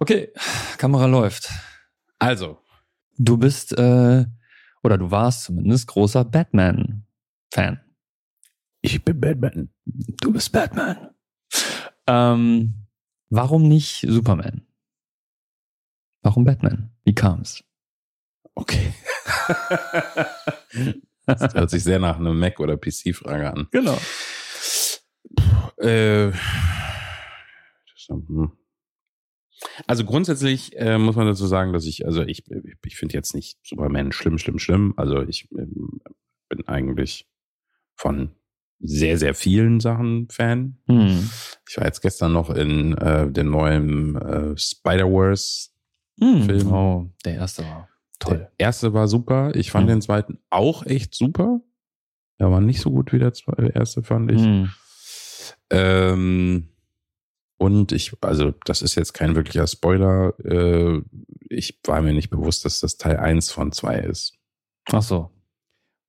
Okay, Kamera läuft. Also, Du bist, äh, oder du warst zumindest großer Batman-Fan. ich bin Batman. Du bist Batman. Ähm, warum nicht Superman? Warum Batman? Wie kam's? Okay. das hört sich sehr nach einer Mac- oder PC-Frage an. Genau. Äh, das, hm. Also grundsätzlich äh, muss man dazu sagen, dass ich, also ich, ich finde jetzt nicht Superman schlimm, schlimm, schlimm. Also ich ähm, bin eigentlich von sehr, sehr vielen Sachen Fan. Hm. Ich war jetzt gestern noch in äh, den neuen äh, Spider-Verse. Hm. Film. Oh, der erste war toll. Der erste war super. Ich fand Mhm. den zweiten auch echt super. Der war nicht so gut wie der zwe- erste, fand ich. Hm. Ähm, und ich, also das ist jetzt kein wirklicher Spoiler. Äh, ich war mir nicht bewusst, dass das Teil 1 von 2 ist. Ach so.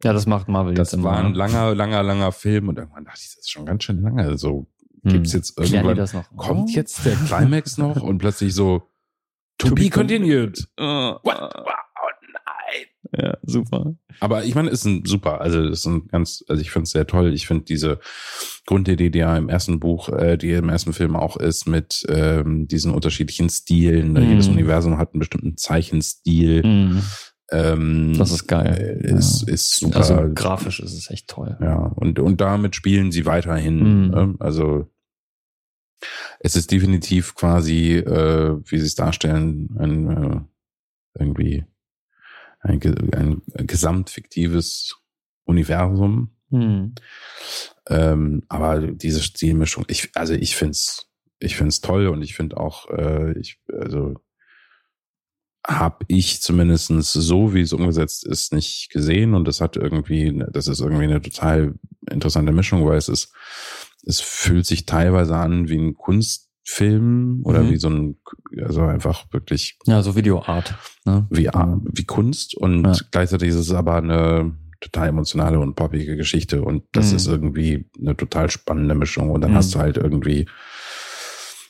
Ja, das macht Marvel Das jetzt immer. war ein ne? langer, langer, langer Film und irgendwann dachte ich, das ist schon ganz schön lange. Also Hm. gibt's jetzt irgendwann, das noch? kommt Oh. jetzt der Climax noch und plötzlich so, to, be continued. Uh, What? Ja, super. Aber ich meine, ist ein super, also ist ein ganz, also ich finde es sehr toll. Ich finde diese Grundidee, die ja im ersten Buch, äh, die im ersten Film auch ist, mit ähm, diesen unterschiedlichen Stilen. Mhm. Jedes Universum hat einen bestimmten Zeichenstil. Hm. Ähm, Das ist geil. äh, Ist, Ja. ist super. Also grafisch ist es echt toll. ja, und, und damit spielen sie weiterhin. Mhm. Ne? Also es ist definitiv quasi, äh, wie sie es darstellen, ein äh, irgendwie ein, ein gesamtfiktives Universum. Hm. Ähm, aber diese Stilmischung, ich, also ich find's, ich find's toll und ich finde auch, äh, ich, also habe ich zumindestens so, wie es umgesetzt ist, nicht gesehen und das hat irgendwie, das ist irgendwie eine total interessante Mischung, weil es ist, es fühlt sich teilweise an wie ein Kunstfilm oder Mhm. wie so ein, also einfach wirklich Ja, so Videoart. Ne? wie, Ja. wie Kunst und Ja. gleichzeitig ist es aber eine total emotionale und poppige Geschichte und das Mhm. ist irgendwie eine total spannende Mischung und dann Mhm. hast du halt irgendwie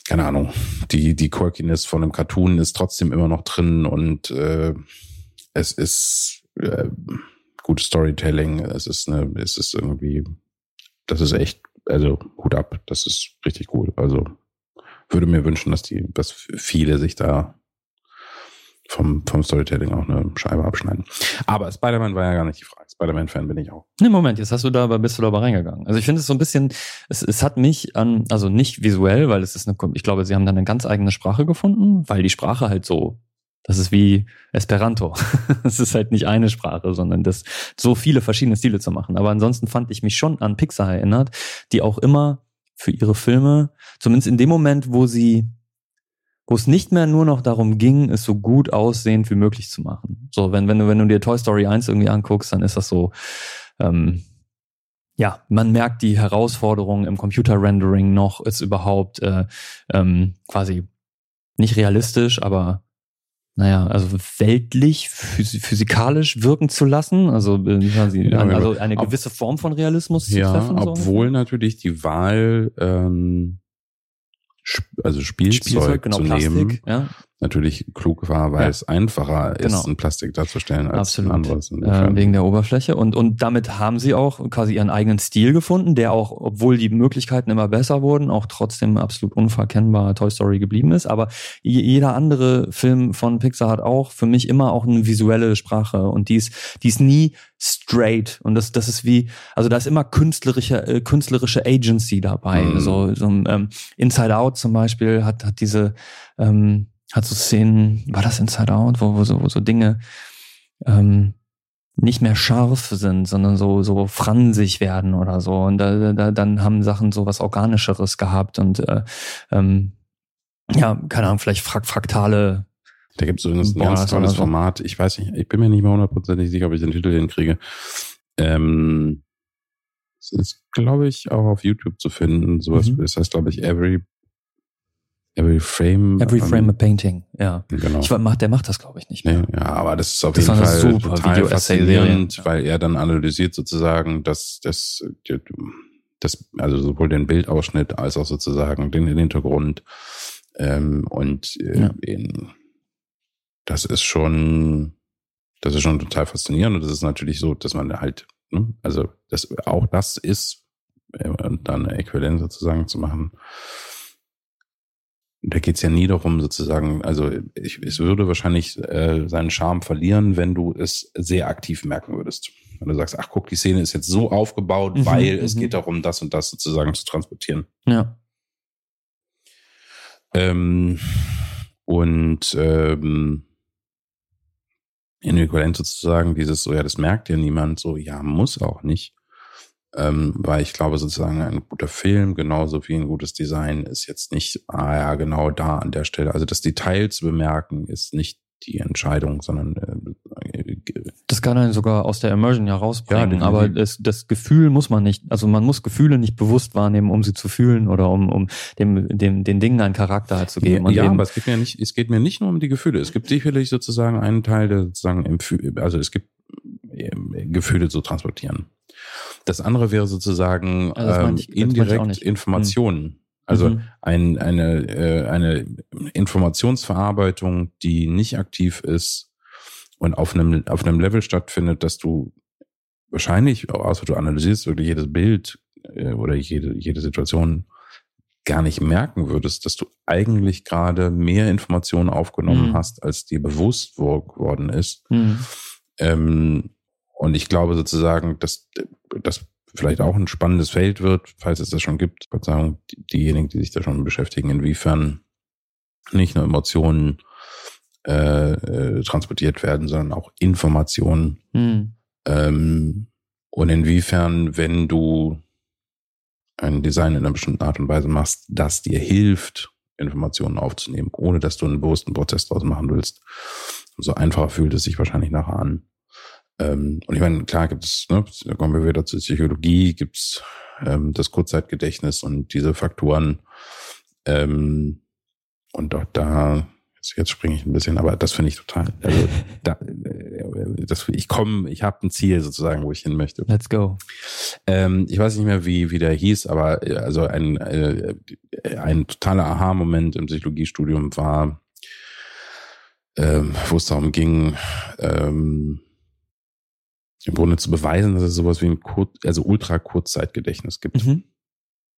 keine Ahnung, die, die Quirkiness von einem Cartoon ist trotzdem immer noch drin und äh, es ist äh, gutes Storytelling, es ist eine, es ist irgendwie, das ist echt, also Hut ab, das ist richtig cool. Also würde mir wünschen, dass die, dass viele sich da vom, vom Storytelling auch eine Scheibe abschneiden. Aber Spider-Man war ja gar nicht die Frage. Spider-Man-Fan bin ich auch. Ne, Moment, jetzt hast du da, bist du da aber reingegangen. Also ich finde es so ein bisschen, es, es hat mich an, also nicht visuell, weil es ist eine, ich glaube, sie haben da eine ganz eigene Sprache gefunden, weil die Sprache halt so, das ist wie Esperanto. Es ist halt nicht eine Sprache, sondern das so viele verschiedene Stile zu machen. Aber ansonsten fand ich mich schon an Pixar erinnert, die auch immer für ihre Filme, zumindest in dem Moment, wo sie wo es nicht mehr nur noch darum ging, es so gut aussehend wie möglich zu machen. So, wenn, wenn du, wenn du dir Toy Story 1 irgendwie anguckst, dann ist das so, ähm, ja, man merkt die Herausforderung im Computer-Rendering noch, ist überhaupt äh, ähm, quasi nicht realistisch, aber naja, also weltlich, phys physikalisch wirken zu lassen, also, äh, Ja, also eine gewisse Form von Realismus zu Ja, treffen. so. obwohl natürlich die Wahl, ähm, also Spielzeug, genau, zu Plastik, nehmen, ja, natürlich klug war, weil Ja. es einfacher Genau. ist, ein Plastik darzustellen als Absolut. ein anderes. äh, wegen der Oberfläche. Und, und damit haben sie auch quasi ihren eigenen Stil gefunden, der auch, obwohl die Möglichkeiten immer besser wurden, auch trotzdem absolut unverkennbar Toy Story geblieben ist. Aber je- jeder andere Film von Pixar hat auch für mich immer auch eine visuelle Sprache und die ist, die ist nie straight. Und das, das ist wie, also da ist immer künstlerische, äh, künstlerische Agency dabei. Mhm. So, so ähm, Inside Out zum Beispiel hat, hat diese, ähm, hat so Szenen, war das Inside Out, wo, wo, so, wo so Dinge ähm, nicht mehr scharf sind, sondern so so fransig werden oder so. Und da, da, dann haben Sachen so was Organischeres gehabt und äh, ähm, ja, keine Ahnung, vielleicht frak fraktale. Da gibt es übrigens ein ganz tolles so. Format. Ich weiß nicht, ich bin mir nicht mehr hundertprozentig sicher, ob ich den Titel hinkriege. Ähm, es ist, glaube ich, auch auf YouTube zu finden. Sowas, Mhm. das heißt, glaube ich, Every Every Frame. Every ähm, Frame a Painting, ja. Genau. Ich, war- der macht das, glaube ich, nicht mehr. Nee, ja, aber das ist auf Das jeden Fall super total faszinierend, weil er dann analysiert sozusagen, dass das, das, also sowohl den Bildausschnitt als auch sozusagen den Hintergrund, Ähm, und äh, ja. in, das ist schon, das ist schon total faszinierend. Und das ist natürlich so, dass man halt, ne, also das, auch das ist, äh, dann eine Äquivalenz sozusagen zu machen. Da geht's ja nie darum, sozusagen, also ich, es würde wahrscheinlich äh, seinen Charme verlieren, wenn du es sehr aktiv merken würdest. Wenn du sagst, ach guck, die Szene ist jetzt so aufgebaut, mhm, weil es mhm. geht darum, das und das sozusagen zu transportieren. Ja. Ähm, und ähm, in Äquivalenz sozusagen dieses so, ja, das merkt ja niemand, so, ja, muss auch nicht. Ähm, weil ich glaube sozusagen ein guter Film, genauso wie ein gutes Design, ist jetzt nicht, ah ja, genau da an der Stelle. Also das Detail zu bemerken ist nicht die Entscheidung, sondern äh, das kann einen sogar aus der Immersion ja rausbringen, ja, aber das, das Gefühl muss man nicht, also man muss Gefühle nicht bewusst wahrnehmen, um sie zu fühlen oder um, um dem, dem, den Dingen einen Charakter halt zu geben. Ja, aber es geht mir nicht, es geht mir nicht nur um die Gefühle. Es gibt sicherlich sozusagen einen Teil, der sozusagen, also es gibt ähm, Gefühle zu transportieren. Das andere wäre sozusagen also ähm, ich, indirekt Informationen. Hm. Also mhm. ein, eine, äh, eine Informationsverarbeitung, die nicht aktiv ist und auf einem, auf einem Level stattfindet, dass du wahrscheinlich, außer du analysierst wirklich jedes Bild äh, oder jede, jede Situation, gar nicht merken würdest, dass du eigentlich gerade mehr Informationen aufgenommen mhm. hast, als dir bewusst geworden ist. Mhm. Ähm, und ich glaube sozusagen, dass das vielleicht auch ein spannendes Feld wird, falls es das schon gibt. Verzeihung, diejenigen, die sich da schon beschäftigen, inwiefern nicht nur Emotionen äh, äh, transportiert werden, sondern auch Informationen. Mhm. Ähm, und inwiefern, wenn du ein Design in einer bestimmten Art und Weise machst, das dir hilft, Informationen aufzunehmen, ohne dass du einen bewussten Prozess daraus machen willst, umso einfacher fühlt es sich wahrscheinlich nachher an. Ähm, und ich meine, klar gibt es, ne, da kommen wir wieder zur Psychologie, gibt es ähm, das Kurzzeitgedächtnis und diese Faktoren. Ähm, und dort da, jetzt, jetzt springe ich ein bisschen, aber das finde ich total. Also, da, äh, das, ich komme, ich habe ein Ziel sozusagen, wo ich hin möchte. Let's go. Ähm, ich weiß nicht mehr, wie, wie der hieß, aber äh, also ein, äh, ein totaler Aha-Moment im Psychologiestudium war, ähm, wo es darum ging, ähm, im Grunde zu beweisen, dass es sowas wie ein Kur also ultra-Kurzzeitgedächtnis gibt. Mhm.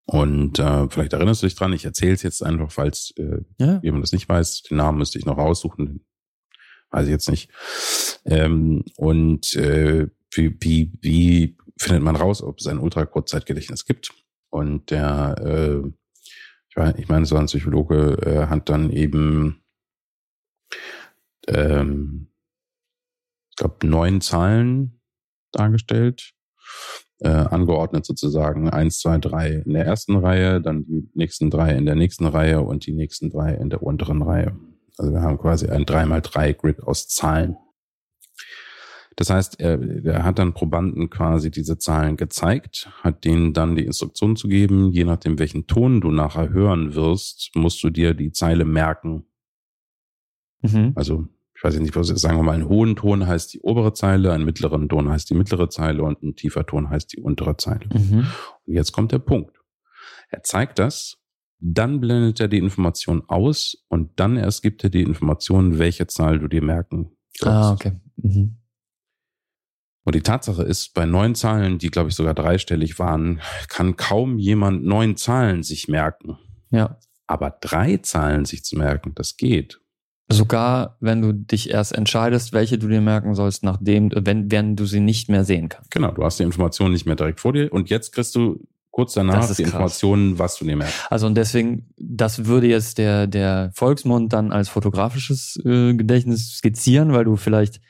Und äh, vielleicht erinnerst du dich dran, ich erzähle es jetzt einfach, falls äh, ja. jemand das nicht weiß. Den Namen müsste ich noch raussuchen, weiß ich jetzt nicht. Ähm, und äh, wie, wie, wie findet man raus, ob es ein ultra-Kurzzeitgedächtnis gibt? Und der, äh, ich meine, ich meine, so ein Psychologe äh, hat dann eben ähm, ich glaube, neun Zahlen dargestellt, äh, angeordnet sozusagen eins, zwei, drei in der ersten Reihe, dann die nächsten drei in der nächsten Reihe und die nächsten drei in der unteren Reihe. Also wir haben quasi ein 3x3 Grid aus Zahlen. Das heißt, er, er hat dann Probanden quasi diese Zahlen gezeigt, hat denen dann die Instruktion zu geben, je nachdem welchen Ton du nachher hören wirst, musst du dir die Zeile merken. Mhm. Also ich weiß nicht, was sagen wir mal, ein hohen Ton heißt die obere Zeile, einen mittleren Ton heißt die mittlere Zeile und ein tiefer Ton heißt die untere Zeile. Mhm. Und jetzt kommt der Punkt. Er zeigt das, dann blendet er die Information aus und dann erst gibt er die Information, welche Zahl du dir merken sollst. Ah, okay. Mhm. Und die Tatsache ist, bei neun Zahlen, die glaube ich sogar dreistellig waren, kann kaum jemand neun Zahlen sich merken. Ja. Aber drei Zahlen sich zu merken, das geht. Sogar wenn du dich erst entscheidest, welche du dir merken sollst, nachdem, wenn, wenn du sie nicht mehr sehen kannst. Genau, du hast die Informationen nicht mehr direkt vor dir und jetzt kriegst du kurz danach die krass. Informationen, was du dir merkst. Also und deswegen, das würde jetzt der, der Volksmund dann als fotografisches äh, Gedächtnis skizzieren, weil du vielleicht,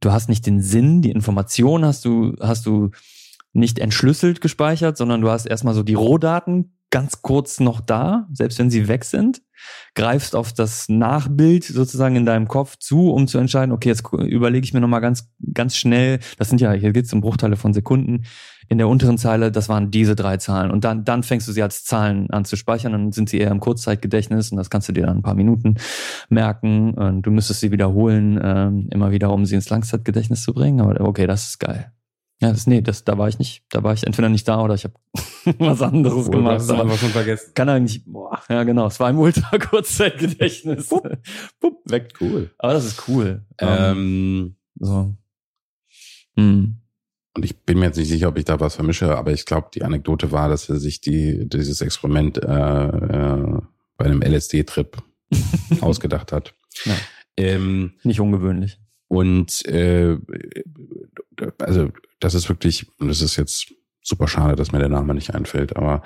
du hast nicht den Sinn, die Information hast du, hast du nicht entschlüsselt gespeichert, sondern du hast erstmal so die Rohdaten ganz kurz noch da, selbst wenn sie weg sind, greifst auf das Nachbild sozusagen in deinem Kopf zu, um zu entscheiden, okay, jetzt überlege ich mir nochmal ganz, ganz schnell, das sind ja, hier geht's um Bruchteile von Sekunden, in der unteren Zeile, das waren diese drei Zahlen. Und dann, dann fängst du sie als Zahlen an zu speichern, dann sind sie eher im Kurzzeitgedächtnis und das kannst du dir dann ein paar Minuten merken. Und du müsstest sie wiederholen, ähm, immer wieder, um sie ins Langzeitgedächtnis zu bringen. Aber okay, das ist geil. Ja, das, nee, das, da war ich nicht, da war ich entweder nicht da oder ich habe was anderes Oder gemacht. du Aber einfach schon vergessen. kann eigentlich, boah, ja genau, es war im Ultra-Kurzzeitgedächtnis. Pup, weg. Cool. Aber das ist cool. Ähm, Ähm, so. Hm. und ich bin mir jetzt nicht sicher, ob ich da was vermische, aber ich glaube, die Anekdote war, dass er sich die, dieses Experiment äh, äh, bei einem LSD-Trip ausgedacht hat. Ja. Ähm, Nicht ungewöhnlich. Und äh, also das ist wirklich, und das ist jetzt super schade, dass mir der Name nicht einfällt, aber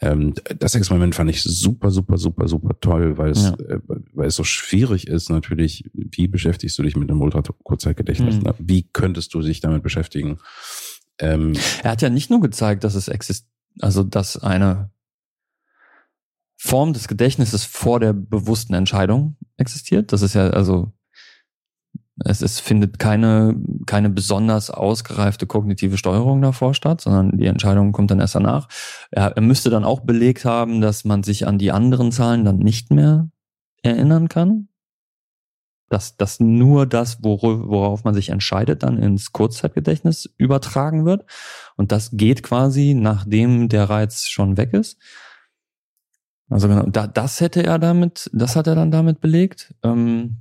ähm, das Experiment fand ich super, super, super, super toll, weil es, Ja. äh, weil es so schwierig ist natürlich, wie beschäftigst du dich mit einem Ultra-Kurzzeitgedächtnis? Mhm. Ne? Wie könntest du dich damit beschäftigen? Ähm, Er hat ja nicht nur gezeigt, dass es existiert, also dass eine Form des Gedächtnisses vor der bewussten Entscheidung existiert. Das ist ja also es, es findet keine keine besonders ausgereifte kognitive Steuerung davor statt, sondern die Entscheidung kommt dann erst danach. Er, er müsste dann auch belegt haben, dass man sich an die anderen Zahlen dann nicht mehr erinnern kann. Dass, dass nur das, wor- worauf man sich entscheidet, dann ins Kurzzeitgedächtnis übertragen wird. Und das geht quasi, nachdem der Reiz schon weg ist. Also genau, da, das hätte er damit, das hat er dann damit belegt. Ähm,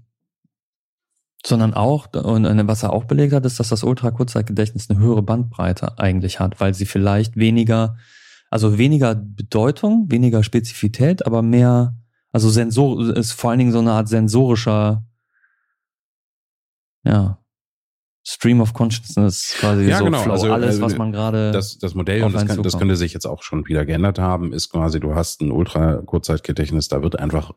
sondern auch, und was er auch belegt hat, ist, dass das Ultrakurzzeitgedächtnis eine höhere Bandbreite eigentlich hat, weil sie vielleicht weniger, also weniger Bedeutung, weniger Spezifität, aber mehr, also Sensor, ist vor allen Dingen so eine Art sensorischer, ja, Stream of Consciousness quasi Ja, so genau, Flow. also, Alles, äh, was man gerade. das, das Modell, und das, kann, das könnte sich jetzt auch schon wieder geändert haben, ist quasi, du hast ein Ultra-Kurzzeitgedächtnis, da wird einfach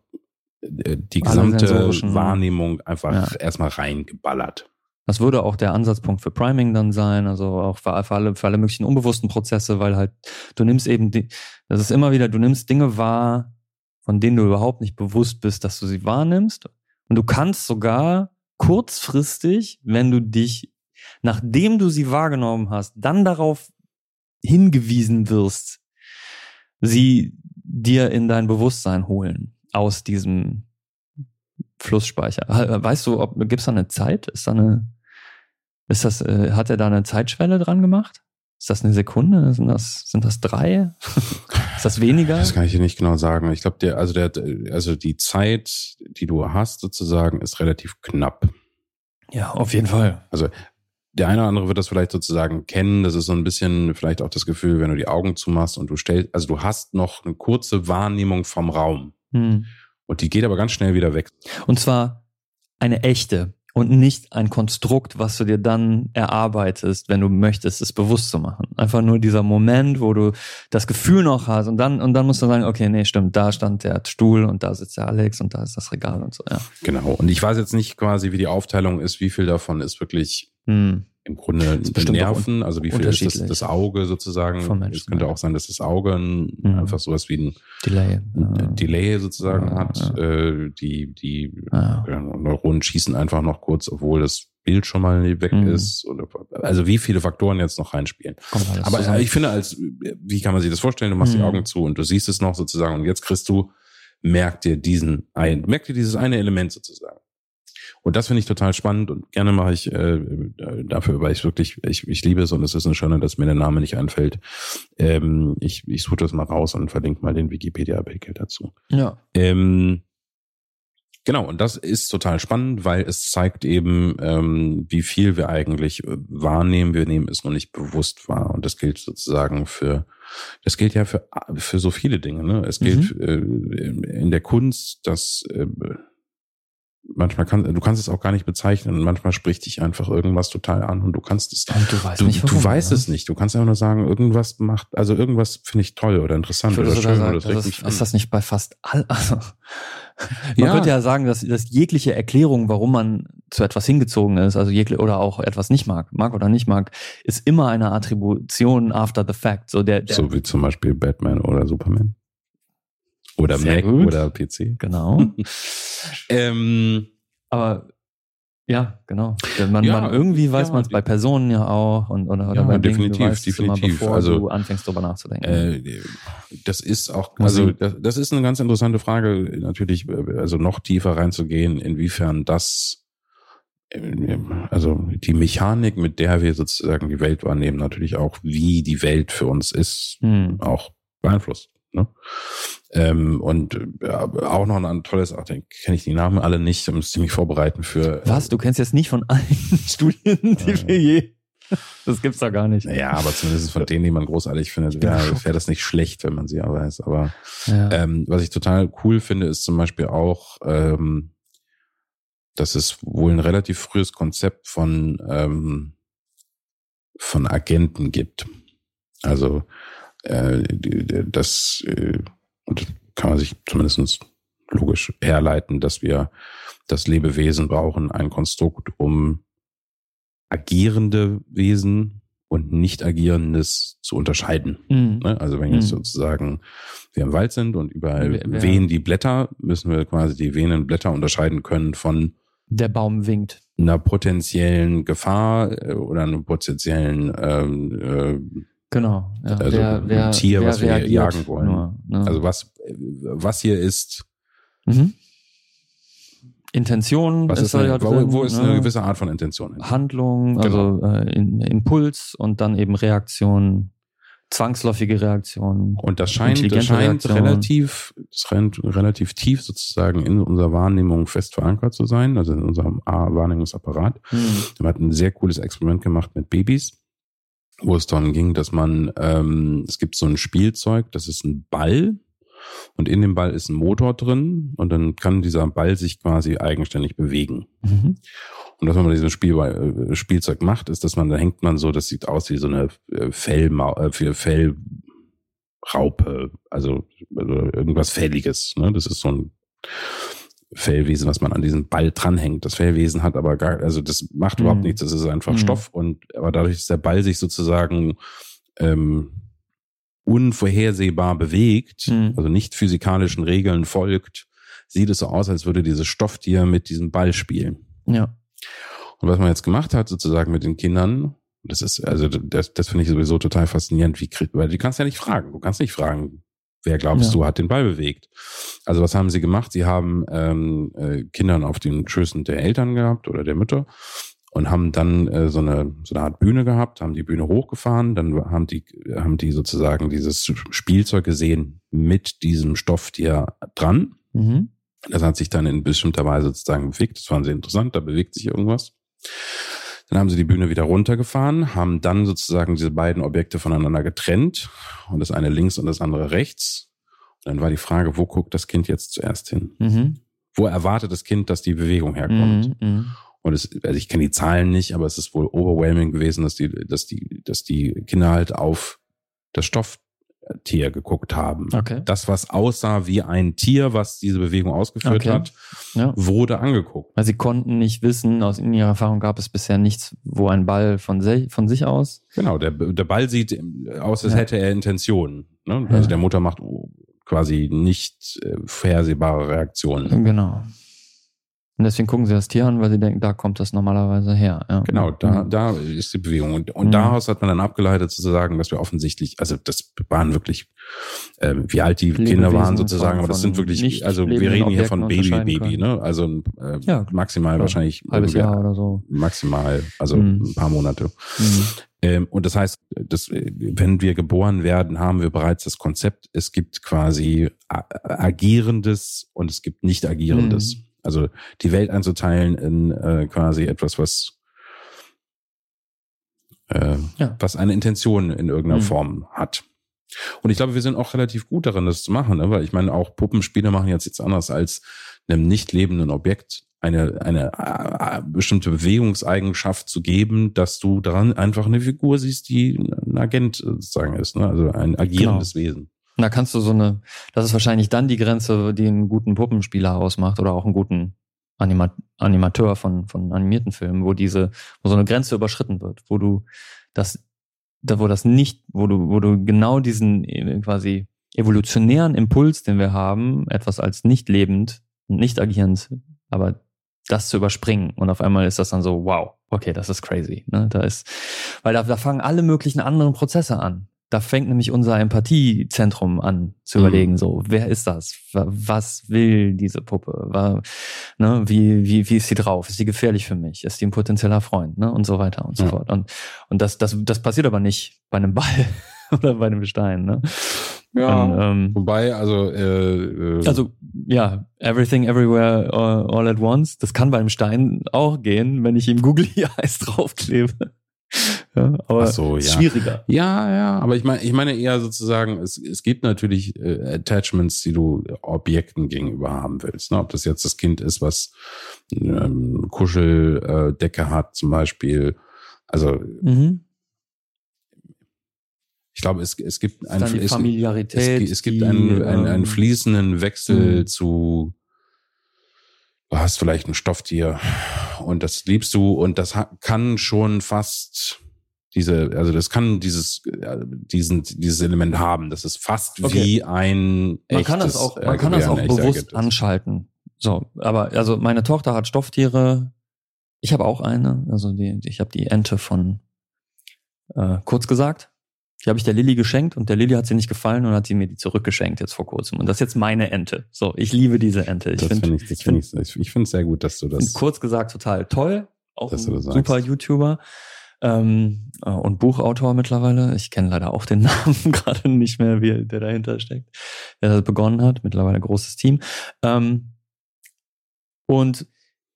die Alle gesamte Wahrnehmung einfach Ja. erstmal reingeballert. Das würde auch der Ansatzpunkt für Priming dann sein, also auch für, für, alle, für alle möglichen unbewussten Prozesse, weil halt du nimmst eben, die, das ist immer wieder, du nimmst Dinge wahr, von denen du überhaupt nicht bewusst bist, dass du sie wahrnimmst. Und du kannst sogar kurzfristig, wenn du dich, nachdem du sie wahrgenommen hast, dann darauf hingewiesen wirst, sie dir in dein Bewusstsein holen aus diesem Flussspeicher. Weißt du, ob gibt's da eine Zeit? Ist da eine ist das äh, hat er da eine Zeitschwelle dran gemacht? Ist das eine Sekunde? Sind das sind das drei? ist das weniger? Das kann ich dir nicht genau sagen. Ich glaube, der, also der, also die Zeit, die du hast sozusagen, ist relativ knapp. Ja, auf jeden Fall. Der eine oder andere wird das vielleicht sozusagen kennen. Das ist so ein bisschen vielleicht auch das Gefühl, wenn du die Augen zumachst und du stellst, also du hast noch eine kurze Wahrnehmung vom Raum. Hm. Und die geht aber ganz schnell wieder weg. Und zwar eine echte und nicht ein Konstrukt, was du dir dann erarbeitest, wenn du möchtest, es bewusst zu machen. Einfach nur dieser Moment, wo du das Gefühl noch hast und dann und dann musst du sagen, okay, nee, stimmt, da stand der Stuhl und da sitzt der Alex und da ist das Regal und so, ja. Genau. Und ich weiß jetzt nicht quasi, wie die Aufteilung ist, wie viel davon ist wirklich Hm. Im Grunde Nerven, also wie viel ist das, das Auge sozusagen. Es könnte ja. auch sein, dass das Auge ein, Mhm. einfach sowas wie ein Delay. ein Delay sozusagen Ja, hat. ja. Äh, die die Neuronen schießen einfach noch kurz, obwohl das Bild schon mal weg Mhm. ist. Oder, also wie viele Faktoren jetzt noch reinspielen. Aber zusammen. ich finde, als wie kann man sich das vorstellen? Du machst die Mhm. Augen zu und du siehst es noch sozusagen und jetzt kriegst du, merk dir diesen ein, merk dir dieses eine Element sozusagen. Und das finde ich total spannend und gerne mache ich äh, dafür, weil ich wirklich, ich, ich liebe es und es ist eine Schöne, dass mir der Name nicht einfällt. Ähm, ich ich suche das mal raus und verlinke mal den Wikipedia-Artikel dazu. ja. Ähm, genau, und das ist total spannend, weil es zeigt eben, ähm, wie viel wir eigentlich äh, wahrnehmen. Wir nehmen es noch nicht bewusst wahr. Und das gilt sozusagen für, das gilt ja für, für so viele Dinge. Ne? Es gilt äh, in der Kunst, dass äh, manchmal kann, du kannst es auch gar nicht bezeichnen und manchmal spricht dich einfach irgendwas total an und du kannst es Und du weißt Du, nicht, du warum, weißt oder? es nicht. Du kannst einfach nur sagen, irgendwas macht, also irgendwas finde ich toll oder interessant oder schön sagen, oder das mich ist, ist das nicht bei fast all, also, man Ja. könnte ja sagen, dass, dass jegliche Erklärung, warum man zu etwas hingezogen ist, also jegliche, oder auch etwas nicht mag, mag oder nicht mag, ist immer eine Attribution after the fact. So der, der So wie zum Beispiel Batman oder Superman. Oder Sehr Mac gut. oder PC. genau. Ähm, Aber ja, genau. Man, Ja, man irgendwie weiß ja, man es bei Personen ja auch und oder, oder Ja, bei Dingen, definitiv, weißt es immer, definitiv. bevor Also, du anfängst drüber nachzudenken. äh, das ist auch, also das, das ist eine ganz interessante Frage, natürlich, äh, also noch tiefer reinzugehen, inwiefern das also die Mechanik, mit der wir sozusagen die Welt wahrnehmen, natürlich auch, wie die Welt für uns ist, hm. auch beeinflusst. Ne? Ähm, und ja, auch noch ein tolles, ach, kenne ich die Namen alle nicht, da müsste ich mich vorbereiten für. Was? Du kennst jetzt nicht von allen Studien, die wir je. Das gibt's doch gar nicht. Ja, aber zumindest von denen, die man großartig findet, wäre wär das nicht schlecht, wenn man sie ja weiß. Aber ja. ähm, was ich total cool finde, ist zum Beispiel auch, ähm, dass es wohl ein relativ frühes Konzept von, ähm, von Agenten gibt. Also äh, das, äh, und kann man sich zumindest logisch herleiten, dass wir das Lebewesen brauchen, ein Konstrukt, um agierende Wesen und nicht agierendes zu unterscheiden. Mhm. Also wenn jetzt mhm. sozusagen wir im Wald sind und überall wer, wehen die Blätter, müssen wir quasi die wehenden Blätter unterscheiden können von der Baum winkt. Einer potenziellen Gefahr äh, oder einer potenziellen ähm, äh, Genau. Ja, also wer, ein wer, Tier, wer was wir jagen wollen. Nur, ne? Also was, was hier ist. Mhm. Intention was ist, ist eine, drin, wo, ist ne? eine gewisse Art von Intention? Handlung, genau. also äh, Impuls und dann eben Reaktion, zwangsläufige Reaktion. Und das scheint, das scheint relativ, das scheint relativ tief sozusagen in unserer Wahrnehmung fest verankert zu sein, also in unserem Wahrnehmungsapparat. Mhm. Wir hatten ein sehr cooles Experiment gemacht mit Babys wo es darum ging, dass man, ähm, es gibt so ein Spielzeug, das ist ein Ball und in dem Ball ist ein Motor drin und dann kann dieser Ball sich quasi eigenständig bewegen. Mhm. Und was man mit diesem Spiel, äh, Spielzeug macht, ist, dass man, da hängt man so, das sieht aus wie so eine äh, Fellma äh, Fellraupe, also, also irgendwas Fälliges. Ne? Das ist so ein Fellwesen, was man an diesen Ball dranhängt. Das Fellwesen hat aber gar, also das macht überhaupt mhm. nichts, das ist einfach mhm. Stoff und aber dadurch, dass der Ball sich sozusagen ähm, unvorhersehbar bewegt, mhm. also nicht physikalischen Regeln folgt, sieht es so aus, als würde dieses Stofftier mit diesem Ball spielen. Ja. Und was man jetzt gemacht hat, sozusagen mit den Kindern, das ist, also das, das finde ich sowieso total faszinierend, wie weil du kannst ja nicht fragen. Du kannst nicht fragen, Wer glaubst ja. du hat den Ball bewegt? Also was haben sie gemacht? Sie haben ähm, äh, Kindern auf den Schößen der Eltern gehabt oder der Mütter und haben dann äh, so eine so eine Art Bühne gehabt, haben die Bühne hochgefahren, dann haben die haben die sozusagen dieses Spielzeug gesehen mit diesem Stofftier dran. Mhm. Das hat sich dann in bestimmter Weise sozusagen bewegt. Das fanden sie interessant, da bewegt sich irgendwas. Dann haben sie die Bühne wieder runtergefahren, haben dann sozusagen diese beiden Objekte voneinander getrennt und das eine links und das andere rechts. Und dann war die Frage, wo guckt das Kind jetzt zuerst hin? Mhm. Wo erwartet das Kind, dass die Bewegung herkommt? Mhm, mhm. und es, also ich kenne die Zahlen nicht, aber es ist wohl overwhelming gewesen, dass die, dass die, dass die Kinder halt auf das Stoff Tier geguckt haben. Okay. Das, was aussah wie ein Tier, was diese Bewegung ausgeführt okay. hat, ja. wurde angeguckt. Weil sie konnten nicht wissen, aus in ihrer Erfahrung gab es bisher nichts, wo ein Ball von, se von sich aus. Genau, der, der Ball sieht aus, als ja. hätte er Intentionen. Ne? Also ja. der Mutter macht quasi nicht äh, vorhersehbare Reaktionen. Genau. Und deswegen gucken sie das Tier an, weil sie denken, da kommt das normalerweise her. Ja. Genau, da, mhm. da ist die Bewegung. Und, und mhm. daraus hat man dann abgeleitet zu sagen, dass wir offensichtlich, also das waren wirklich, äh, wie alt die Lebewesen Kinder waren sozusagen, aber das sind wirklich, also wir reden hier von Baby, Baby, ne? Also äh, ja, maximal wahrscheinlich halbes Jahr oder so. Maximal, also mhm. ein paar Monate. Mhm. Ähm, und das heißt, dass, wenn wir geboren werden, haben wir bereits das Konzept, es gibt quasi agierendes und es gibt nicht agierendes. Also die Welt einzuteilen in äh, quasi etwas, was äh, ja. was eine Intention in irgendeiner mhm. Form hat. Und ich glaube, wir sind auch relativ gut darin, das zu machen, ne? weil ich meine, auch Puppenspiele machen jetzt jetzt anders als einem nicht lebenden Objekt eine, eine äh, bestimmte Bewegungseigenschaft zu geben, dass du daran einfach eine Figur siehst, die ein Agent sozusagen ist, ne? also ein agierendes genau. Wesen. Und da kannst du so eine, das ist wahrscheinlich dann die Grenze, die einen guten Puppenspieler ausmacht oder auch einen guten Anima Animateur von, von animierten Filmen, wo diese, wo so eine Grenze überschritten wird, wo du das, da wo das nicht, wo du, wo du genau diesen äh, quasi evolutionären Impuls, den wir haben, etwas als nicht lebend, nicht agierend, aber das zu überspringen und auf einmal ist das dann so, wow, okay, das ist crazy. Ne? Da ist, weil da, da fangen alle möglichen anderen Prozesse an da fängt nämlich unser Empathiezentrum an zu Mhm. überlegen, so, wer ist das? Wa- Was will diese Puppe? Ne, wie, wie, wie ist sie drauf? Ist sie gefährlich für mich? Ist sie ein potenzieller Freund? Ne? Und so weiter und so Ja. fort. Und, und das, das, das passiert aber nicht bei einem Ball oder bei einem Stein. Ne? Und, ähm, Wobei, also, äh, äh, also, ja, everything, everywhere, all, all at once. Das kann beim Stein auch gehen, wenn ich ihm Googly Eyes draufklebe. Ja, aber Ach so, ist ja. schwieriger. Ja, ja, aber ich meine, ich meine eher sozusagen, es, es gibt natürlich äh, Attachments, die du Objekten gegenüber haben willst. Ne? Ob das jetzt das Kind ist, was ähm, Kuscheldecke äh, hat, zum Beispiel. Also Mhm. ich glaube, es, es gibt ein Dann die es, Familiarität. es, es gibt die, einen, einen, einen ähm, fließenden Wechsel Mhm. zu du hast vielleicht ein Stofftier und das liebst du und das kann schon fast diese, also das kann dieses, äh, diesen, dieses Element haben. Das ist fast Okay. wie ein Man kann das echtes, auch, äh, man kann das auch echter bewusst ist. anschalten. So, aber also meine Tochter hat Stofftiere. Ich habe auch eine. Also die, ich habe die Ente von äh, kurz gesagt. Die habe ich der Lilly geschenkt und der Lilly hat sie nicht gefallen und hat sie mir die zurückgeschenkt jetzt vor kurzem. Und das ist jetzt meine Ente. So, ich liebe diese Ente. Ich finde finde ich, ich finde ich, ich finde es sehr gut, dass du das. kurz gesagt total toll. Auch ein super. YouTuber ähm, äh, und Buchautor mittlerweile. Ich kenne leider auch den Namen gerade nicht mehr, wie der dahinter steckt, der das begonnen hat. Mittlerweile großes Team. Ähm, und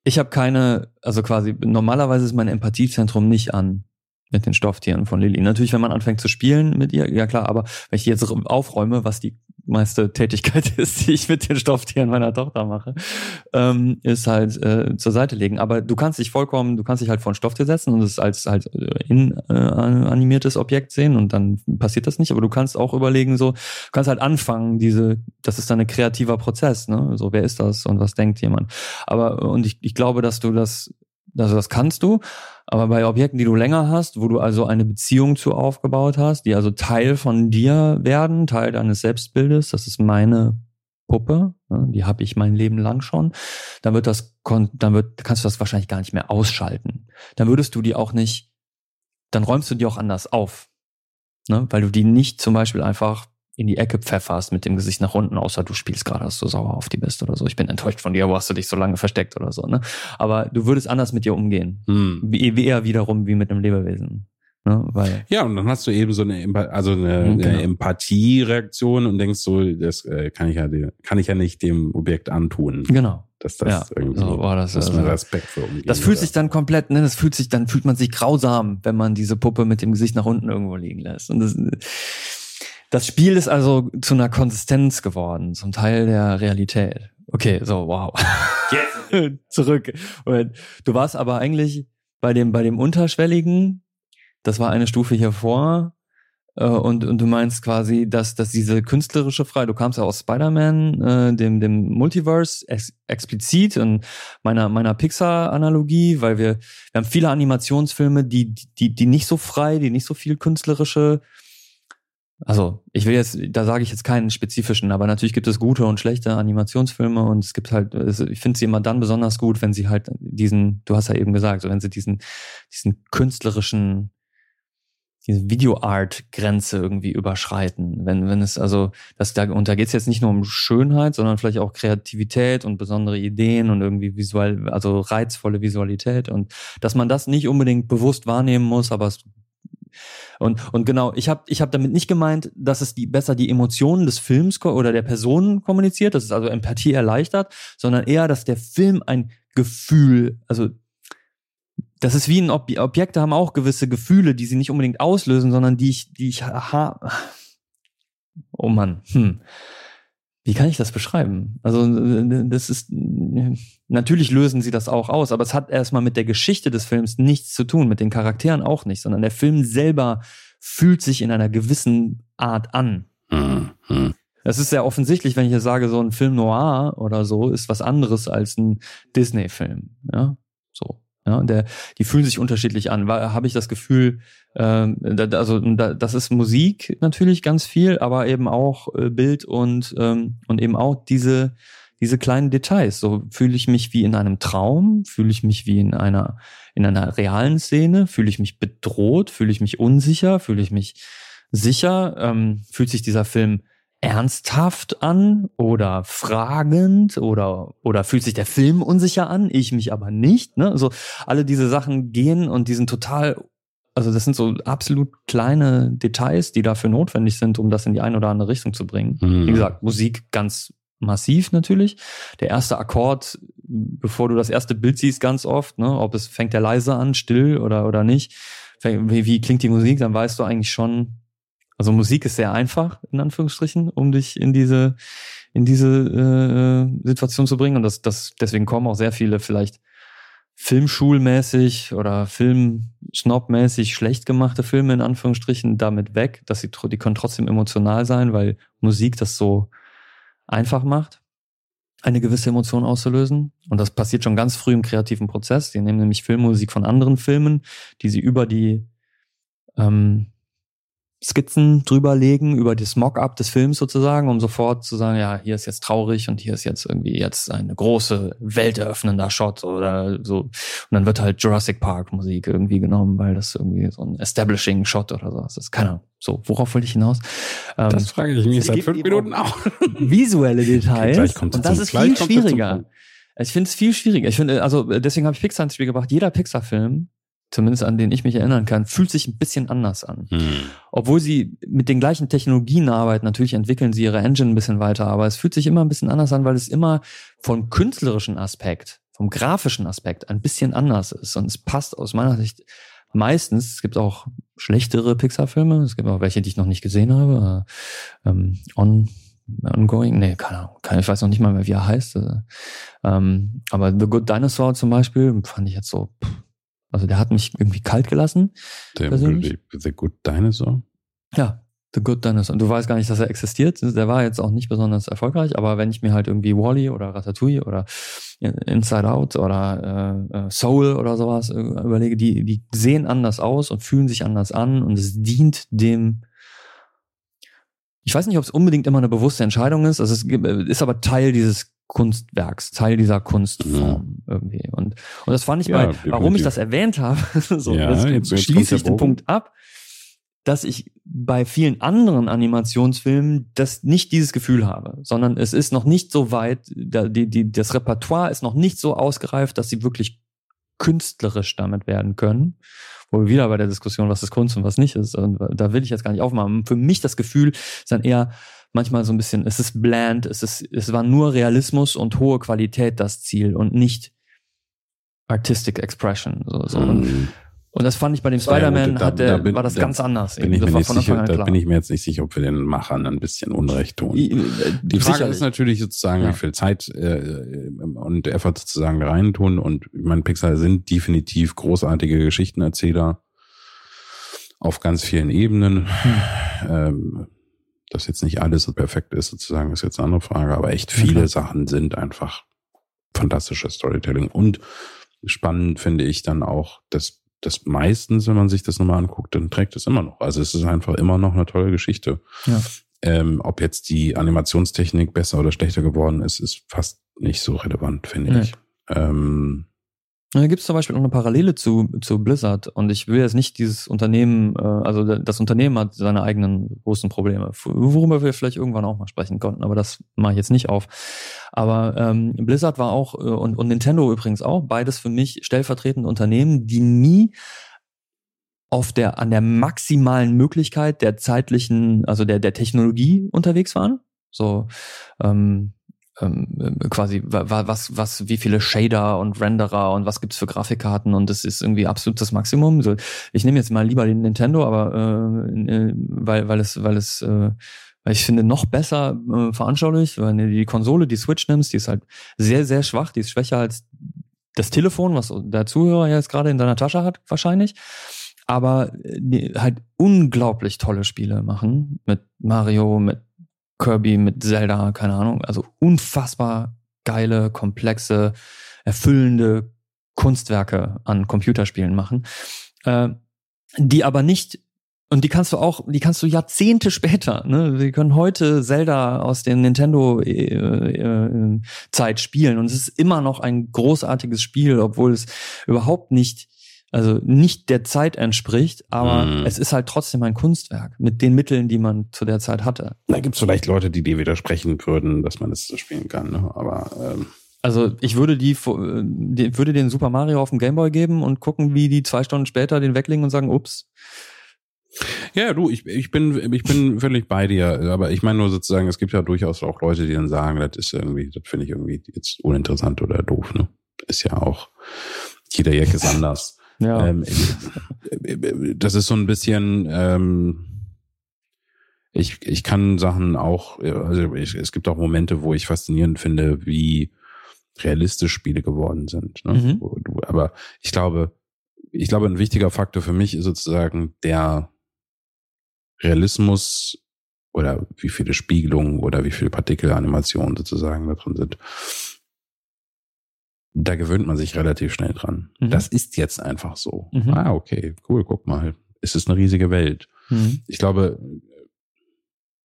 ich habe keine, also quasi normalerweise ist mein Empathiezentrum nicht an mit den Stofftieren von Lilly. Natürlich, wenn man anfängt zu spielen mit ihr, ja klar, aber wenn ich jetzt aufräume, was die meiste Tätigkeit ist, die ich mit den Stofftieren meiner Tochter mache, ähm, ist halt äh, zur Seite legen. Aber du kannst dich vollkommen, du kannst dich halt vor ein Stofftier setzen und es als halt äh, in äh, animiertes Objekt sehen und dann passiert das nicht. Aber du kannst auch überlegen, so, du kannst halt anfangen, diese, das ist dann ein kreativer Prozess, ne? So, wer ist das und was denkt jemand? Aber und ich, ich glaube, dass du das, also das kannst du, aber bei Objekten, die du länger hast, wo du also eine Beziehung zu aufgebaut hast, die also Teil von dir werden, Teil deines Selbstbildes, das ist meine Puppe, ne, die habe ich mein Leben lang schon, dann wird das, dann wird, kannst du das wahrscheinlich gar nicht mehr ausschalten. Dann würdest du die auch nicht, dann räumst du die auch anders auf, ne, weil du die nicht zum Beispiel einfach in die Ecke pfefferst mit dem Gesicht nach unten, außer du spielst gerade, dass du sauer auf die bist oder so. Ich bin enttäuscht von dir, wo hast du dich so lange versteckt oder so, ne? Aber du würdest anders mit dir umgehen. Hm. Wie, wie eher wiederum wie mit einem Lebewesen. Ne? Weil, Ja, und dann hast du eben so eine, also eine, Mhm, genau. eine Empathiereaktion und denkst so, das äh, kann ich ja, kann ich ja nicht dem Objekt antun, genau. dass das Ja, irgendwie, so war das, dass also- Respekt für umgehen. Das fühlt oder- sich dann komplett, ne, das fühlt sich, dann fühlt man sich grausam, wenn man diese Puppe mit dem Gesicht nach unten irgendwo liegen lässt. Und das, das Spiel ist also zu einer Konsistenz geworden, zum Teil der Realität. Okay, so, wow. Jetzt zurück. Du warst aber eigentlich bei dem, bei dem Unterschwelligen, das war eine Stufe hier vor, äh, und, und du meinst quasi, dass, dass diese künstlerische Freiheit, du kamst ja aus Spider-Man, äh, dem, dem Multiverse ex explizit und meiner, meiner Pixar-Analogie, weil wir, wir haben viele Animationsfilme, die, die, die nicht so frei, die nicht so viel künstlerische, also ich will jetzt, da sage ich jetzt keinen spezifischen, aber natürlich gibt es gute und schlechte Animationsfilme und es gibt halt, ich finde sie immer dann besonders gut, wenn sie halt diesen, du hast ja eben gesagt, so wenn sie diesen, diesen künstlerischen, diese Videoart-Grenze irgendwie überschreiten. Wenn, wenn es also, das da, und da geht es jetzt nicht nur um Schönheit, sondern vielleicht auch Kreativität und besondere Ideen und irgendwie visuell, also reizvolle Visualität und dass man das nicht unbedingt bewusst wahrnehmen muss, aber es und, und genau, ich habe ich hab damit nicht gemeint, dass es die besser die Emotionen des Films oder der Person kommuniziert, dass es also Empathie erleichtert, sondern eher, dass der Film ein Gefühl, also das ist wie ein Ob Objekte haben auch gewisse Gefühle, die sie nicht unbedingt auslösen, sondern die ich, die ich ha Oh Mann, hm. Wie kann ich das beschreiben? Also, das ist, natürlich lösen sie das auch aus, aber es hat erstmal mit der Geschichte des Films nichts zu tun, mit den Charakteren auch nicht, sondern der Film selber fühlt sich in einer gewissen Art an. Hm, hm. Es ist sehr offensichtlich, wenn ich jetzt sage, so ein Film noir oder so ist was anderes als ein Disney-Film. Ja, so. Ja, der, die fühlen sich unterschiedlich an. Habe ich das Gefühl, ähm, da- also da, das ist Musik natürlich ganz viel, aber eben auch äh, Bild und ähm, und eben auch diese diese kleinen Details. So fühle ich mich wie in einem Traum, fühle ich mich wie in einer in einer realen Szene, fühle ich mich bedroht, fühle ich mich unsicher, fühle ich mich sicher, ähm, fühlt sich dieser Film ernsthaft an oder fragend oder oder fühlt sich der Film unsicher an, ich mich aber nicht. Ne? Also alle diese Sachen gehen und die sind total, also das sind so absolut kleine Details, die dafür notwendig sind, um das in die eine oder andere Richtung zu bringen. Mhm. Wie gesagt, Musik ganz massiv natürlich. Der erste Akkord, bevor du das erste Bild siehst, ganz oft, ne, ob es fängt der leise an, still oder oder nicht. Wie, wie klingt die Musik, dann weißt du eigentlich schon, also Musik ist sehr einfach, in Anführungsstrichen, um dich in diese, in diese äh, Situation zu bringen. Und das, das, deswegen kommen auch sehr viele vielleicht filmschulmäßig oder filmsnobmäßig schlecht gemachte Filme in Anführungsstrichen damit weg, dass sie die können trotzdem emotional sein, weil Musik das so einfach macht, eine gewisse Emotion auszulösen. Und das passiert schon ganz früh im kreativen Prozess. Die nehmen nämlich Filmmusik von anderen Filmen, die sie über die ähm, Skizzen drüberlegen über das Mock-up des Films sozusagen, um sofort zu sagen, ja, hier ist jetzt traurig und hier ist jetzt irgendwie jetzt eine große welteröffnender Shot oder so. Und dann wird halt Jurassic Park Musik irgendwie genommen, weil das irgendwie so ein Establishing Shot oder sowas ist. Keine Ahnung. So, worauf wollte ich hinaus? Ähm, das frage ich mich seit fünf Minuten auch. Visuelle Details. Okay, und das zum, ist viel schwieriger. Ich finde es viel schwieriger. Ich finde, also deswegen habe ich Pixar ins Spiel gebracht. Jeder Pixar-Film zumindest an den ich mich erinnern kann, fühlt sich ein bisschen anders an. Hm. Obwohl sie mit den gleichen Technologien arbeiten, natürlich entwickeln sie ihre Engine ein bisschen weiter, aber es fühlt sich immer ein bisschen anders an, weil es immer vom künstlerischen Aspekt, vom grafischen Aspekt ein bisschen anders ist. Und es passt aus meiner Sicht meistens, es gibt auch schlechtere Pixar-Filme, es gibt auch welche, die ich noch nicht gesehen habe. Ähm, on Ongoing, nee, keine Ahnung, ich weiß noch nicht mal mehr, wie er heißt. Ähm, aber The Good Dinosaur zum Beispiel fand ich jetzt so, also der hat mich irgendwie kalt gelassen. The, the Good Dinosaur? Ja, The Good Dinosaur. Und du weißt gar nicht, dass er existiert. Der war jetzt auch nicht besonders erfolgreich, aber wenn ich mir halt irgendwie Wally -E oder Ratatouille oder Inside Out oder äh, äh, Soul oder sowas äh, überlege, die, die sehen anders aus und fühlen sich anders an und es dient dem ich weiß nicht, ob es unbedingt immer eine bewusste Entscheidung ist. Also es ist aber Teil dieses Kunstwerks, Teil dieser Kunstform mhm. irgendwie. Und, und das fand ich ja, bei, warum ich das erwähnt habe, so, ja, jetzt, jetzt schließe ich den Punkt ab, dass ich bei vielen anderen Animationsfilmen das nicht dieses Gefühl habe, sondern es ist noch nicht so weit, die, die, das Repertoire ist noch nicht so ausgereift, dass sie wirklich künstlerisch damit werden können. Wo wir wieder bei der Diskussion, was ist Kunst und was nicht ist. Und da will ich jetzt gar nicht aufmachen. Für mich das Gefühl ist dann eher, manchmal so ein bisschen, es ist bland, es ist, es war nur Realismus und hohe Qualität das Ziel und nicht Artistic Expression. So, so. Mhm. Und, das fand ich bei dem Spider-Man, da, der, da bin, war das da ganz anders. Bin ich mir nicht sicher, da bin ich mir jetzt nicht sicher, ob wir den Machern ein bisschen Unrecht tun. Äh, Die Frage Sicherlich. ist natürlich sozusagen, Ja. wie viel Zeit äh, und Effort sozusagen reintun. Und ich meine, Pixar sind definitiv großartige Geschichtenerzähler auf ganz vielen Ebenen. Ähm, dass jetzt nicht alles so perfekt ist, sozusagen, ist jetzt eine andere Frage, aber echt Ja, viele klar. Sachen sind einfach fantastisches Storytelling. Und spannend finde ich dann auch, dass das meistens, wenn man sich das nochmal anguckt, dann trägt es immer noch. Also es ist einfach immer noch eine tolle Geschichte. Ja. Ähm, ob jetzt die Animationstechnik besser oder schlechter geworden ist, ist fast nicht so relevant, finde Nee. ich. Ähm, Da gibt es zum Beispiel auch eine Parallele zu, zu Blizzard und ich will jetzt nicht dieses Unternehmen, äh, also da- das Unternehmen hat seine eigenen großen Probleme, worüber wir vielleicht irgendwann auch mal sprechen konnten, aber das mache ich jetzt nicht auf. Aber ähm, Blizzard war auch äh, und, und Nintendo übrigens auch, beides für mich stellvertretende Unternehmen, die nie auf der an der maximalen Möglichkeit der zeitlichen, also der der Technologie unterwegs waren. So ähm, ähm, quasi wa- wa- was was wie viele Shader und Renderer und was gibt's für Grafikkarten und das ist irgendwie absolut das Maximum. So, ich nehme jetzt mal lieber den Nintendo, aber äh, äh, weil weil es weil es äh, weil ich finde noch besser äh, veranschaulicht, wenn du die Konsole, die Switch nimmst, die ist halt sehr sehr schwach, die ist schwächer als das Telefon, was der Zuhörer jetzt gerade in deiner Tasche hat wahrscheinlich aber äh, die halt unglaublich tolle Spiele machen mit Mario, mit Kirby, mit Zelda, keine Ahnung, also unfassbar geile, komplexe, erfüllende Kunstwerke an Computerspielen machen, äh, die aber nicht und die kannst du auch, die kannst du Jahrzehnte später, ne? Wir können heute Zelda aus der Nintendo äh, äh, spielen und es ist immer noch ein großartiges Spiel, obwohl es überhaupt nicht also nicht der Zeit entspricht, aber Mhm. es ist halt trotzdem ein Kunstwerk mit den Mitteln, die man zu der Zeit hatte. Da gibt es vielleicht Leute, die dir widersprechen würden, dass man das so spielen kann. Ne? Aber ähm, Also ich würde die, die würde den Super Mario auf dem Gameboy geben und gucken, wie die zwei Stunden später den weglegen und sagen, ups. ja, du, ich, ich bin ich bin völlig bei dir. Aber ich meine nur sozusagen, es gibt ja durchaus auch Leute, die dann sagen, das ist irgendwie, das finde ich irgendwie jetzt uninteressant oder doof. Ne? Ist ja auch jeder Jack ist anders. Ja. Ähm, das ist so ein bisschen, ähm, ich, ich kann Sachen auch, also ich, es gibt auch Momente, wo ich faszinierend finde, wie realistisch Spiele geworden sind. Ne? Mhm. Aber ich glaube, ich glaube, ein wichtiger Faktor für mich ist sozusagen der Realismus oder wie viele Spiegelungen oder wie viele Partikelanimationen sozusagen da drin sind. Da gewöhnt man sich relativ schnell dran. Mhm. Das ist jetzt einfach so. Mhm. Ah, okay, cool, guck mal. Es ist eine riesige Welt. Mhm. Ich glaube,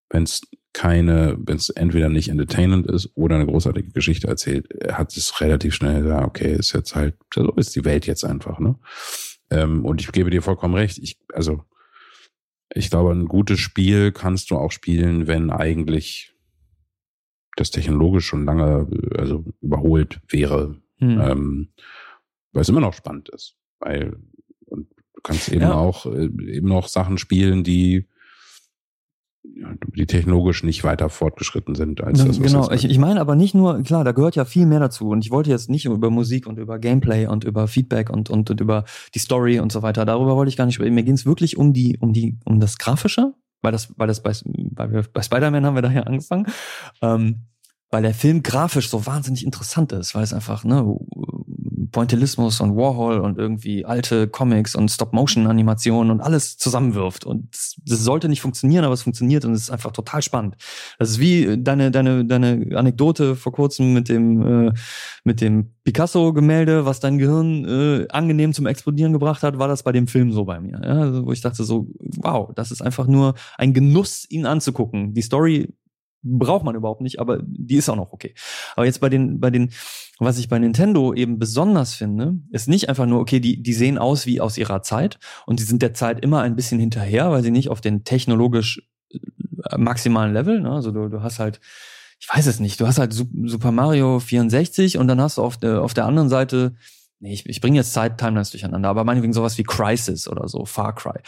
wenn es keine, wenn es entweder nicht entertainend ist oder eine großartige Geschichte erzählt, hat es relativ schnell gesagt, okay, ist jetzt halt, so ist die Welt jetzt einfach, ne? Ähm, und ich gebe dir vollkommen recht. Ich, also, ich glaube, ein gutes Spiel kannst du auch spielen, wenn eigentlich das technologisch schon lange, äh, also überholt wäre, Mhm. ähm, weil es immer noch spannend ist. Weil und du kannst eben Ja. auch äh, eben noch Sachen spielen, die die technologisch nicht weiter fortgeschritten sind als das, was genau, ich, ich meine aber nicht nur, klar, da gehört ja viel mehr dazu und ich wollte jetzt nicht über Musik und über Gameplay und über Feedback und, und, und über die Story und so weiter, darüber wollte ich gar nicht sprechen. Mir ging es wirklich um die, um die, um das Grafische, weil das, weil das bei, bei, bei Spider-Man haben wir daher angefangen, ähm, weil der Film grafisch so wahnsinnig interessant ist, weil es einfach, ne, Pointillismus und Warhol und irgendwie alte Comics und Stop-Motion-Animationen und alles zusammenwirft. Und das, sollte nicht funktionieren, aber es funktioniert und es ist einfach total spannend. Das ist wie deine, deine, deine Anekdote vor kurzem mit dem, äh, mit dem Picasso-Gemälde, was dein Gehirn äh, angenehm zum Explodieren gebracht hat, war das bei dem Film so bei mir. Ja? Also, wo ich dachte so, wow, das ist einfach nur ein Genuss, ihn anzugucken. Die Story braucht man überhaupt nicht, aber die ist auch noch okay. Aber jetzt bei den, bei den, was ich bei Nintendo eben besonders finde, ist nicht einfach nur, okay, die, die sehen aus wie aus ihrer Zeit und die sind der Zeit immer ein bisschen hinterher, weil sie nicht auf den technologisch äh, maximalen Level, ne? also du, du hast halt, ich weiß es nicht, du hast halt Su- Super Mario 64 und dann hast du auf der, auf der anderen Seite, nee, ich, ich bringe jetzt Zeit-Timelines durcheinander, aber meinetwegen sowas wie Crisis oder so, Far Cry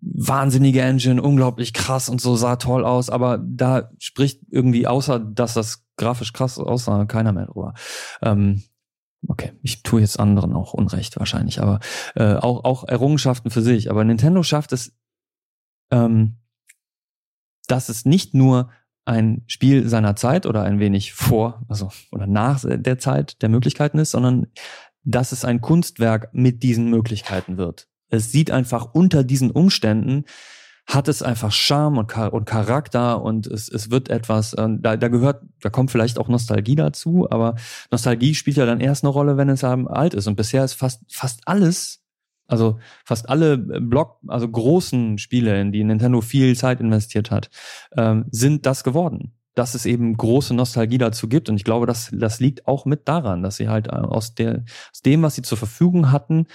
wahnsinnige Engine, unglaublich krass und so sah toll aus, aber da spricht irgendwie außer, dass das grafisch krass aussah, keiner mehr drüber. Ähm, okay, ich tue jetzt anderen auch Unrecht wahrscheinlich, aber äh, auch auch Errungenschaften für sich. Aber Nintendo schafft es, ähm, dass es nicht nur ein Spiel seiner Zeit oder ein wenig vor, also oder nach der Zeit der Möglichkeiten ist, sondern dass es ein Kunstwerk mit diesen Möglichkeiten wird. Es sieht einfach unter diesen Umständen hat es einfach Charme und, und Charakter und es, es wird etwas, äh, da, da gehört, da kommt vielleicht auch Nostalgie dazu, aber Nostalgie spielt ja dann erst eine Rolle, wenn es alt ist. Und bisher ist fast, fast alles, also fast alle Block, also großen Spiele, in die Nintendo viel Zeit investiert hat, ähm, sind das geworden. Dass es eben große Nostalgie dazu gibt. Und ich glaube, das, das liegt auch mit daran, dass sie halt äh, aus, der, aus dem, was sie zur Verfügung hatten,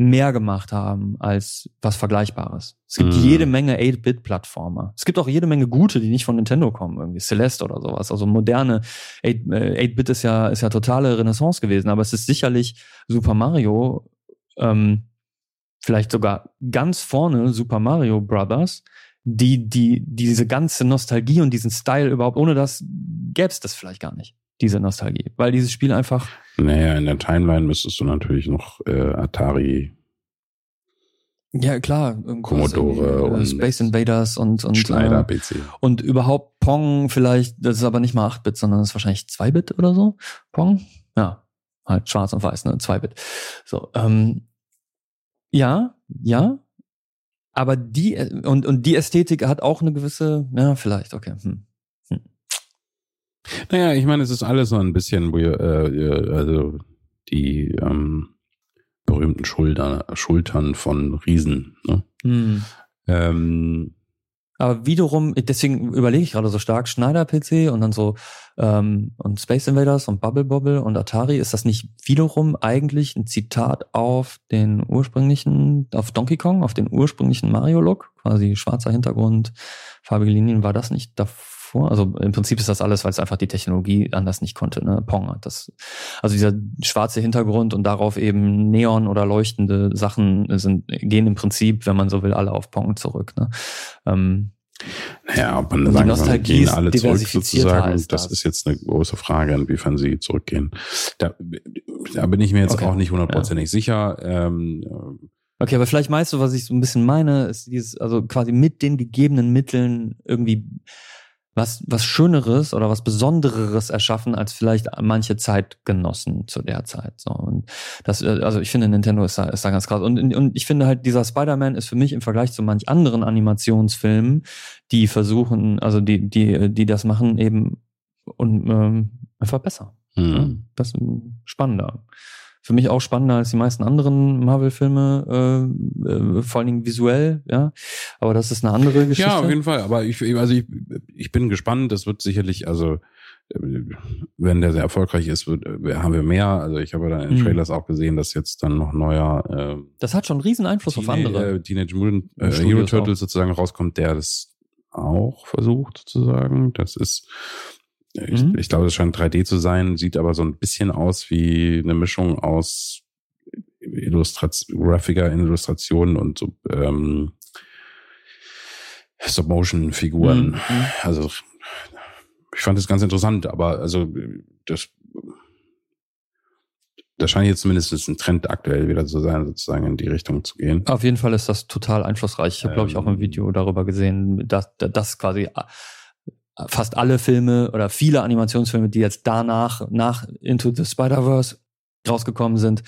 mehr gemacht haben als was Vergleichbares. Es gibt Mhm. jede Menge 8-Bit-Plattformer. Es gibt auch jede Menge gute, die nicht von Nintendo kommen, irgendwie Celeste oder sowas. Also moderne 8- äh, 8-Bit ist ja, ist ja totale Renaissance gewesen, aber es ist sicherlich Super Mario, ähm, vielleicht sogar ganz vorne Super Mario Brothers, die, die, diese ganze Nostalgie und diesen Style überhaupt, ohne das gäbe es das vielleicht gar nicht, diese Nostalgie. Weil dieses Spiel einfach Naja, in der Timeline müsstest du natürlich noch äh, Atari, Ja, klar. Commodore äh, und Space Invaders und, und, Schneider, äh, PC. und überhaupt Pong vielleicht, das ist aber nicht mal 8-Bit, sondern das ist wahrscheinlich 2-Bit oder so. Pong? Ja, halt schwarz und weiß, ne? 2-Bit. So, ähm, ja, ja. Aber die, äh, und, und die Ästhetik hat auch eine gewisse, ja, vielleicht, okay. Hm. Naja, ich meine, es ist alles so ein bisschen, wie, äh, also die ähm, berühmten Schultern, Schultern von Riesen. Ne? Hm. Ähm, Aber wiederum, deswegen überlege ich gerade so stark, Schneider-PC und dann so ähm, und Space Invaders und Bubble Bobble und Atari, ist das nicht wiederum eigentlich ein Zitat auf den ursprünglichen, auf Donkey Kong, auf den ursprünglichen Mario-Look? Quasi schwarzer Hintergrund, farbige Linien, war das nicht davor? Vor. Also im Prinzip ist das alles, weil es einfach die Technologie anders nicht konnte. Ne? Pong hat das. Also dieser schwarze Hintergrund und darauf eben Neon oder leuchtende Sachen sind gehen im Prinzip, wenn man so will, alle auf Pong zurück. Ne? Ähm, naja, ob man die sagen Nostalgie gehen alle zurück sozusagen, das, das ist jetzt eine große Frage, inwiefern sie zurückgehen. Da, da bin ich mir jetzt okay. auch nicht hundertprozentig ja. sicher. Ähm, Okay, aber vielleicht meinst du, was ich so ein bisschen meine, ist dieses, also quasi mit den gegebenen Mitteln irgendwie was, was Schöneres oder was Besondereres erschaffen als vielleicht manche Zeitgenossen zu der Zeit. So. Und das, äh, also ich finde, Nintendo ist da, ist da ganz krass. Und, und ich finde halt, dieser Spider-Man ist für mich im Vergleich zu manch anderen Animationsfilmen, die versuchen, also die, die, die das machen, eben und ähm, einfach besser. Mhm. Das ist spannender für mich auch spannender als die meisten anderen Marvel-Filme, äh, äh, vor allen Dingen visuell, ja. Aber das ist eine andere Geschichte. Ja, auf jeden Fall. Aber ich, also ich, ich bin gespannt. Das wird sicherlich, also wenn der sehr erfolgreich ist, wird, äh, haben wir mehr. Also ich habe dann in den mhm. Trailers auch gesehen, dass jetzt dann noch neuer. Äh, das hat schon einen riesen Einfluss Teenage, auf andere. Äh, Teenage Mutant äh, Hero Turtles auch. sozusagen rauskommt, der das auch versucht sozusagen. Das ist ich, mhm. ich glaube, es scheint 3D zu sein, sieht aber so ein bisschen aus wie eine Mischung aus Illustration, graphiker Illustrationen und so, ähm, Stop-Motion-Figuren. Mhm. mhm. Also ich fand das ganz interessant, aber also das das scheint jetzt zumindest ein Trend aktuell wieder zu sein, sozusagen in die Richtung zu gehen. Auf jeden Fall ist das total einflussreich. Ich habe, ähm, glaube ich, auch ein ähm. Video darüber gesehen, dass das quasi fast alle Filme oder viele Animationsfilme, die jetzt danach, nach Into the Spider-Verse rausgekommen sind,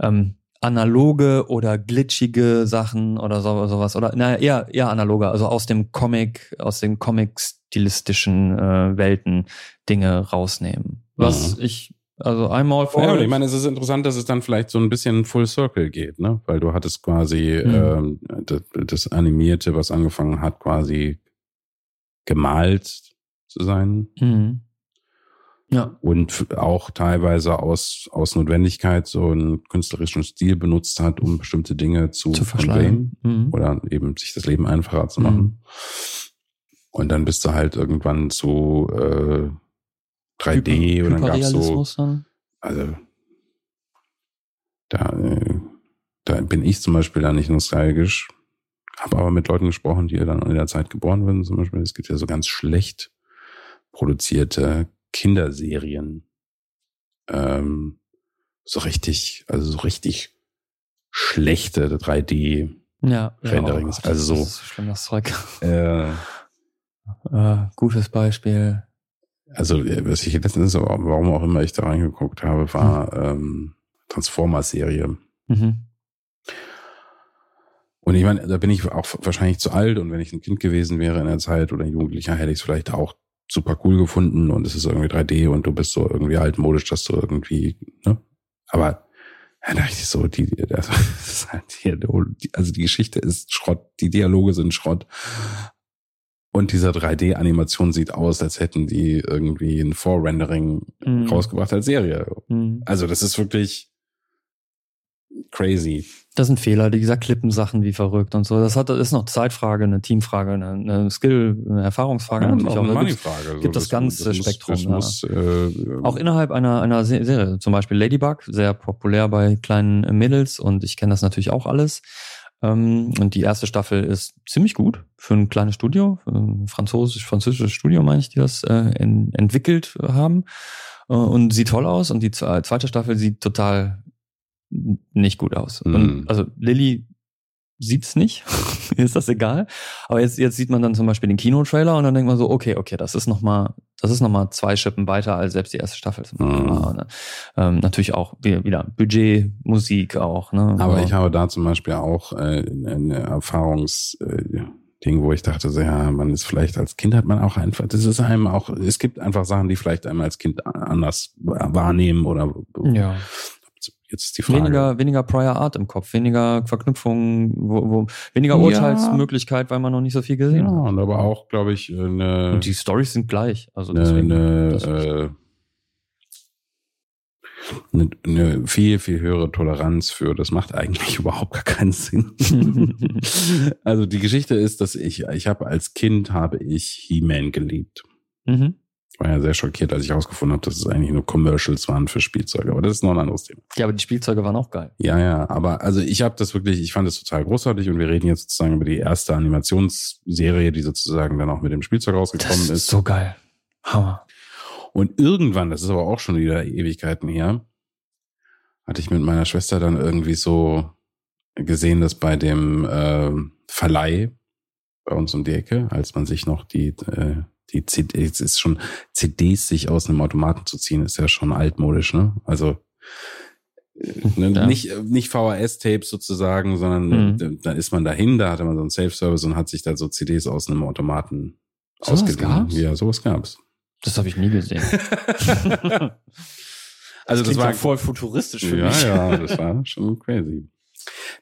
ähm, analoge oder glitschige Sachen oder so, sowas oder naja, eher eher analoge, also aus dem Comic, aus den Comic-stilistischen äh, Welten Dinge rausnehmen. Was mhm. ich also einmal vor. Ja, ich meine, es ist interessant, dass es dann vielleicht so ein bisschen Full Circle geht, ne? Weil du hattest quasi mhm. ähm, das, das Animierte, was angefangen hat, quasi gemalt zu sein. Mhm. Ja. Und auch teilweise aus, aus Notwendigkeit so einen künstlerischen Stil benutzt hat, um bestimmte Dinge zu, zu verschleiern. Mhm. Oder eben sich das Leben einfacher zu machen. Mhm. Und dann bist du halt irgendwann zu äh, 3D Hyper, und dann gab's so. Dann? Also da, äh, da bin ich zum Beispiel da nicht nostalgisch. Habe aber mit Leuten gesprochen, die ja dann in der Zeit geboren wurden. Zum Beispiel, es gibt ja so ganz schlecht produzierte Kinderserien. Ähm, so richtig, also so richtig schlechte 3D ja, Renderings. Ja, oh also so. schlimmes Zeug. Äh, äh, gutes Beispiel. Also, was ich letztens, warum auch immer ich da reingeguckt habe, war hm. ähm, Transformers-Serie. Mhm. Und ich meine, da bin ich auch wahrscheinlich zu alt und wenn ich ein Kind gewesen wäre in der Zeit oder ein Jugendlicher, hätte ich es vielleicht auch super cool gefunden und es ist irgendwie 3D und du bist so irgendwie altmodisch, dass du irgendwie, ne? Aber ja, dachte ich so, die, das ist halt hier, also die Geschichte ist Schrott, die Dialoge sind Schrott. Und dieser 3D-Animation sieht aus, als hätten die irgendwie ein Vorrendering mhm. rausgebracht als Serie. Mhm. Also das ist wirklich crazy. Das sind Fehler, die gesagt Klippensachen wie verrückt und so. Das hat, ist noch Zeitfrage, eine Teamfrage, eine, eine Skill, eine Erfahrungsfrage ja, natürlich auch. Eine Moneyfrage. Gibt, gibt das, das ganze das Spektrum. Muss, das muss, äh, auch innerhalb einer, einer Serie, zum Beispiel Ladybug, sehr populär bei kleinen Mädels und ich kenne das natürlich auch alles. Ähm, und die erste Staffel ist ziemlich gut für ein kleines Studio, ein französisch, französisches Studio, meine ich, die das äh, entwickelt haben äh, und sieht toll aus. Und die zweite Staffel sieht total nicht gut aus. Mhm. Und also Lilly sieht's nicht, ist das egal. Aber jetzt, jetzt sieht man dann zum Beispiel den Kinotrailer und dann denkt man so, okay, okay, das ist nochmal, das ist nochmal zwei Schippen weiter als selbst die erste Staffel. Mhm. Ne? Ähm, natürlich auch wieder Budget, Musik auch. Ne? Aber ja. ich habe da zum Beispiel auch äh, eine Erfahrungs äh, Ding, wo ich dachte, so, ja, man ist vielleicht als Kind hat man auch einfach, das ist einem auch, es gibt einfach Sachen, die vielleicht einem als Kind anders wahrnehmen oder ja Jetzt ist die Frage. Weniger, weniger Prior Art im Kopf, weniger Verknüpfung, wo, wo, weniger Ja. Urteilsmöglichkeit, weil man noch nicht so viel gesehen ja, hat. und aber auch, glaube ich, eine, Und die Stories sind gleich. Also eine, deswegen. eine, ist- äh, eine, eine viel, viel höhere Toleranz für, das macht eigentlich überhaupt gar keinen Sinn. also die Geschichte ist, dass ich, ich habe als Kind habe ich He-Man geliebt. mhm. Ich war ja sehr schockiert, als ich herausgefunden habe, dass es eigentlich nur Commercials waren für Spielzeuge. Aber das ist noch ein anderes Thema. Ja, aber die Spielzeuge waren auch geil. Ja, ja, aber also ich habe das wirklich, ich fand das total großartig und wir reden jetzt sozusagen über die erste Animationsserie, die sozusagen dann auch mit dem Spielzeug rausgekommen ist. so geil. Hammer. Und irgendwann, das ist aber auch schon wieder Ewigkeiten her, hatte ich mit meiner Schwester dann irgendwie so gesehen, dass bei dem äh, Verleih bei uns um die Ecke, als man sich noch die äh, die CDs ist schon CDs sich aus einem Automaten zu ziehen, ist ja schon altmodisch, ne? Also äh, ne, Ja. nicht nicht VHS-Tapes sozusagen, sondern Mhm. da, ist man dahin, da hatte man so einen Safe-Service und hat sich da so CDs aus einem Automaten Sowas ausgeliehen. Ja, sowas gab's. Das habe ich nie gesehen. Also das, klingt war ja voll futuristisch für ja, mich. ja, das war schon crazy.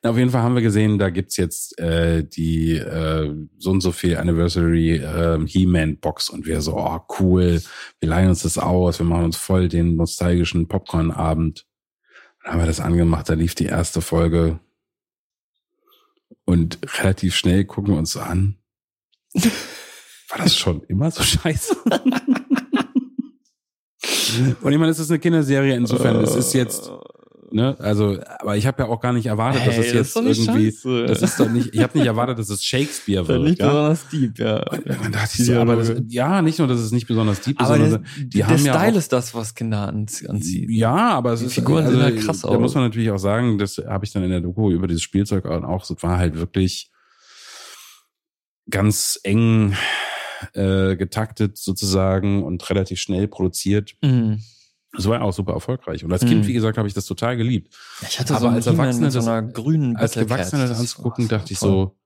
Na, auf jeden Fall haben wir gesehen, da gibt's jetzt äh, die äh, so und so viel Anniversary äh, He-Man-Box und wir so, oh cool, wir leihen uns das aus, wir machen uns voll den nostalgischen Popcorn-Abend. Dann haben wir das angemacht, da lief die erste Folge und relativ schnell gucken wir uns an. War das schon immer so scheiße? und ich meine, es ist eine Kinderserie, insofern, es ist jetzt Ne? Also, aber ich habe ja auch gar nicht erwartet, dass Hey, es das ist jetzt doch nicht irgendwie. scheiße. Das ist doch nicht. Ich habe nicht erwartet, dass es Shakespeare Das wird. nicht Ja? besonders deep, ja. Dann dachte Die ich so, aber das, ja, nicht nur, dass es nicht besonders deep ist, Aber sondern der, die der haben ja Style auch, ist das, was Kinder anzie- anzieht. ja, aber es Die ist Figuren also, sehen halt krass Da aus. muss man natürlich auch sagen, das habe ich dann in der Doku über dieses Spielzeug auch, so war halt wirklich ganz eng äh, getaktet sozusagen und relativ schnell produziert. Mhm. Es war ja auch super erfolgreich. Und als. Kind, wie gesagt, habe ich das total geliebt. Ich hatte Aber so als Erwachsener so das- einer grünen als Battlecat. Erwachsener das Das anzugucken, dachte ich so,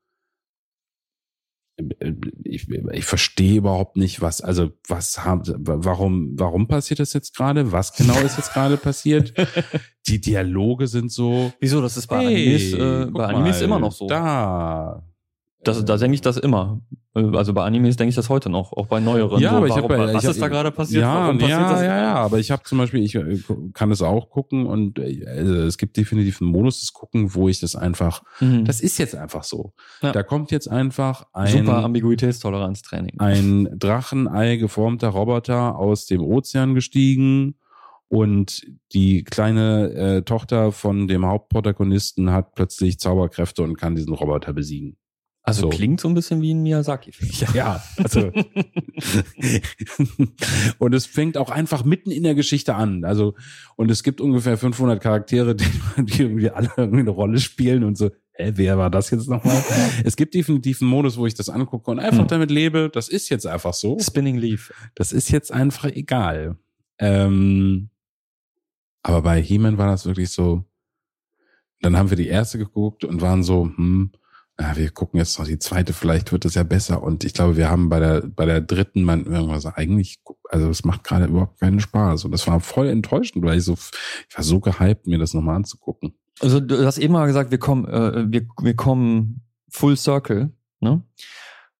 ich, ich verstehe überhaupt nicht, was, also was haben, warum, warum passiert das jetzt gerade? Was genau ist jetzt gerade passiert? Die Dialoge sind so. Wieso? Das ist bei hey, Animes, äh, bei Animes mal, immer noch so. Da. Das, da denke ich das immer. Äh, Also bei Animes denke ich das heute noch, auch bei neueren. Ja, so, aber ich warum, hab ja- was ich ist da gerade passiert? Ja, warum passiert ja, das? ja, ja, aber ich habe zum Beispiel, ich äh, kann es auch gucken und äh, also es gibt definitiv einen Modus des Gucken, wo ich das einfach, Mhm. das ist jetzt einfach so. Ja. Da kommt jetzt einfach ein Super Ambiguitätstoleranztraining. ein Drachenei geformter Roboter aus dem Ozean gestiegen und die kleine äh, Tochter von dem Hauptprotagonisten hat plötzlich Zauberkräfte und kann diesen Roboter besiegen. Also so. klingt so ein bisschen wie ein Miyazaki-Film. Ja, ja, also und es fängt auch einfach mitten in der Geschichte an. Also und es gibt ungefähr 500 Charaktere, die, die irgendwie alle irgendwie eine Rolle spielen und so. Hä, wer war das jetzt nochmal? es gibt definitiv einen Modus, wo ich das angucke und einfach Hm. damit lebe. Das ist jetzt einfach so. Spinning Leaf. Das ist jetzt einfach egal. Ähm, aber bei He-Man war das wirklich so. Dann haben wir die erste geguckt und waren so, hm, ja, wir gucken jetzt noch die zweite, vielleicht wird es ja besser. Und ich glaube, wir haben bei der, bei der dritten man irgendwas so, eigentlich, also es macht gerade überhaupt keinen Spaß. Und das war voll enttäuschend, weil ich so, ich war so gehypt, mir das nochmal anzugucken. Also du hast eben mal gesagt, wir kommen, äh, wir, wir kommen full circle, ne?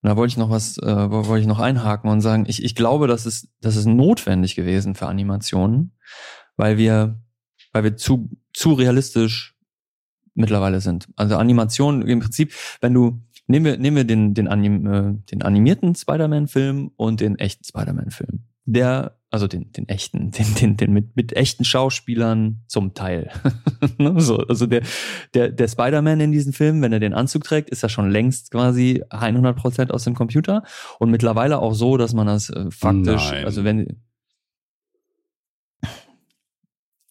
Und da wollte ich noch was, äh, wo- wollte ich noch einhaken und sagen, ich, ich glaube, das ist, das ist notwendig gewesen für Animationen, weil wir, weil wir zu, zu realistisch mittlerweile sind. Also Animation im Prinzip, wenn du, nehmen wir, nehmen wir den, den, Anim, äh, den animierten Spider-Man-Film und den echten Spider-Man-Film. Der, also den, den echten, den, den, den mit, mit echten Schauspielern zum Teil. Ne, so, also der, der, der Spider-Man in diesem Film, wenn er den Anzug trägt, ist er schon längst quasi 100% aus dem Computer und mittlerweile auch so, dass man das äh, faktisch, Nein. also wenn,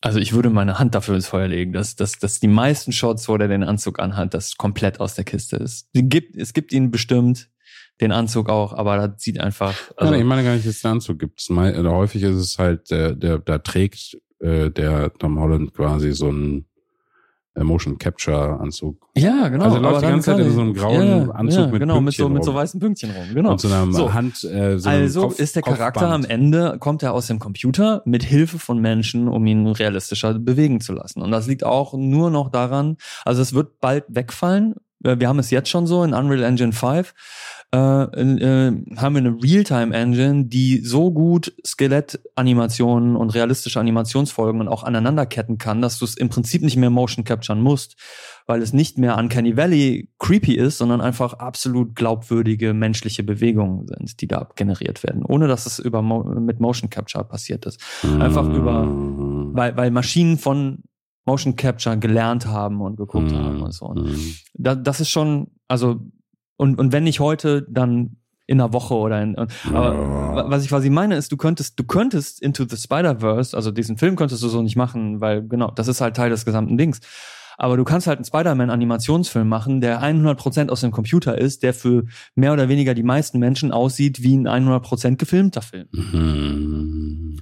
also ich würde meine Hand dafür ins Feuer legen, dass, dass, dass die meisten Shots, wo der den Anzug anhat, das komplett aus der Kiste ist. Es gibt, es gibt ihn bestimmt, den Anzug auch, aber das sieht einfach, also, ja, ich meine gar nicht, dass es einen Anzug gibt. Häufig ist es halt, der, der, da trägt äh, der Tom Holland quasi so ein äh, Motion Capture Anzug. Ja, genau. Also er läuft die ganze Zeit in so einem grauen ja, Anzug ja, mit genau, mit so, Pünktchen mit so rum. weißen Pünktchen rum. Genau. Und so einer So. Hand, äh, so Also Kopf, ist der Charakter am Kopfband. Ende, kommt er aus dem Computer mit Hilfe von Menschen, um ihn realistischer bewegen zu lassen. Und das liegt auch nur noch daran, also es wird bald wegfallen. Äh, Wir haben es jetzt schon so in Unreal Engine 5. Äh, äh, haben wir eine Realtime-Engine, die so gut Skeletanimationen und realistische Animationsfolgen und auch aneinanderketten kann, dass du es im Prinzip nicht mehr Motion capturen musst, weil es nicht mehr Uncanny Valley creepy ist, sondern einfach absolut glaubwürdige menschliche Bewegungen sind, die da generiert werden, ohne dass es über Mo mit Motion Capture passiert ist. Einfach über- Mhm. Weil, weil Maschinen von Motion Capture gelernt haben und geguckt Mhm. haben und so. Mhm. da, das ist schon, also, und, und wenn nicht heute, dann in einer Woche oder in, aber wa- was ich quasi meine ist, du könntest, du könntest Into the Spider-Verse, also diesen Film könntest du so nicht machen, weil genau, das ist halt Teil des gesamten Dings. Aber du kannst halt einen Spider-Man-Animationsfilm machen, der 100% aus dem Computer ist, der für mehr oder weniger die meisten Menschen aussieht wie ein 100% gefilmter Film. Mhm.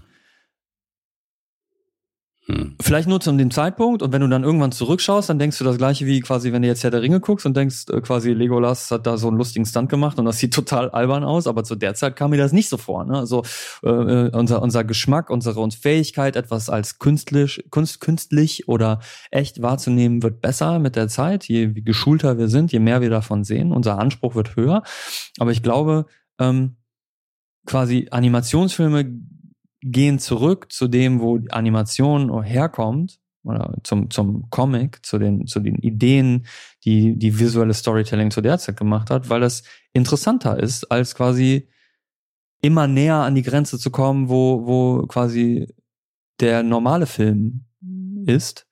Mhm. Vielleicht nur zu dem Zeitpunkt und wenn du dann irgendwann zurückschaust, dann denkst du das gleiche wie quasi, wenn du jetzt Herr der Ringe guckst und denkst, äh, quasi Legolas hat da so einen lustigen Stunt gemacht und das sieht total albern aus, aber zu der Zeit kam mir das nicht so vor. Ne? Also äh, äh, unser, unser Geschmack, unsere uns Fähigkeit, etwas als künstlich, kunst, künstlich oder echt wahrzunehmen, wird besser mit der Zeit. Je geschulter wir sind, je mehr wir davon sehen, unser Anspruch wird höher. Aber ich glaube, ähm, quasi Animationsfilme gehen zurück zu dem, wo Animation herkommt, oder zum, zum Comic, zu den, zu den Ideen, die die visuelle Storytelling zu der Zeit gemacht hat, weil das interessanter ist, als quasi immer näher an die Grenze zu kommen, wo, wo quasi der normale Film ist.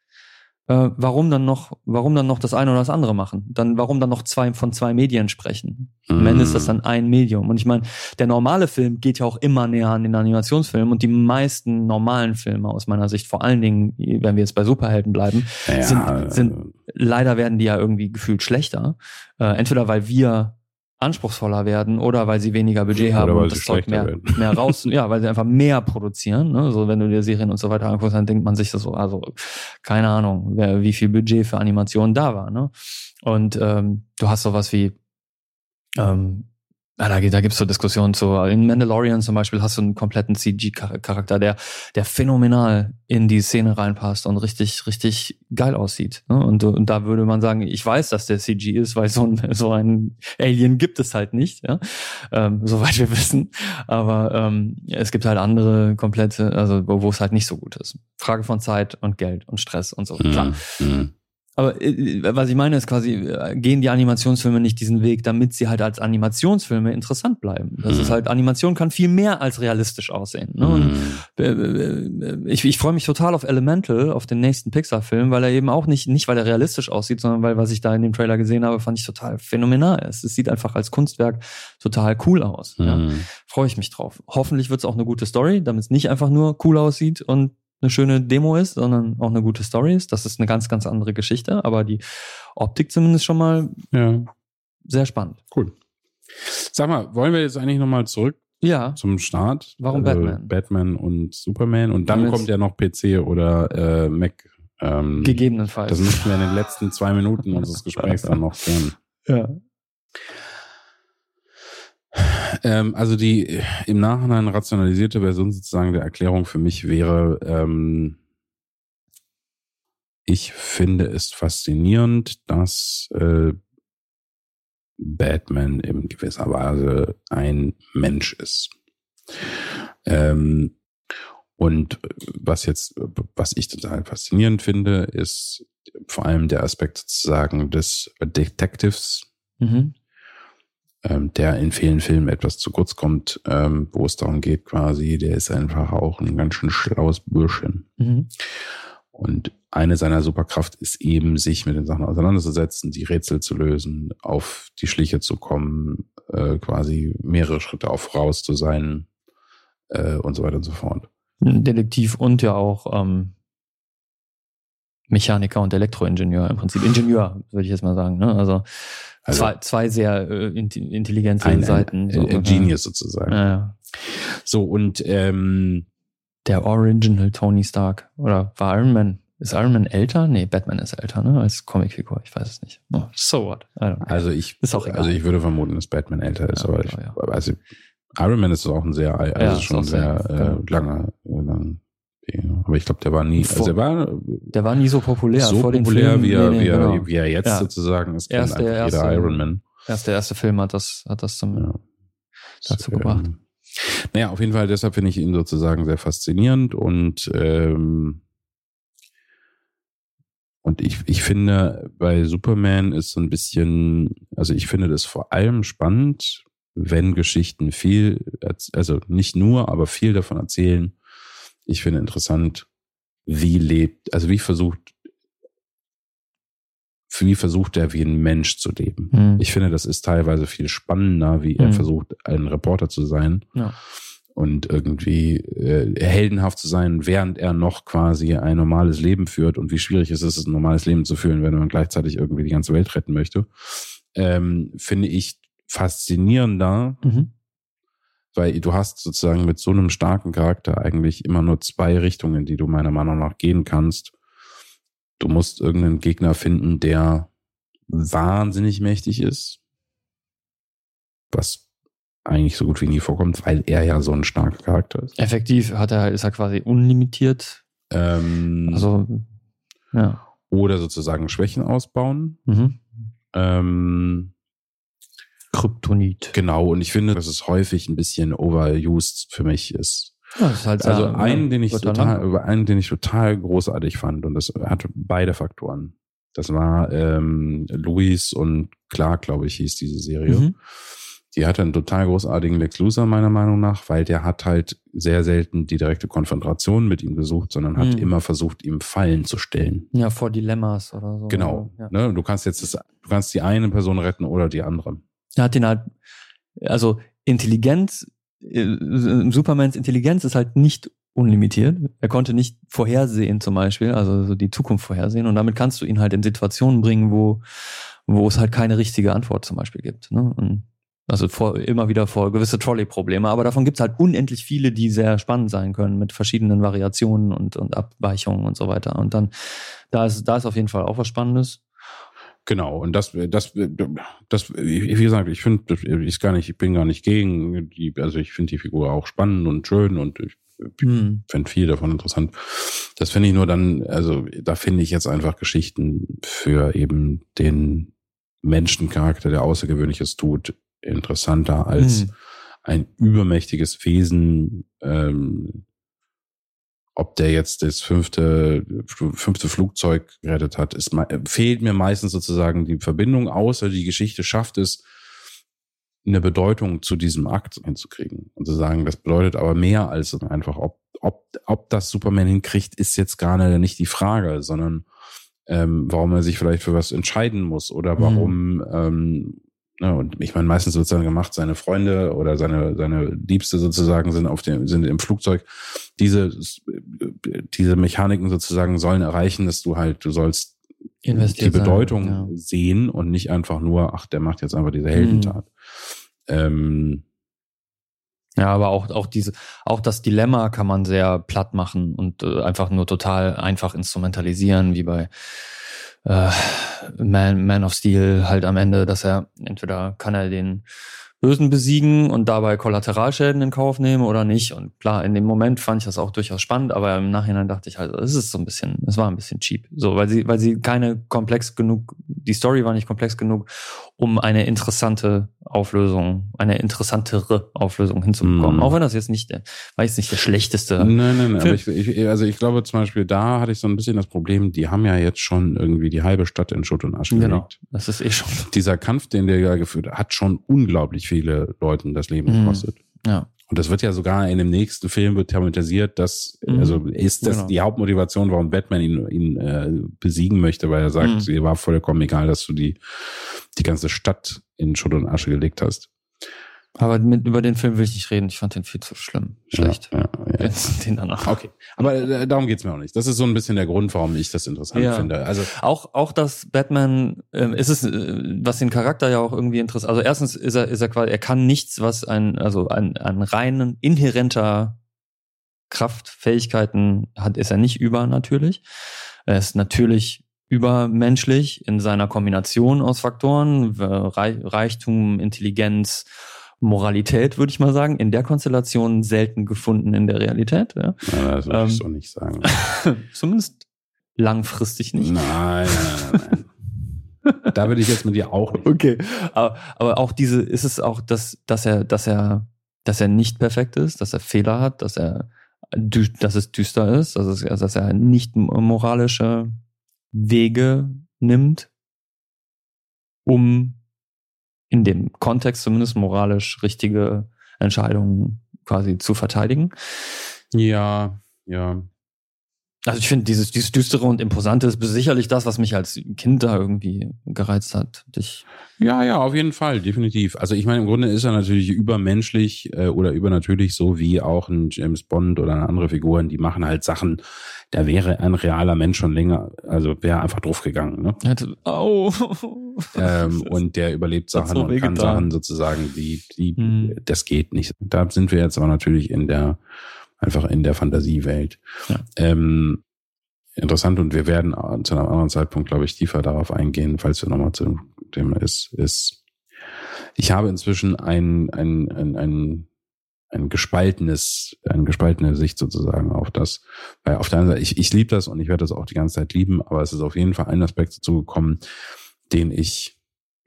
Äh, warum dann noch, warum dann noch das eine oder das andere machen? Dann, warum dann noch zwei von zwei Medien sprechen? Am Ende ist das dann ein Medium. Und ich meine, der normale Film geht ja auch immer näher an den Animationsfilm und die meisten normalen Filme aus meiner Sicht, vor allen Dingen, wenn wir jetzt bei Superhelden bleiben, Ja, sind- sind- leider werden die ja irgendwie gefühlt schlechter. Äh, entweder weil wir anspruchsvoller werden oder weil sie weniger Budget Oder haben weil und sie das Zeug mehr, werden. mehr raus, ja, weil sie einfach mehr produzieren. Ne? So, wenn du dir Serien und so weiter anguckst, dann denkt man sich das so, also keine Ahnung, wer, wie viel Budget für Animationen da war. Ne? Und ähm, du hast sowas wie ähm, ja, da, da gibt's so Diskussionen zu. In Mandalorian zum Beispiel hast du einen kompletten CG-Charakter, der, der phänomenal in die Szene reinpasst und richtig, richtig geil aussieht. Ne? Und, und da würde man sagen, ich weiß, dass der CG ist, weil so ein, so ein Alien gibt es halt nicht, ja? ähm, soweit wir wissen. Aber ähm, es gibt halt andere komplette, also wo, es halt nicht so gut ist. Frage von Zeit und Geld und Stress und so. Klar. Mhm. Aber äh, was ich meine ist quasi, äh, gehen die Animationsfilme nicht diesen Weg, damit sie halt als Animationsfilme interessant bleiben. Das Mhm. ist halt, Animation kann viel mehr als realistisch aussehen. Ne? Und Mhm. äh, äh, ich, ich freue mich total auf Elemental, auf den nächsten Pixar-Film, weil er eben auch nicht, nicht weil er realistisch aussieht, sondern weil, was ich da in dem Trailer gesehen habe, fand ich total phänomenal. Es, es sieht einfach als Kunstwerk total cool aus. Ja? Mhm. Freue ich mich drauf. Hoffentlich wird es auch eine gute Story, damit es nicht einfach nur cool aussieht und eine schöne Demo ist, sondern auch eine gute Story ist. Das ist eine ganz, ganz andere Geschichte, aber die Optik zumindest schon mal Ja, sehr spannend. cool. Sag mal, wollen wir jetzt eigentlich nochmal zurück Ja, zum Start? Warum Also Batman? Batman und Superman und dann Damit- kommt ja noch PC oder äh, Mac. Ähm, gegebenenfalls. das müssen wir in den letzten zwei Minuten unseres Gesprächs dann noch klären. ja. Ähm, also die im Nachhinein rationalisierte Version sozusagen der Erklärung für mich wäre, ähm, ich finde es faszinierend, dass äh, Batman in gewisser Weise ein Mensch ist. Ähm, und was jetzt, was ich total faszinierend finde, ist vor allem der Aspekt sozusagen des Detectives, Mhm. Ähm, der in vielen Filmen etwas zu kurz kommt, ähm, wo es darum geht quasi, der ist einfach auch ein ganz schön schlaues Bürschchen. Mhm. Und eine seiner Superkraft ist eben, sich mit den Sachen auseinanderzusetzen, die Rätsel zu lösen, auf die Schliche zu kommen, äh, quasi mehrere Schritte auf voraus zu sein äh, und so weiter und so fort. Detektiv und ja auch ähm, Mechaniker und Elektroingenieur im Prinzip. Ingenieur, würde ich jetzt mal sagen. Ne? Also, Also zwei, zwei sehr äh, intelligente ein, Seiten. ein, so, ein Genius sozusagen. Ja. So, und ähm, Der Original Tony Stark. Oder war Iron Man ist Iron Man älter? Nee, Batman ist älter, ne? Als Comicfigur. Ich weiß es nicht. Oh, so what? Also ich, ist auch egal. also ich würde vermuten, dass Batman älter ist, Ja, aber ich, ja. also Iron Man ist auch ein sehr, also Ja, schon auch sehr, sehr, äh, genau. langer, äh, lang, aber ich glaube, der war nie, Vor- also er war Der war nie so populär. so populär, Filmen. wie, er, Nee, nee, wie, er, genau. wie er jetzt Ja. sozusagen ist, Erst der jeder erste- Iron Man. Erst der erste Film hat das, hat das zum, Ja. dazu Ähm, gebracht. Naja, auf jeden Fall, deshalb finde ich ihn sozusagen sehr faszinierend und ähm, und ich, ich finde, bei Superman ist so ein bisschen, also ich finde das vor allem spannend, wenn Geschichten viel, also nicht nur, aber viel davon erzählen. Ich finde interessant, wie lebt, also wie versucht, wie versucht er wie ein Mensch zu leben. Hm. Ich finde, das ist teilweise viel spannender, wie er Mhm. versucht, ein Reporter zu sein Ja. und irgendwie äh, heldenhaft zu sein, während er noch quasi ein normales Leben führt. Und wie schwierig ist es, ein normales Leben zu führen, wenn man gleichzeitig irgendwie die ganze Welt retten möchte, ähm, finde ich faszinierender, Mhm. Weil du hast sozusagen mit so einem starken Charakter eigentlich immer nur zwei Richtungen, die du meiner Meinung nach gehen kannst. Du musst irgendeinen Gegner finden, der wahnsinnig mächtig ist, was eigentlich so gut wie nie vorkommt, weil er ja so ein starker Charakter ist. Effektiv hat er, ist er quasi unlimitiert. Ähm, Also, ja. oder sozusagen Schwächen ausbauen. Mhm. Ähm, Kryptonit. genau, und ich finde, dass es häufig ein bisschen overused für mich ist. Ja, ist halt Also sehr- einen, den ich total, über einen, den ich total großartig fand, und das hatte beide Faktoren. Das war ähm, Louis und Clark, glaube ich, hieß diese Serie. Mhm. Die hatte einen total großartigen Lex Luthor, meiner Meinung nach, weil der hat halt sehr selten die direkte Konfrontation mit ihm gesucht, sondern hat Mhm. immer versucht, ihm Fallen zu stellen. Ja, vor Dilemmas oder so. Genau. Ja. Ne? Du kannst jetzt das, du kannst die eine Person retten oder die andere. Er hat den halt, also Intelligenz, äh, Supermans Intelligenz ist halt nicht unlimitiert. Er konnte nicht vorhersehen zum Beispiel, also so die Zukunft vorhersehen und damit kannst du ihn halt in Situationen bringen, wo, wo es halt keine richtige Antwort zum Beispiel gibt. Ne? Und also vor, immer wieder vor gewisse Trolley-Probleme, aber davon gibt es halt unendlich viele, die sehr spannend sein können mit verschiedenen Variationen und, und Abweichungen und so weiter. Und dann, da ist, da ist auf jeden Fall auch was Spannendes. Genau, und das, das, das, wie gesagt, ich finde, ist gar nicht, ich bin gar nicht gegen die, also ich finde die Figur auch spannend und schön und ich Hm. finde viel davon interessant. Das finde ich nur dann, also da finde ich jetzt einfach Geschichten für eben den Menschencharakter, der Außergewöhnliches tut, interessanter als Hm. ein übermächtiges Wesen, ähm, ob der jetzt das fünfte, fünfte Flugzeug gerettet hat, ist, fehlt mir meistens sozusagen die Verbindung, außer die Geschichte schafft es, eine Bedeutung zu diesem Akt hinzukriegen. Und zu sagen, das bedeutet aber mehr als einfach, ob, ob, ob das Superman hinkriegt, ist jetzt gar nicht die Frage, sondern ähm, warum er sich vielleicht für was entscheiden muss oder Mhm. warum, ähm, ne, und ich meine, meistens wird es dann gemacht, seine Freunde oder seine, seine Liebste sozusagen sind auf dem, sind im Flugzeug. Diese, diese Mechaniken sozusagen sollen erreichen, dass du halt, du sollst die Investiert sein, Bedeutung ja. sehen und nicht einfach nur, ach, der macht jetzt einfach diese Heldentat. Ähm, Ja, aber auch, auch diese, auch das Dilemma kann man sehr platt machen und äh, einfach nur total einfach instrumentalisieren, wie bei äh, Man, Man of Steel halt am Ende, dass er entweder kann er den Bösen besiegen und dabei Kollateralschäden in Kauf nehmen oder nicht. Und klar, in dem Moment fand ich das auch durchaus spannend, aber im Nachhinein dachte ich halt, es ist so ein bisschen, es war ein bisschen cheap. So, weil sie, weil sie keine komplex genug, die Story war nicht komplex genug, um eine interessante Auflösung, eine interessantere Auflösung hinzubekommen. Mhm. Auch wenn das jetzt nicht, der, war jetzt nicht der schlechteste. Nein, nein, nein. Aber ich, ich, also ich glaube zum Beispiel, da hatte ich so ein bisschen das Problem, die haben ja jetzt schon irgendwie die halbe Stadt in Schutt und Asche Genau. gelegt. Das ist eh schon. Dieser Kampf, den der ja geführt hat, hat schon unglaublich viele Leuten das Leben Mhm. gekostet. Ja. Und das wird ja sogar in dem nächsten Film wird thematisiert, dass, Mhm. also ist das Genau. die Hauptmotivation, warum Batman ihn, ihn äh, besiegen möchte, weil er sagt, Mhm. ihr war vollkommen egal, dass du die, die ganze Stadt in Schutt und Asche gelegt hast. Aber mit, über den Film will ich nicht reden. Ich fand den viel zu schlimm. Schlecht. Ja, ja, ja. Den danach. Okay. Aber äh, darum geht's mir auch nicht. Das ist so ein bisschen der Grund, warum ich das interessant Ja. finde. Also Auch, auch dass Batman, ähm, ist es, äh, was den Charakter ja auch irgendwie interessiert. Also erstens ist er, ist er quasi, er kann nichts, was ein, also an, an reinen, inhärenter Kraft, Fähigkeiten hat, ist er nicht über natürlich. Er ist natürlich übermenschlich in seiner Kombination aus Faktoren, Reichtum, Intelligenz, Moralität, würde ich mal sagen, in der Konstellation selten gefunden in der Realität. Ja. Ja, das würde ähm, ich so nicht sagen. zumindest langfristig nicht. Nein, nein, nein, nein. da würde ich jetzt mit dir auch nicht. Okay, aber, aber auch diese, ist es auch, dass, dass er, dass er, dass er nicht perfekt ist, dass er Fehler hat, dass er, dass es düster ist, dass, es, dass er nicht moralische Wege nimmt, um in dem Kontext zumindest moralisch richtige Entscheidungen quasi zu verteidigen. Ja, ja. Also ich finde, dieses, dieses Düstere und Imposante ist sicherlich das, was mich als Kind da irgendwie gereizt hat. Ich ja, ja, auf jeden Fall, definitiv. Also ich meine, im Grunde ist er natürlich übermenschlich äh, oder übernatürlich, so wie auch ein James Bond oder andere Figuren, die machen halt Sachen, da wäre ein realer Mensch schon länger, also wäre einfach draufgegangen. Ne? Hätte, au. Ähm, und der überlebt Sachen so und kann Sachen sozusagen, die, die, hm. das geht nicht. Da sind wir jetzt aber natürlich in der einfach in der Fantasiewelt. Ja. Ähm, interessant und wir werden zu einem anderen Zeitpunkt, glaube ich, tiefer darauf eingehen, falls wir nochmal zu dem Thema ist, ist, ich habe inzwischen ein, ein, ein, ein, ein gespaltenes, eine gespaltene Sicht sozusagen auf das. Weil auf der einen Seite, ich, ich liebe das und ich werde das auch die ganze Zeit lieben, aber es ist auf jeden Fall ein Aspekt dazu gekommen, den ich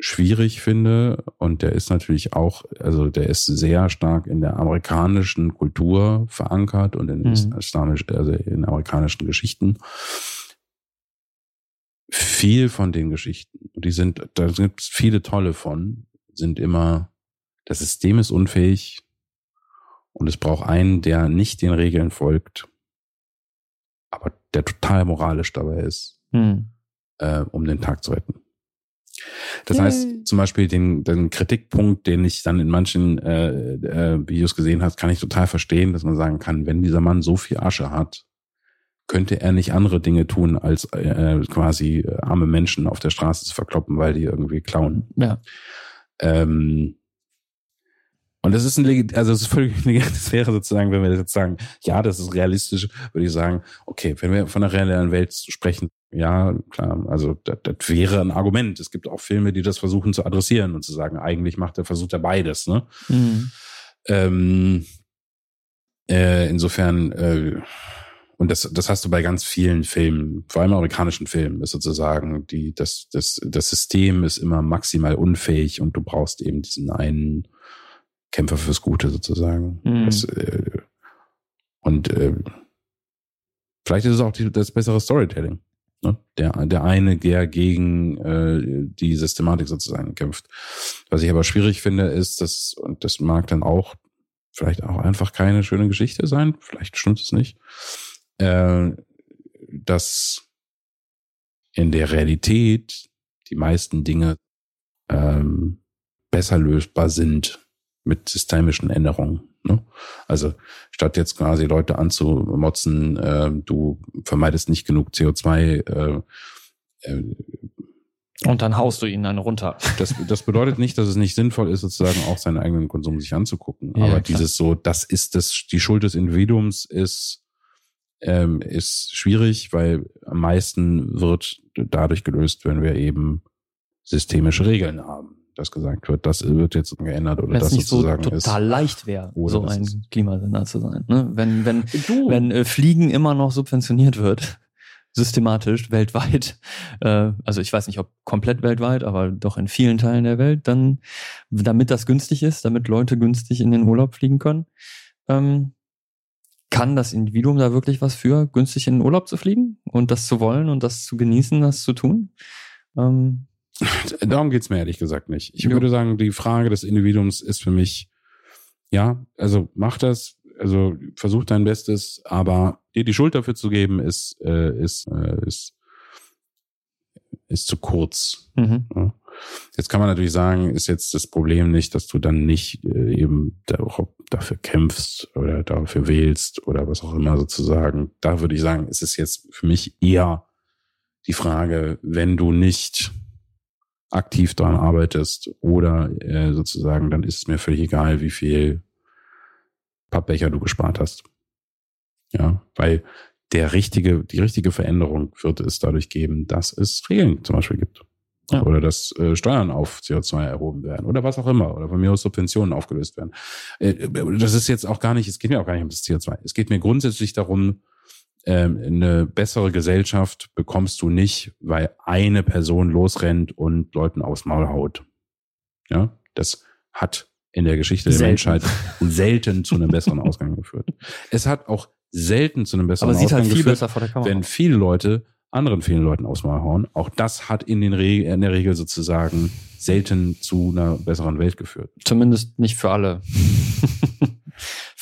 schwierig finde und der ist natürlich auch, also der ist sehr stark in der amerikanischen Kultur verankert und in mhm. islamisch, also in amerikanischen Geschichten. Viel von den Geschichten, die sind, da gibt es viele tolle von, sind immer, das System ist unfähig und es braucht einen, der nicht den Regeln folgt, aber der total moralisch dabei ist, mhm. äh, um den Tag zu retten. Das heißt, zum Beispiel den, den Kritikpunkt, den ich dann in manchen äh, äh, Videos gesehen habe, kann ich total verstehen, dass man sagen kann, wenn dieser Mann so viel Asche hat, könnte er nicht andere Dinge tun, als äh, quasi äh, arme Menschen auf der Straße zu verkloppen, weil die irgendwie klauen. Ja. Ähm, und das ist ein, also es ist völlig, das wäre sozusagen, wenn wir jetzt sagen, ja, das ist realistisch, würde ich sagen, okay, wenn wir von der realen Welt sprechen, ja, klar, also das, das wäre ein Argument. Es gibt auch Filme, die das versuchen zu adressieren und zu sagen, eigentlich macht er, versucht er beides, ne? Mhm. Ähm, äh, insofern, äh, und das, das hast du bei ganz vielen Filmen, vor allem amerikanischen Filmen, ist sozusagen, die, das, das, das System ist immer maximal unfähig und du brauchst eben diesen einen Kämpfer fürs Gute sozusagen. Mhm. Das, äh, und äh, vielleicht ist es auch die, das bessere Storytelling. Ne? Der, der eine, der gegen äh, die Systematik sozusagen kämpft. Was ich aber schwierig finde, ist, dass, und das mag dann auch vielleicht auch einfach keine schöne Geschichte sein, vielleicht stimmt es nicht, äh, dass in der Realität die meisten Dinge ähm, besser lösbar sind mit systemischen Änderungen. Ne? Also statt jetzt quasi Leute anzumotzen, äh, du vermeidest nicht genug CO2. Äh, äh, und dann haust du ihnen eine runter. Das, das bedeutet nicht, dass es nicht sinnvoll ist, sozusagen auch seinen eigenen Konsum sich anzugucken. Ja, Aber klar. dieses so, das ist das, die Schuld des Individuums ist, ähm, ist schwierig, weil am meisten wird dadurch gelöst, wenn wir eben systemische Regeln haben das gesagt wird, das wird jetzt geändert oder das nicht sozusagen so total ist, leicht wäre, so ein Klimasender zu sein. Ne? Wenn wenn du. wenn äh, Fliegen immer noch subventioniert wird, systematisch weltweit, äh, also ich weiß nicht, ob komplett weltweit, aber doch in vielen Teilen der Welt, dann damit das günstig ist, damit Leute günstig in den Urlaub fliegen können, ähm, kann das Individuum da wirklich was für, günstig in den Urlaub zu fliegen und das zu wollen und das zu genießen, das zu tun? Ähm, Darum geht's mir ehrlich gesagt nicht. Ich ja. würde sagen, die Frage des Individuums ist für mich, ja, also mach das, also versuch dein Bestes, aber dir die Schuld dafür zu geben, ist, äh, ist, äh, ist, ist zu kurz. Mhm. Ja. Jetzt kann man natürlich sagen, ist jetzt das Problem nicht, dass du dann nicht äh, eben dafür kämpfst oder dafür wählst oder was auch immer sozusagen. Da würde ich sagen, ist es jetzt für mich eher die Frage, wenn du nicht aktiv daran arbeitest oder äh, sozusagen, dann ist es mir völlig egal, wie viel Pappbecher du gespart hast. Ja, weil der richtige, die richtige Veränderung wird es dadurch geben, dass es Regeln zum Beispiel gibt. Ja. Oder dass äh, Steuern auf CO2 erhoben werden oder was auch immer. Oder von mir aus Subventionen aufgelöst werden. Äh, das ist jetzt auch gar nicht, es geht mir auch gar nicht um das CO2. Es geht mir grundsätzlich darum, eine bessere Gesellschaft bekommst du nicht, weil eine Person losrennt und Leuten aufs Maul haut. Ja, das hat in der Geschichte der Menschheit selten zu einem besseren Ausgang geführt. Es hat auch selten zu einem besseren Aber Ausgang halt viel geführt, besser vor der Kamera. wenn viele Leute anderen vielen Leuten aufs Maul hauen. Auch das hat in, den in der Regel sozusagen selten zu einer besseren Welt geführt. Zumindest nicht für alle.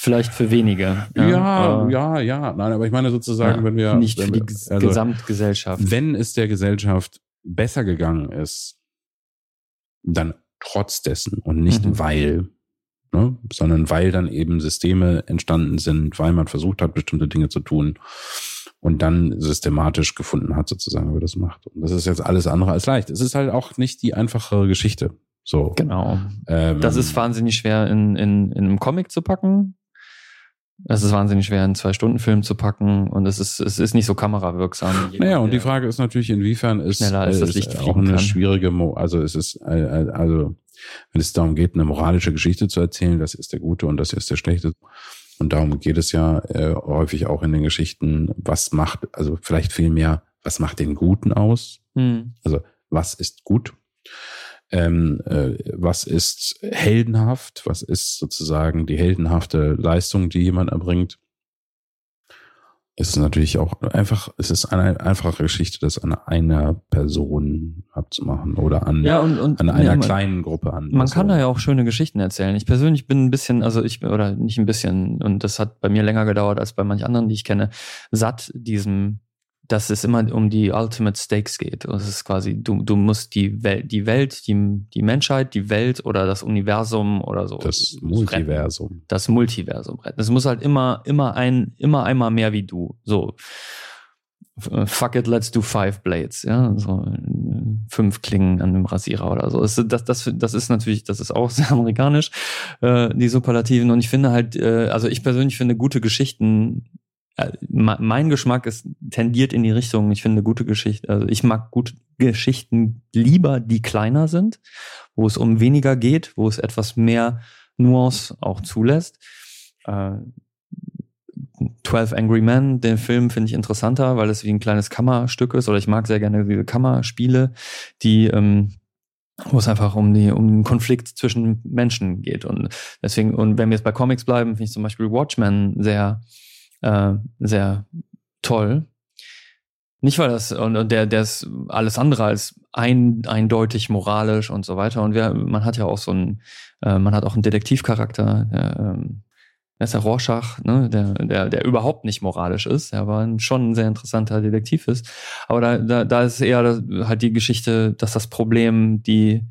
Vielleicht für wenige. Ja, ja, ja, ja. Nein, aber ich meine sozusagen, ja, wenn wir. Nicht wenn für die also, Gesamtgesellschaft. Wenn es der Gesellschaft besser gegangen ist, dann trotz dessen und nicht mhm. weil, ne, sondern weil dann eben Systeme entstanden sind, weil man versucht hat, bestimmte Dinge zu tun und dann systematisch gefunden hat, sozusagen, wie das macht. Und das ist jetzt alles andere als leicht. Es ist halt auch nicht die einfache Geschichte. So. Genau. Ähm, das ist wahnsinnig schwer in, in, in einem Comic zu packen. Es ist wahnsinnig schwer, einen Zwei-Stunden-Film zu packen und es ist, es ist nicht so kamerawirksam. Naja, und die Frage ist natürlich, inwiefern ist, schneller als das ist Licht auch eine kann. schwierige, Mo also es ist, äh, also wenn es darum geht, eine moralische Geschichte zu erzählen, das ist der Gute und das ist der Schlechte. Und darum geht es ja äh, häufig auch in den Geschichten, was macht, also vielleicht viel mehr, was macht den Guten aus? Hm. Also was ist gut? Ähm, äh, was ist heldenhaft, was ist sozusagen die heldenhafte Leistung, die jemand erbringt. Es ist natürlich auch einfach, es ist eine einfache Geschichte, das an einer Person abzumachen oder an, Ja, und, und an einer ja, man, kleinen Gruppe an. man kann da ja auch schöne Geschichten erzählen. Ich persönlich bin ein bisschen, also ich, oder nicht ein bisschen, und das hat bei mir länger gedauert als bei manch anderen, die ich kenne, satt diesem dass es immer um die Ultimate Stakes geht. Und es ist quasi, du, du musst die Welt, die Welt, die, die Menschheit, die Welt oder das Universum oder so. Das Multiversum. Retten. Das Multiversum retten. Es muss halt immer, immer ein, immer einmal mehr wie du. So. Fuck it, let's do five blades, ja, so fünf Klingen an einem Rasierer oder so. Das, das, das, ist natürlich, das ist auch sehr amerikanisch, äh, die Superlativen. Und ich finde halt, äh, also ich persönlich finde gute Geschichten äh, mein Geschmack ist tendiert in die Richtung, ich finde gute Geschichten, also ich mag gute Geschichten lieber, die kleiner sind, wo es um weniger geht, wo es etwas mehr Nuance auch zulässt. Äh, 12 Angry Men, den Film finde ich interessanter, weil es wie ein kleines Kammerstück ist, oder ich mag sehr gerne diese Kammerspiele, die ähm, wo es einfach um die um den Konflikt zwischen Menschen geht und deswegen und wenn wir jetzt bei Comics bleiben, finde ich zum Beispiel Watchmen sehr äh, sehr toll. Nicht weil das, und, und der, der ist alles andere als ein, eindeutig moralisch und so weiter. Und wir, man hat ja auch so einen, äh, man hat auch einen Detektivcharakter, der, ähm, ist der Rorschach, ne, der, der, der überhaupt nicht moralisch ist, der aber schon ein sehr interessanter Detektiv ist. Aber da, da, da ist eher halt die Geschichte, dass das Problem die,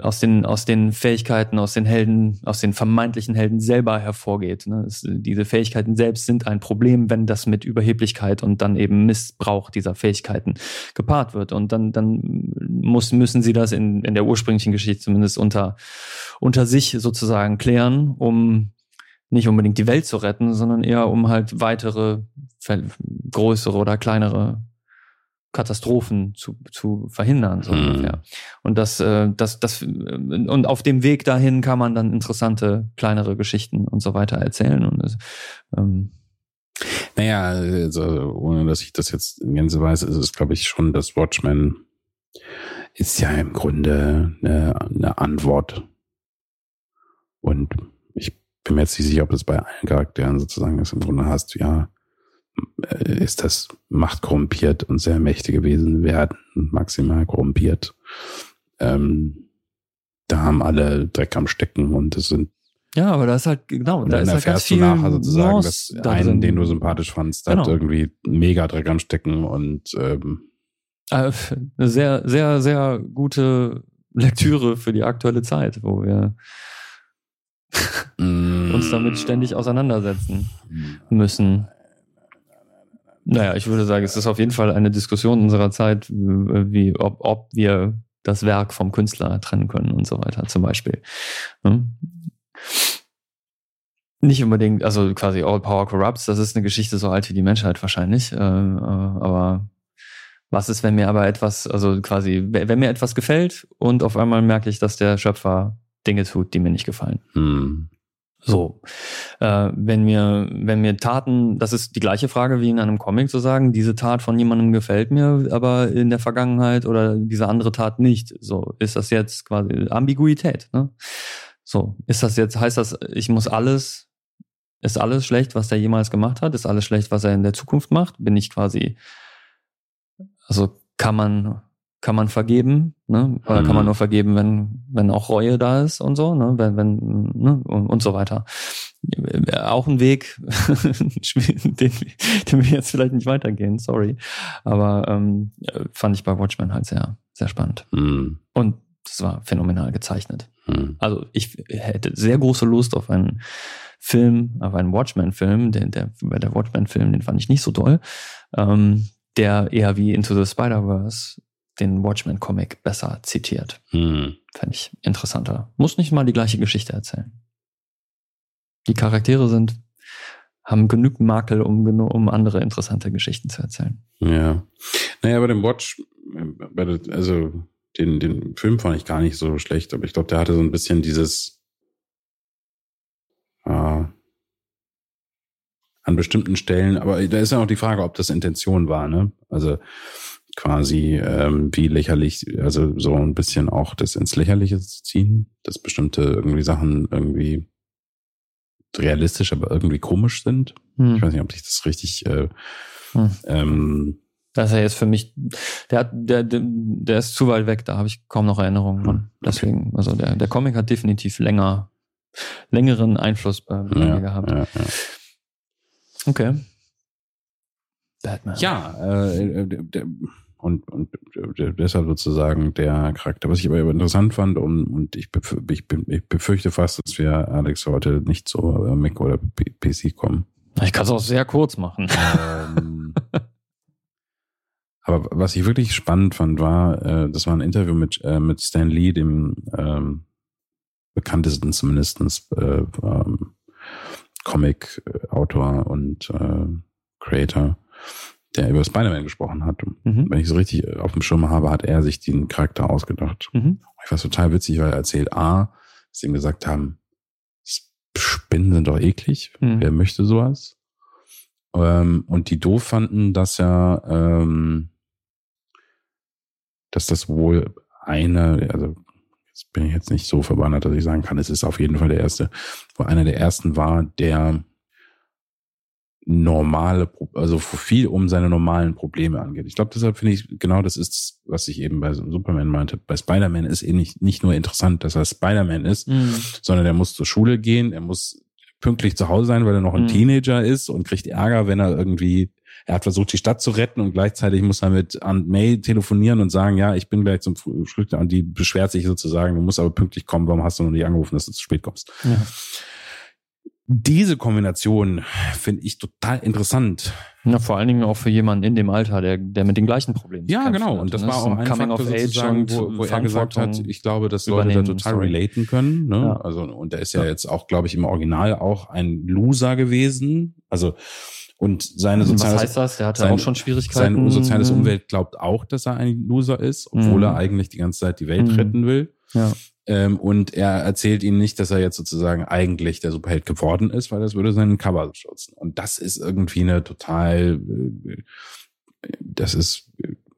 aus den, aus den Fähigkeiten, aus den Helden, aus den vermeintlichen Helden selber hervorgeht. Ne? Es, diese Fähigkeiten selbst sind ein Problem, wenn das mit Überheblichkeit und dann eben Missbrauch dieser Fähigkeiten gepaart wird. Und dann, dann muss, müssen sie das in, in der ursprünglichen Geschichte zumindest unter, unter sich sozusagen klären, um nicht unbedingt die Welt zu retten, sondern eher um halt weitere, größere oder kleinere Katastrophen zu, zu verhindern, so Mhm. Und das, äh, das, das, äh, und auf dem Weg dahin kann man dann interessante, kleinere Geschichten und so weiter erzählen. Und ähm, Naja, also, ohne dass ich das jetzt in Gänze weiß, ist es, glaube ich, schon, dass Watchmen ist ja im Grunde eine, eine Antwort. Und ich bin mir jetzt nicht sicher, ob das bei allen Charakteren sozusagen ist. Im Grunde hast du ja, ist das Macht korrumpiert und sehr mächtige Wesen werden maximal korrumpiert. Ähm, da haben alle Dreck am Stecken und es sind ja, aber da ist halt, genau, und da ist halt ganz erfährst du viel nachher sozusagen, Nuance dass da einen, drin. den du sympathisch fandst, hat Genau. irgendwie mega Dreck am Stecken und ähm, Äh, eine sehr, sehr, sehr gute Lektüre für die aktuelle Zeit, wo wir uns damit ständig auseinandersetzen müssen. Naja, ich würde sagen, es ist auf jeden Fall eine Diskussion unserer Zeit, wie, ob, ob wir das Werk vom Künstler trennen können und so weiter, zum Beispiel. Hm? Nicht unbedingt, also quasi All Power Corrupts, das ist eine Geschichte so alt wie die Menschheit wahrscheinlich. Äh, äh, aber was ist, wenn mir aber etwas, also quasi, wenn mir etwas gefällt und auf einmal merke ich, dass der Schöpfer Dinge tut, die mir nicht gefallen. Hm. So, äh, wenn mir, wenn mir Taten, das ist die gleiche Frage wie in einem Comic zu sagen, diese Tat von jemandem gefällt mir, aber in der Vergangenheit oder diese andere Tat nicht. So, ist das jetzt quasi Ambiguität, ne? So, ist das jetzt, heißt das, ich muss alles, ist alles schlecht, was der jemals gemacht hat? Ist alles schlecht, was er in der Zukunft macht? Bin ich quasi, also kann man kann man vergeben, ne? Oder kann man Mhm. nur vergeben, wenn, wenn auch Reue da ist und so, ne? Wenn, wenn, ne? Und, und so weiter. Äh, Auch ein Weg, den, den wir jetzt vielleicht nicht weitergehen, sorry. Aber ähm, fand ich bei Watchmen halt sehr, sehr spannend. Hm. Und es war phänomenal gezeichnet. Hm. Also ich hätte sehr große Lust auf einen Film, auf einen Watchmen-Film. Der, der, der Watchmen-Film, den fand ich nicht so toll. Ähm, der eher wie Into the Spider-Verse den Watchmen-Comic besser zitiert. Hm. Fände ich interessanter. Muss nicht mal die gleiche Geschichte erzählen. Die Charaktere sind, haben genügend Makel, um, um andere interessante Geschichten zu erzählen. Ja. Naja, bei dem Watch, bei der, also den, den Film fand ich gar nicht so schlecht, aber ich glaube, der hatte so ein bisschen dieses äh, an bestimmten Stellen, aber da ist ja auch die Frage, ob das Intention war, ne? Also quasi ähm, wie lächerlich, also so ein bisschen auch das ins Lächerliche zu ziehen, dass bestimmte irgendwie Sachen irgendwie realistisch, aber irgendwie komisch sind. Ich weiß nicht, ob ich das richtig äh, Hm. ähm, Das ist ja jetzt für mich, der, hat- der, der, ist zu weit weg, da habe ich kaum noch Erinnerungen dran. Hm, Deswegen, also der, der Comic hat definitiv länger, längeren Einfluss bei bei mir ja, gehabt. ja, ja. Okay. Batman. Ja, äh, der, der, und, und der, deshalb sozusagen der Charakter. Was ich aber interessant fand und, und ich, befür, ich, ich befürchte fast, dass wir Alex heute nicht zu äh, Mac oder PC kommen. Ich kann es auch sehr kurz machen. ähm, aber was ich wirklich spannend fand, war, äh, das war ein Interview mit, äh, mit Stan Lee, dem ähm, bekanntesten zumindestens äh, ähm, Comic-Autor und äh, Creator, der über Spider-Man gesprochen hat. Mhm. Wenn ich so richtig auf dem Schirm habe, hat er sich den Charakter ausgedacht. Mhm. Ich fand total witzig, weil er erzählt, A, dass sie ihm gesagt haben, Spinnen sind doch eklig. Mhm. Wer möchte sowas? Ähm, und die doof fanden, dass er, ähm, dass das wohl eine, also jetzt bin ich jetzt nicht so verwandert, dass ich sagen kann, es ist auf jeden Fall der erste, wo einer der ersten war, der normale, also viel um seine normalen Probleme angeht. Ich glaube, deshalb finde ich, genau das ist, was ich eben bei Superman meinte. Bei Spider-Man ist eben nicht, nicht nur interessant, dass er Spider-Man ist, Mhm. sondern er muss zur Schule gehen, er muss pünktlich zu Hause sein, weil er noch ein Mhm. Teenager ist und kriegt Ärger, wenn er irgendwie, er hat versucht, die Stadt zu retten und gleichzeitig muss er mit Aunt May telefonieren und sagen, ja, ich bin gleich zum Frühstück und die beschwert sich sozusagen, du musst aber pünktlich kommen, warum hast du noch nicht angerufen, dass du zu spät kommst? Ja. Diese Kombination finde ich total interessant. Ja, vor allen Dingen auch für jemanden in dem Alter, der, der mit den gleichen Problemen Ja, genau. wird. Und das Ne? war ist auch ein Coming Faktor sozusagen, wo, wo er gesagt hat, ich glaube, dass Leute da total sorry. relaten können. Ne? Ja. Also und der ist ja, Ja. jetzt auch, glaube ich, im Original auch ein Loser gewesen. Also und seine Was soziale heißt das? Der hatte sein- auch schon Schwierigkeiten. seine soziales Umwelt glaubt auch, dass er ein Loser ist, obwohl Mhm. er eigentlich die ganze Zeit die Welt Mhm. retten will. Ja. Ähm, und er erzählt ihnen nicht, dass er jetzt sozusagen eigentlich der Superheld geworden ist, weil das würde seinen Cover schützen. Und das ist irgendwie eine total, äh, das ist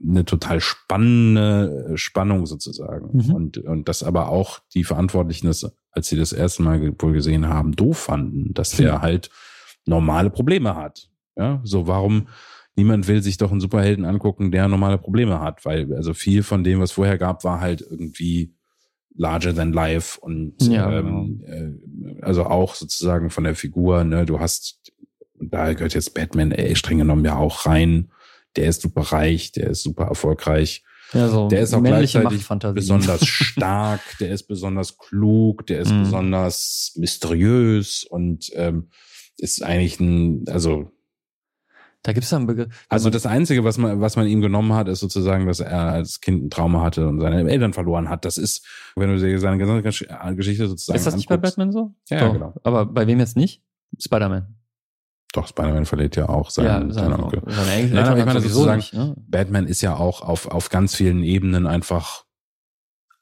eine total spannende Spannung sozusagen. Mhm. Und, und das aber auch die Verantwortlichen, das, als sie das erste Mal wohl gesehen haben, doof fanden, dass der halt normale Probleme hat. Ja, so warum niemand will sich doch einen Superhelden angucken, der normale Probleme hat, weil also viel von dem, was vorher gab, war halt irgendwie larger than life und Ja, ähm, äh, also auch sozusagen von der Figur, ne, du hast, da gehört jetzt Batman ey, streng genommen ja auch rein, der ist super reich, der ist super erfolgreich, ja, so der ist auch gleichzeitig besonders stark, der ist besonders klug, der ist Mhm. besonders mysteriös und ähm, ist eigentlich ein, also Da gibt's ja einen Begriff. also das Einzige, was man, was man ihm genommen hat, ist sozusagen, dass er als Kind ein Trauma hatte und seine Eltern verloren hat. Das ist, wenn du dir seine gesamte Gesch- Geschichte sozusagen ist das nicht bei Batman so? Ja, Doch. genau. Aber bei wem jetzt nicht? Spider-Man. Doch, Spider-Man verliert ja auch seinen, ja, seine, Onkel. seine Eltern Nein, aber ich meine sozusagen, nicht, ne? Batman ist ja auch auf, auf ganz vielen Ebenen einfach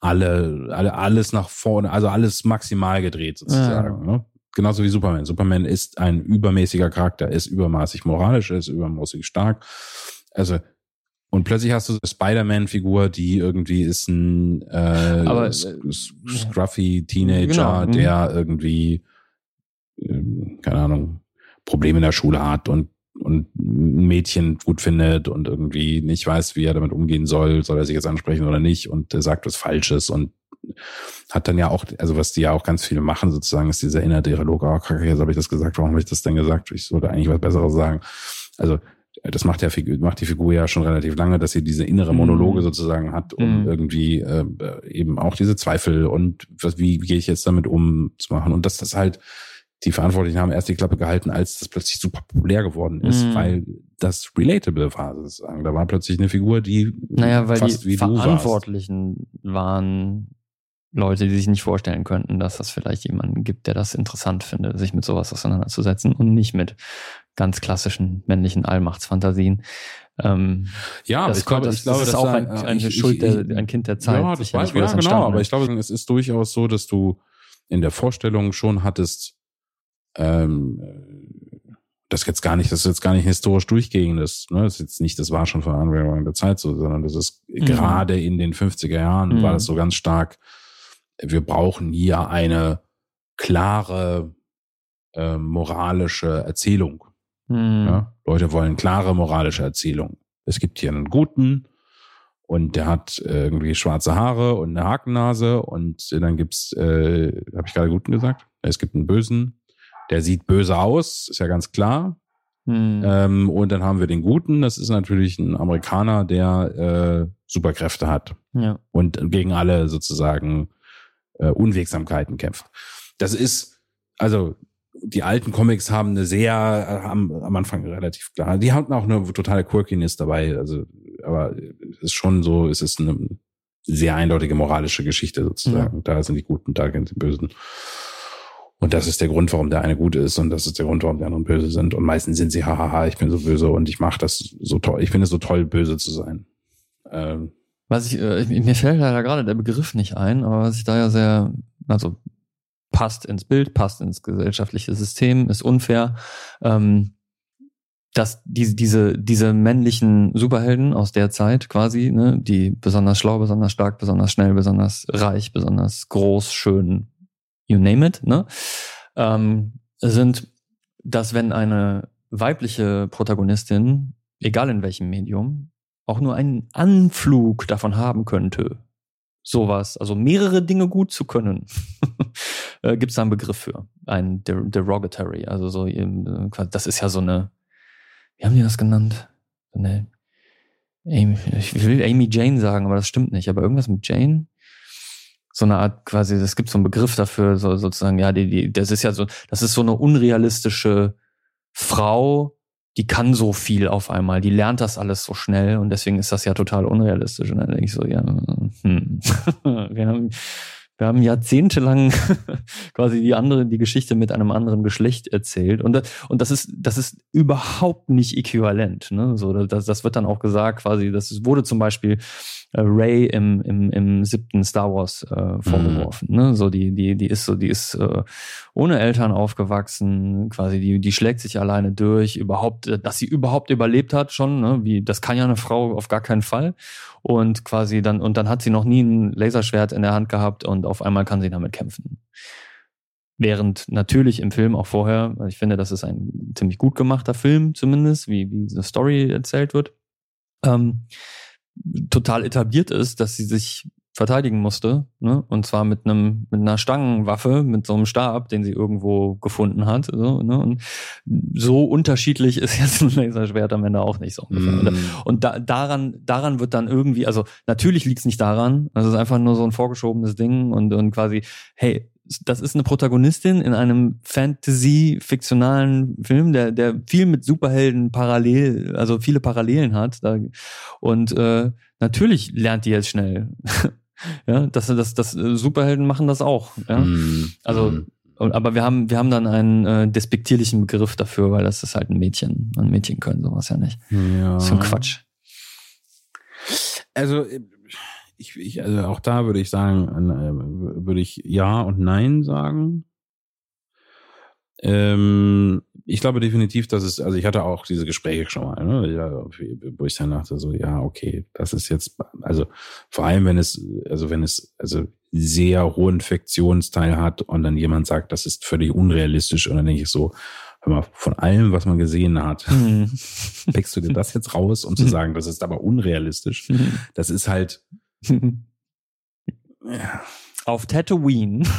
alle, alle, alles nach vorne, also alles maximal gedreht sozusagen. Ne? Genauso wie Superman. Superman ist ein übermäßiger Charakter, ist übermaßig moralisch, ist übermäßig stark. Also, und plötzlich hast du eine Spider-Man-Figur, die irgendwie ist ein äh, Aber, äh, scruffy Teenager, Genau, mhm. der irgendwie, ähm, keine Ahnung, Probleme in der Schule hat und und ein Mädchen gut findet und irgendwie nicht weiß, wie er damit umgehen soll, soll er sich jetzt ansprechen oder nicht und er sagt was Falsches und hat dann ja auch, also was die ja auch ganz viele machen sozusagen, ist dieser innere Dialog, oh kacke, jetzt habe ich das gesagt, warum habe ich das denn gesagt? Ich sollte eigentlich was Besseres sagen. Also das macht ja Figur, macht die Figur ja schon relativ lange, dass sie diese innere Monologe Mhm. sozusagen hat, um Mhm. irgendwie äh, eben auch diese Zweifel und was, wie gehe ich jetzt damit um zu machen und dass das halt die Verantwortlichen haben erst die Klappe gehalten, als das plötzlich super populär geworden ist, Mhm. weil das relatable war sozusagen. Da war plötzlich eine Figur, die Naja, weil fast die wie. Verantwortlichen waren Leute, die sich nicht vorstellen könnten, dass das vielleicht jemanden gibt, der das interessant findet, sich mit sowas auseinanderzusetzen und nicht mit ganz klassischen männlichen Allmachtsfantasien. Ähm, Ja, das, ich glaube, das, ich glaube, das ist auch da- ein, äh, eine ich- ich- Schuld, der, ich- ein Kind der Zeit. Ja, das wo ja das genau, aber ich glaube, es ist durchaus so, dass du in der Vorstellung schon hattest, ähm, das jetzt gar nicht, das ist jetzt gar nicht historisch durchgehendes, ne? Das ist jetzt nicht, das war schon von Anwendung der Zeit so, sondern das ist Mhm. gerade in den 50er Jahren Mhm. war das so ganz stark, wir brauchen hier eine klare äh, moralische Erzählung. Hm. Ja? Leute wollen klare moralische Erzählung. Es gibt hier einen Guten und der hat äh, irgendwie schwarze Haare und eine Hakennase und dann gibt's, äh, habe ich gerade Guten gesagt? Es gibt einen Bösen, der sieht böse aus, ist ja ganz klar. Hm. Ähm, und dann haben wir den Guten, das ist natürlich ein Amerikaner, der äh, Superkräfte hat ja. und gegen alle sozusagen äh, Unwegsamkeiten kämpft. Das ist, also die alten Comics haben eine sehr, äh, haben am Anfang relativ klar, die hatten auch eine totale Quirkiness dabei, also, aber es ist schon so, es ist eine sehr eindeutige moralische Geschichte sozusagen. Da sind die Guten, da sind die Bösen. Und das ist der Grund, warum der eine gut ist und das ist der Grund, warum die anderen böse sind. Und meistens sind sie, hahaha, ich bin so böse und ich mache das so toll. Ich finde es so toll, böse zu sein. Ähm, Was ich, äh, mir fällt leider gerade der Begriff nicht ein, aber was ich da ja sehr, also passt ins Bild, passt ins gesellschaftliche System, ist unfair, ähm, dass diese, diese, diese männlichen Superhelden aus der Zeit quasi, ne, die besonders schlau, besonders stark, besonders schnell, besonders reich, besonders groß, schön, you name it, ne, ähm, sind, dass wenn eine weibliche Protagonistin, egal in welchem Medium, auch nur einen Anflug davon haben könnte, sowas, also mehrere Dinge gut zu können, äh, gibt es da einen Begriff für, ein der derogatory, also so, äh, das ist ja so eine, wie haben die das genannt? Eine Amy, ich will Amy Jane sagen, aber das stimmt nicht, aber irgendwas mit Jane? So eine Art quasi, es gibt so einen Begriff dafür, so sozusagen, ja, die, die, das ist ja so, das ist so eine unrealistische Frau, die kann so viel auf einmal, die lernt das alles so schnell und deswegen ist das ja total unrealistisch. Und dann denke ich so, ja, hm. wir haben, wir haben jahrzehntelang quasi die andere, die Geschichte mit einem anderen Geschlecht erzählt. Und, das- und das ist, das ist überhaupt nicht äquivalent. Ne? So, das, das wird dann auch gesagt, quasi, das wurde zum Beispiel äh, Ray im, im, im siebten Star Wars äh, vorgeworfen. Ne? So, die, die, die ist so, die ist äh, ohne Eltern aufgewachsen, quasi, die, die schlägt sich alleine durch, überhaupt, äh, dass sie überhaupt überlebt hat schon, ne? wie, das kann ja eine Frau auf gar keinen Fall. Und quasi dann, und dann hat sie noch nie ein Laserschwert in der Hand gehabt und auf einmal kann sie damit kämpfen. Während natürlich im Film auch vorher, also ich finde, das ist ein ziemlich gut gemachter Film, zumindest, wie, wie diese Story erzählt wird, ähm, total etabliert ist, dass sie sich verteidigen musste, ne? Und zwar mit einem mit einer Stangenwaffe, mit so einem Stab, den sie irgendwo gefunden hat. So, ne? Und so unterschiedlich ist jetzt ein Laserschwert am Ende auch nicht so ungefähr. Und, mm, und da, daran, daran wird dann irgendwie, also natürlich liegt es nicht daran, also es ist einfach nur so ein vorgeschobenes Ding und, und quasi, hey, das ist eine Protagonistin in einem Fantasy-fiktionalen Film, der, der viel mit Superhelden parallel, also viele Parallelen hat. Da, und äh, natürlich lernt die jetzt schnell. ja, das, das, das, äh, Superhelden machen das auch. Ja? mm, Also, mm. und, aber wir haben, wir haben dann einen äh, despektierlichen Begriff dafür, weil das ist halt ein Mädchen. Ein Mädchen können sowas ja nicht. Ja. So ein Quatsch. Also ich, ich, also auch da würde ich sagen, äh, würde ich ja und nein sagen. Ähm, ich glaube definitiv, dass es, also ich hatte auch diese Gespräche schon mal, ne, ja, wo ich dann dachte so, ja, okay, das ist jetzt, also vor allem wenn es, also wenn es, also sehr hohen Infektionsteil hat und dann jemand sagt, das ist völlig unrealistisch und dann denke ich so, hör mal, von allem, was man gesehen hat, Mhm. du dir das jetzt raus, um zu sagen, das ist aber unrealistisch. Das ist halt, ja, Auf Tatooine.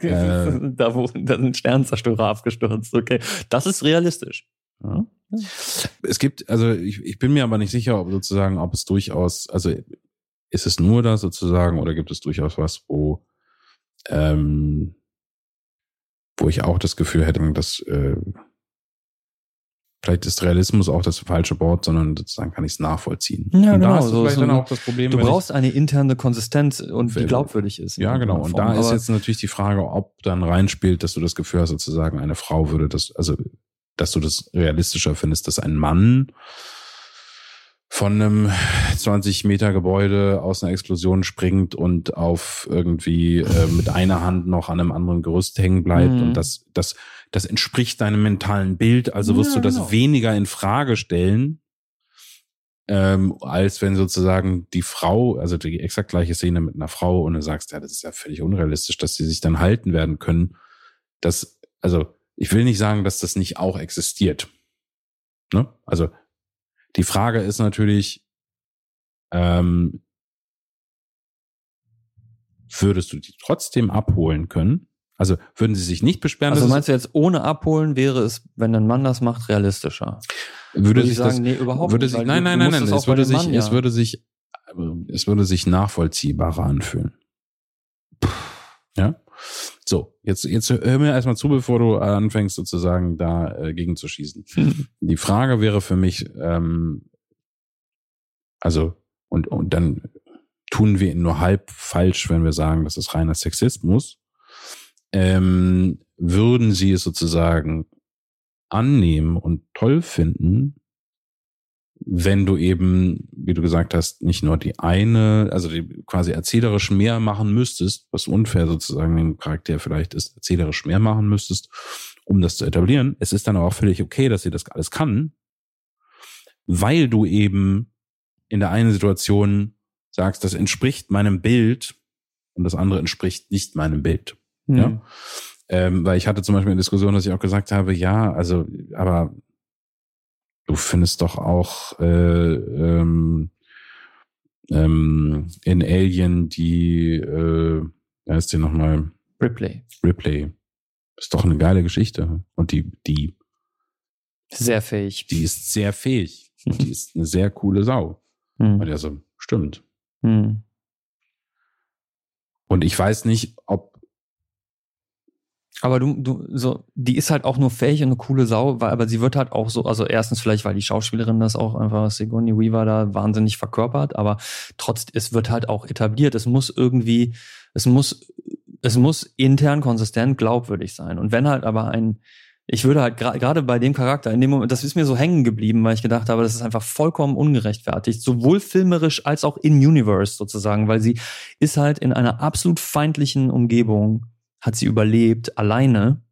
Äh. da wo da sind Sternzerstörer abgestürzt. Okay, das ist realistisch. Ja. Es gibt, also ich, ich bin mir aber nicht sicher, ob sozusagen, ob es durchaus, also ist es nur das sozusagen oder gibt es durchaus was, wo, ähm, wo ich auch das Gefühl hätte, dass äh, vielleicht ist Realismus auch das falsche Wort, sondern sozusagen kann ich es nachvollziehen. Ja, und genau, da ist so- vielleicht so dann auch das Problem. Du ich- brauchst eine interne Konsistenz und die glaubwürdig ist. Ja, genau. Und da ist jetzt natürlich die Frage, ob dann reinspielt, dass du das Gefühl hast, sozusagen eine Frau würde das, also, dass du das realistischer findest, dass ein Mann von einem 20 Meter Gebäude aus einer Explosion springt und auf irgendwie äh, mit einer Hand noch an einem anderen Gerüst hängen bleibt Mhm. und das, das, das entspricht deinem mentalen Bild, also wirst Ja, du das genau. weniger in Frage stellen, ähm, als wenn sozusagen die Frau, also die exakt gleiche Szene mit einer Frau und du sagst, ja, das ist ja völlig unrealistisch, dass sie sich dann halten werden können. Das, also ich will nicht sagen, dass das nicht auch existiert. Ne? Also die Frage ist natürlich, ähm, würdest du die trotzdem abholen können? Also würden sie sich nicht beschweren? Also es- meinst du jetzt ohne abholen wäre es, wenn ein Mann das macht, realistischer? würde ich sich sagen, das, nee, überhaupt würde nicht, sich, nein, nein, nein, nein, es es würde sich, Mann, es ja. würde sich, es würde sich nachvollziehbarer anfühlen. Ja. So, jetzt, jetzt hör mir erstmal zu, bevor du anfängst, sozusagen da äh, gegen zu schießen. Die Frage wäre für mich, ähm, also, und, und dann tun wir ihn nur halb falsch, wenn wir sagen, das ist reiner Sexismus. Ähm, würden sie es sozusagen annehmen und toll finden, wenn du eben, wie du gesagt hast, nicht nur die eine, also die quasi erzählerisch mehr machen müsstest, was unfair sozusagen dem Charakter vielleicht ist, erzählerisch mehr machen müsstest, um das zu etablieren. Es ist dann aber auch völlig okay, dass sie das alles kann, weil du eben in der einen Situation sagst, das entspricht meinem Bild und das andere entspricht nicht meinem Bild. Ja. Hm. Ähm, weil ich hatte zum Beispiel eine Diskussion, dass ich auch gesagt habe, ja, also, aber du findest doch auch äh, ähm, ähm, in Alien die, äh, wer ist die nochmal? Ripley. Ripley. Ist doch eine geile Geschichte. Und die, die, Sehr fähig. die ist sehr fähig. Und die ist eine sehr coole Sau. Hm. Und er so, stimmt. Hm. Und ich weiß nicht, ob Aber du, du, so, die ist halt auch nur fähig und eine coole Sau, weil, aber sie wird halt auch so, also erstens vielleicht, weil die Schauspielerin das auch einfach, Sigourney Weaver da wahnsinnig verkörpert, aber trotz, es wird halt auch etabliert. Es muss irgendwie, es muss, es muss intern konsistent glaubwürdig sein. Und wenn halt aber ein, ich würde halt gerade bei dem Charakter, in dem Moment, das ist mir so hängen geblieben, weil ich gedacht habe, das ist einfach vollkommen ungerechtfertigt, sowohl filmerisch als auch in Universe sozusagen, weil sie ist halt in einer absolut feindlichen Umgebung, hat sie überlebt, alleine.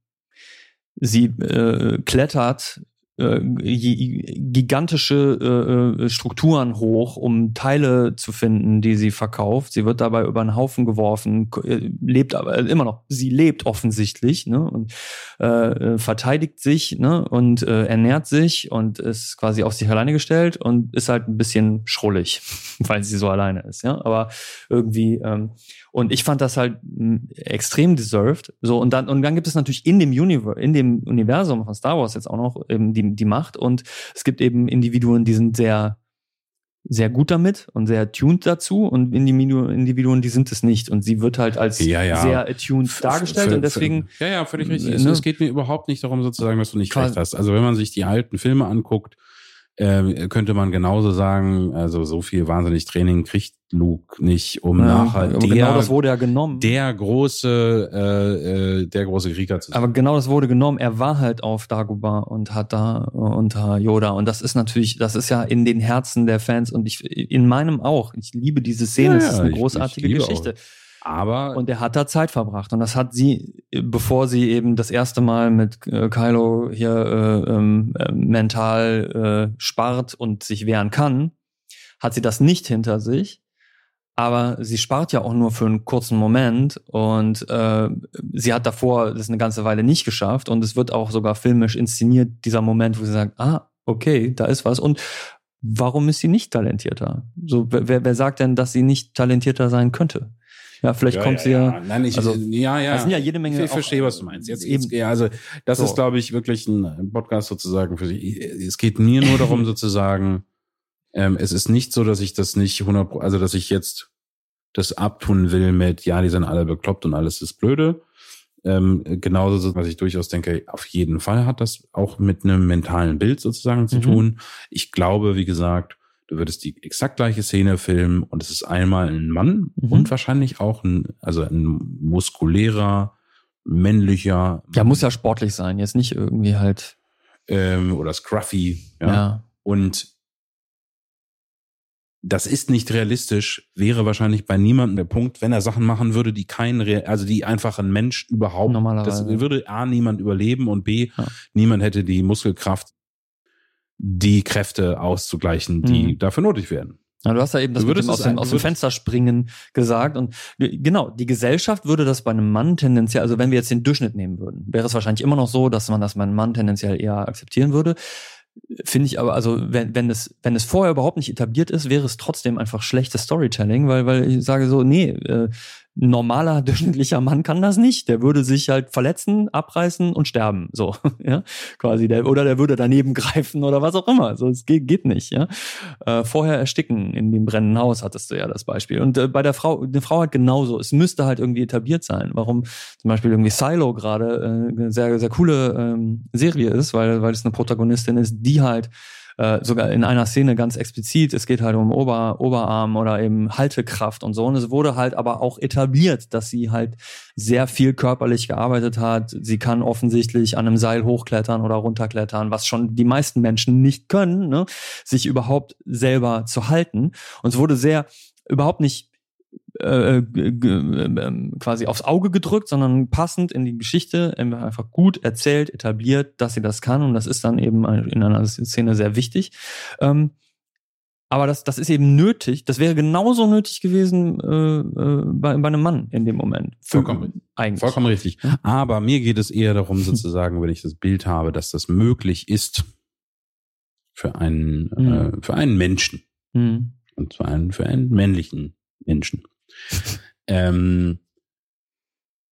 Sie äh, klettert äh, gi- gigantische äh, äh, Strukturen hoch, um Teile zu finden, die sie verkauft. Sie wird dabei über einen Haufen geworfen, äh, lebt aber immer noch. Sie lebt offensichtlich ne, und äh, äh, verteidigt sich ne, und äh, ernährt sich und ist quasi auf sich alleine gestellt und ist halt ein bisschen schrullig, weil sie so alleine ist. Ja, aber irgendwie ähm, und ich fand das halt mh, extrem deserved. So, und dann, und dann gibt es natürlich in dem Universe, in dem Universum von Star Wars jetzt auch noch eben die, die Macht. Und es gibt eben Individuen, die sind sehr, sehr gut damit und sehr attuned dazu und Individu- Individuen, die sind es nicht. Und sie wird halt als Ja, ja. sehr attuned dargestellt Für- und deswegen. Für, ja, ja, völlig richtig. Es, ne? es geht mir überhaupt nicht darum, sozusagen, dass du nicht Quasi- recht hast. Also wenn man sich die alten Filme anguckt, äh, könnte man genauso sagen, also so viel wahnsinnig Training kriegt Luke nicht, um ja, nachher der, genau das wurde ja genommen. der große, äh, äh, der große Krieger zu sein. Aber genau das wurde genommen. Er war halt auf Dagobah und hat da unter Yoda und das ist natürlich, das ist ja in den Herzen der Fans und ich in meinem auch. Ich liebe diese Szene. Ja, es ist eine großartige ich, ich Geschichte. Auch. Aber und er hat da Zeit verbracht und das hat sie, bevor sie eben das erste Mal mit äh, Kylo hier äh, ähm, äh, mental spart und sich wehren kann, hat sie das nicht hinter sich. Aber sie spart ja auch nur für einen kurzen Moment und äh, sie hat davor das eine ganze Weile nicht geschafft und es wird auch sogar filmisch inszeniert, dieser Moment, wo sie sagt, ah, okay, da ist was. Und warum ist sie nicht talentierter? So, wer, wer sagt denn, dass sie nicht talentierter sein könnte? Ja, vielleicht ja, kommt ja, sie ja. Nein, ich, also, ja, ja. Das sind ja jede Menge. Ich verstehe, was du meinst. Jetzt, eben. Jetzt, also, das so. ist, glaube ich, wirklich ein Podcast sozusagen für sich. Es geht mir nur darum, sozusagen, ähm, es ist nicht so, dass ich das nicht 100%, also, dass ich jetzt das abtun will mit, ja, die sind alle bekloppt und alles ist blöde. Ähm, genauso, was ich durchaus denke, auf jeden Fall hat das auch mit einem mentalen Bild sozusagen zu mhm. tun. Ich glaube, wie gesagt, Du würdest die exakt gleiche Szene filmen und es ist einmal ein Mann mhm. und wahrscheinlich auch ein, also ein muskulärer, männlicher. Ja, muss ja sportlich sein, jetzt nicht irgendwie halt. Ähm, oder scruffy, ja. ja. Und das ist nicht realistisch, wäre wahrscheinlich bei niemandem der Punkt, wenn er Sachen machen würde, die kein, also die einfach ein Mensch überhaupt, das würde A, niemand überleben und B, ja. niemand hätte die Muskelkraft, die Kräfte auszugleichen, die mhm. dafür notwendig werden. Ja, du hast ja eben das mit dem aus, dem, aus dem Fenster springen gesagt und genau, die Gesellschaft würde das bei einem Mann tendenziell, also wenn wir jetzt den Durchschnitt nehmen würden, wäre es wahrscheinlich immer noch so, dass man das bei einem Mann tendenziell eher akzeptieren würde. Finde ich aber, also wenn, wenn es, wenn es vorher überhaupt nicht etabliert ist, wäre es trotzdem einfach schlechtes Storytelling, weil, weil ich sage so, nee, äh, normaler, durchschnittlicher Mann kann das nicht. Der würde sich halt verletzen, abreißen und sterben. So, ja, quasi. Der, oder der würde daneben greifen oder was auch immer. So, es geht, geht nicht, ja. Äh, vorher ersticken in dem brennenden Haus hattest du ja das Beispiel. Und äh, bei der Frau, eine Frau hat genauso. Es müsste halt irgendwie etabliert sein. Warum zum Beispiel irgendwie Silo gerade äh, eine sehr, sehr coole ähm, Serie ist, weil, weil es eine Protagonistin ist, die halt äh, sogar in einer Szene ganz explizit, es geht halt um Ober, Oberarm oder eben Haltekraft und so. Und es wurde halt aber auch etabliert, dass sie halt sehr viel körperlich gearbeitet hat. Sie kann offensichtlich an einem Seil hochklettern oder runterklettern, was schon die meisten Menschen nicht können, ne? sich überhaupt selber zu halten. Und es wurde sehr überhaupt nicht äh, äh, quasi aufs Auge gedrückt, sondern passend in die Geschichte einfach gut erzählt, etabliert, dass sie das kann und das ist dann eben in einer Szene sehr wichtig. Ähm, aber das, das ist eben nötig. Das wäre genauso nötig gewesen äh, äh, bei, bei einem Mann in dem Moment. Für, Vollkommen, eigentlich. Vollkommen richtig. Aber mir geht es eher darum, sozusagen, wenn ich das Bild habe, dass das möglich ist für einen, mhm. äh, für einen Menschen. Mhm. Und zwar einen, für einen männlichen Menschen ähm,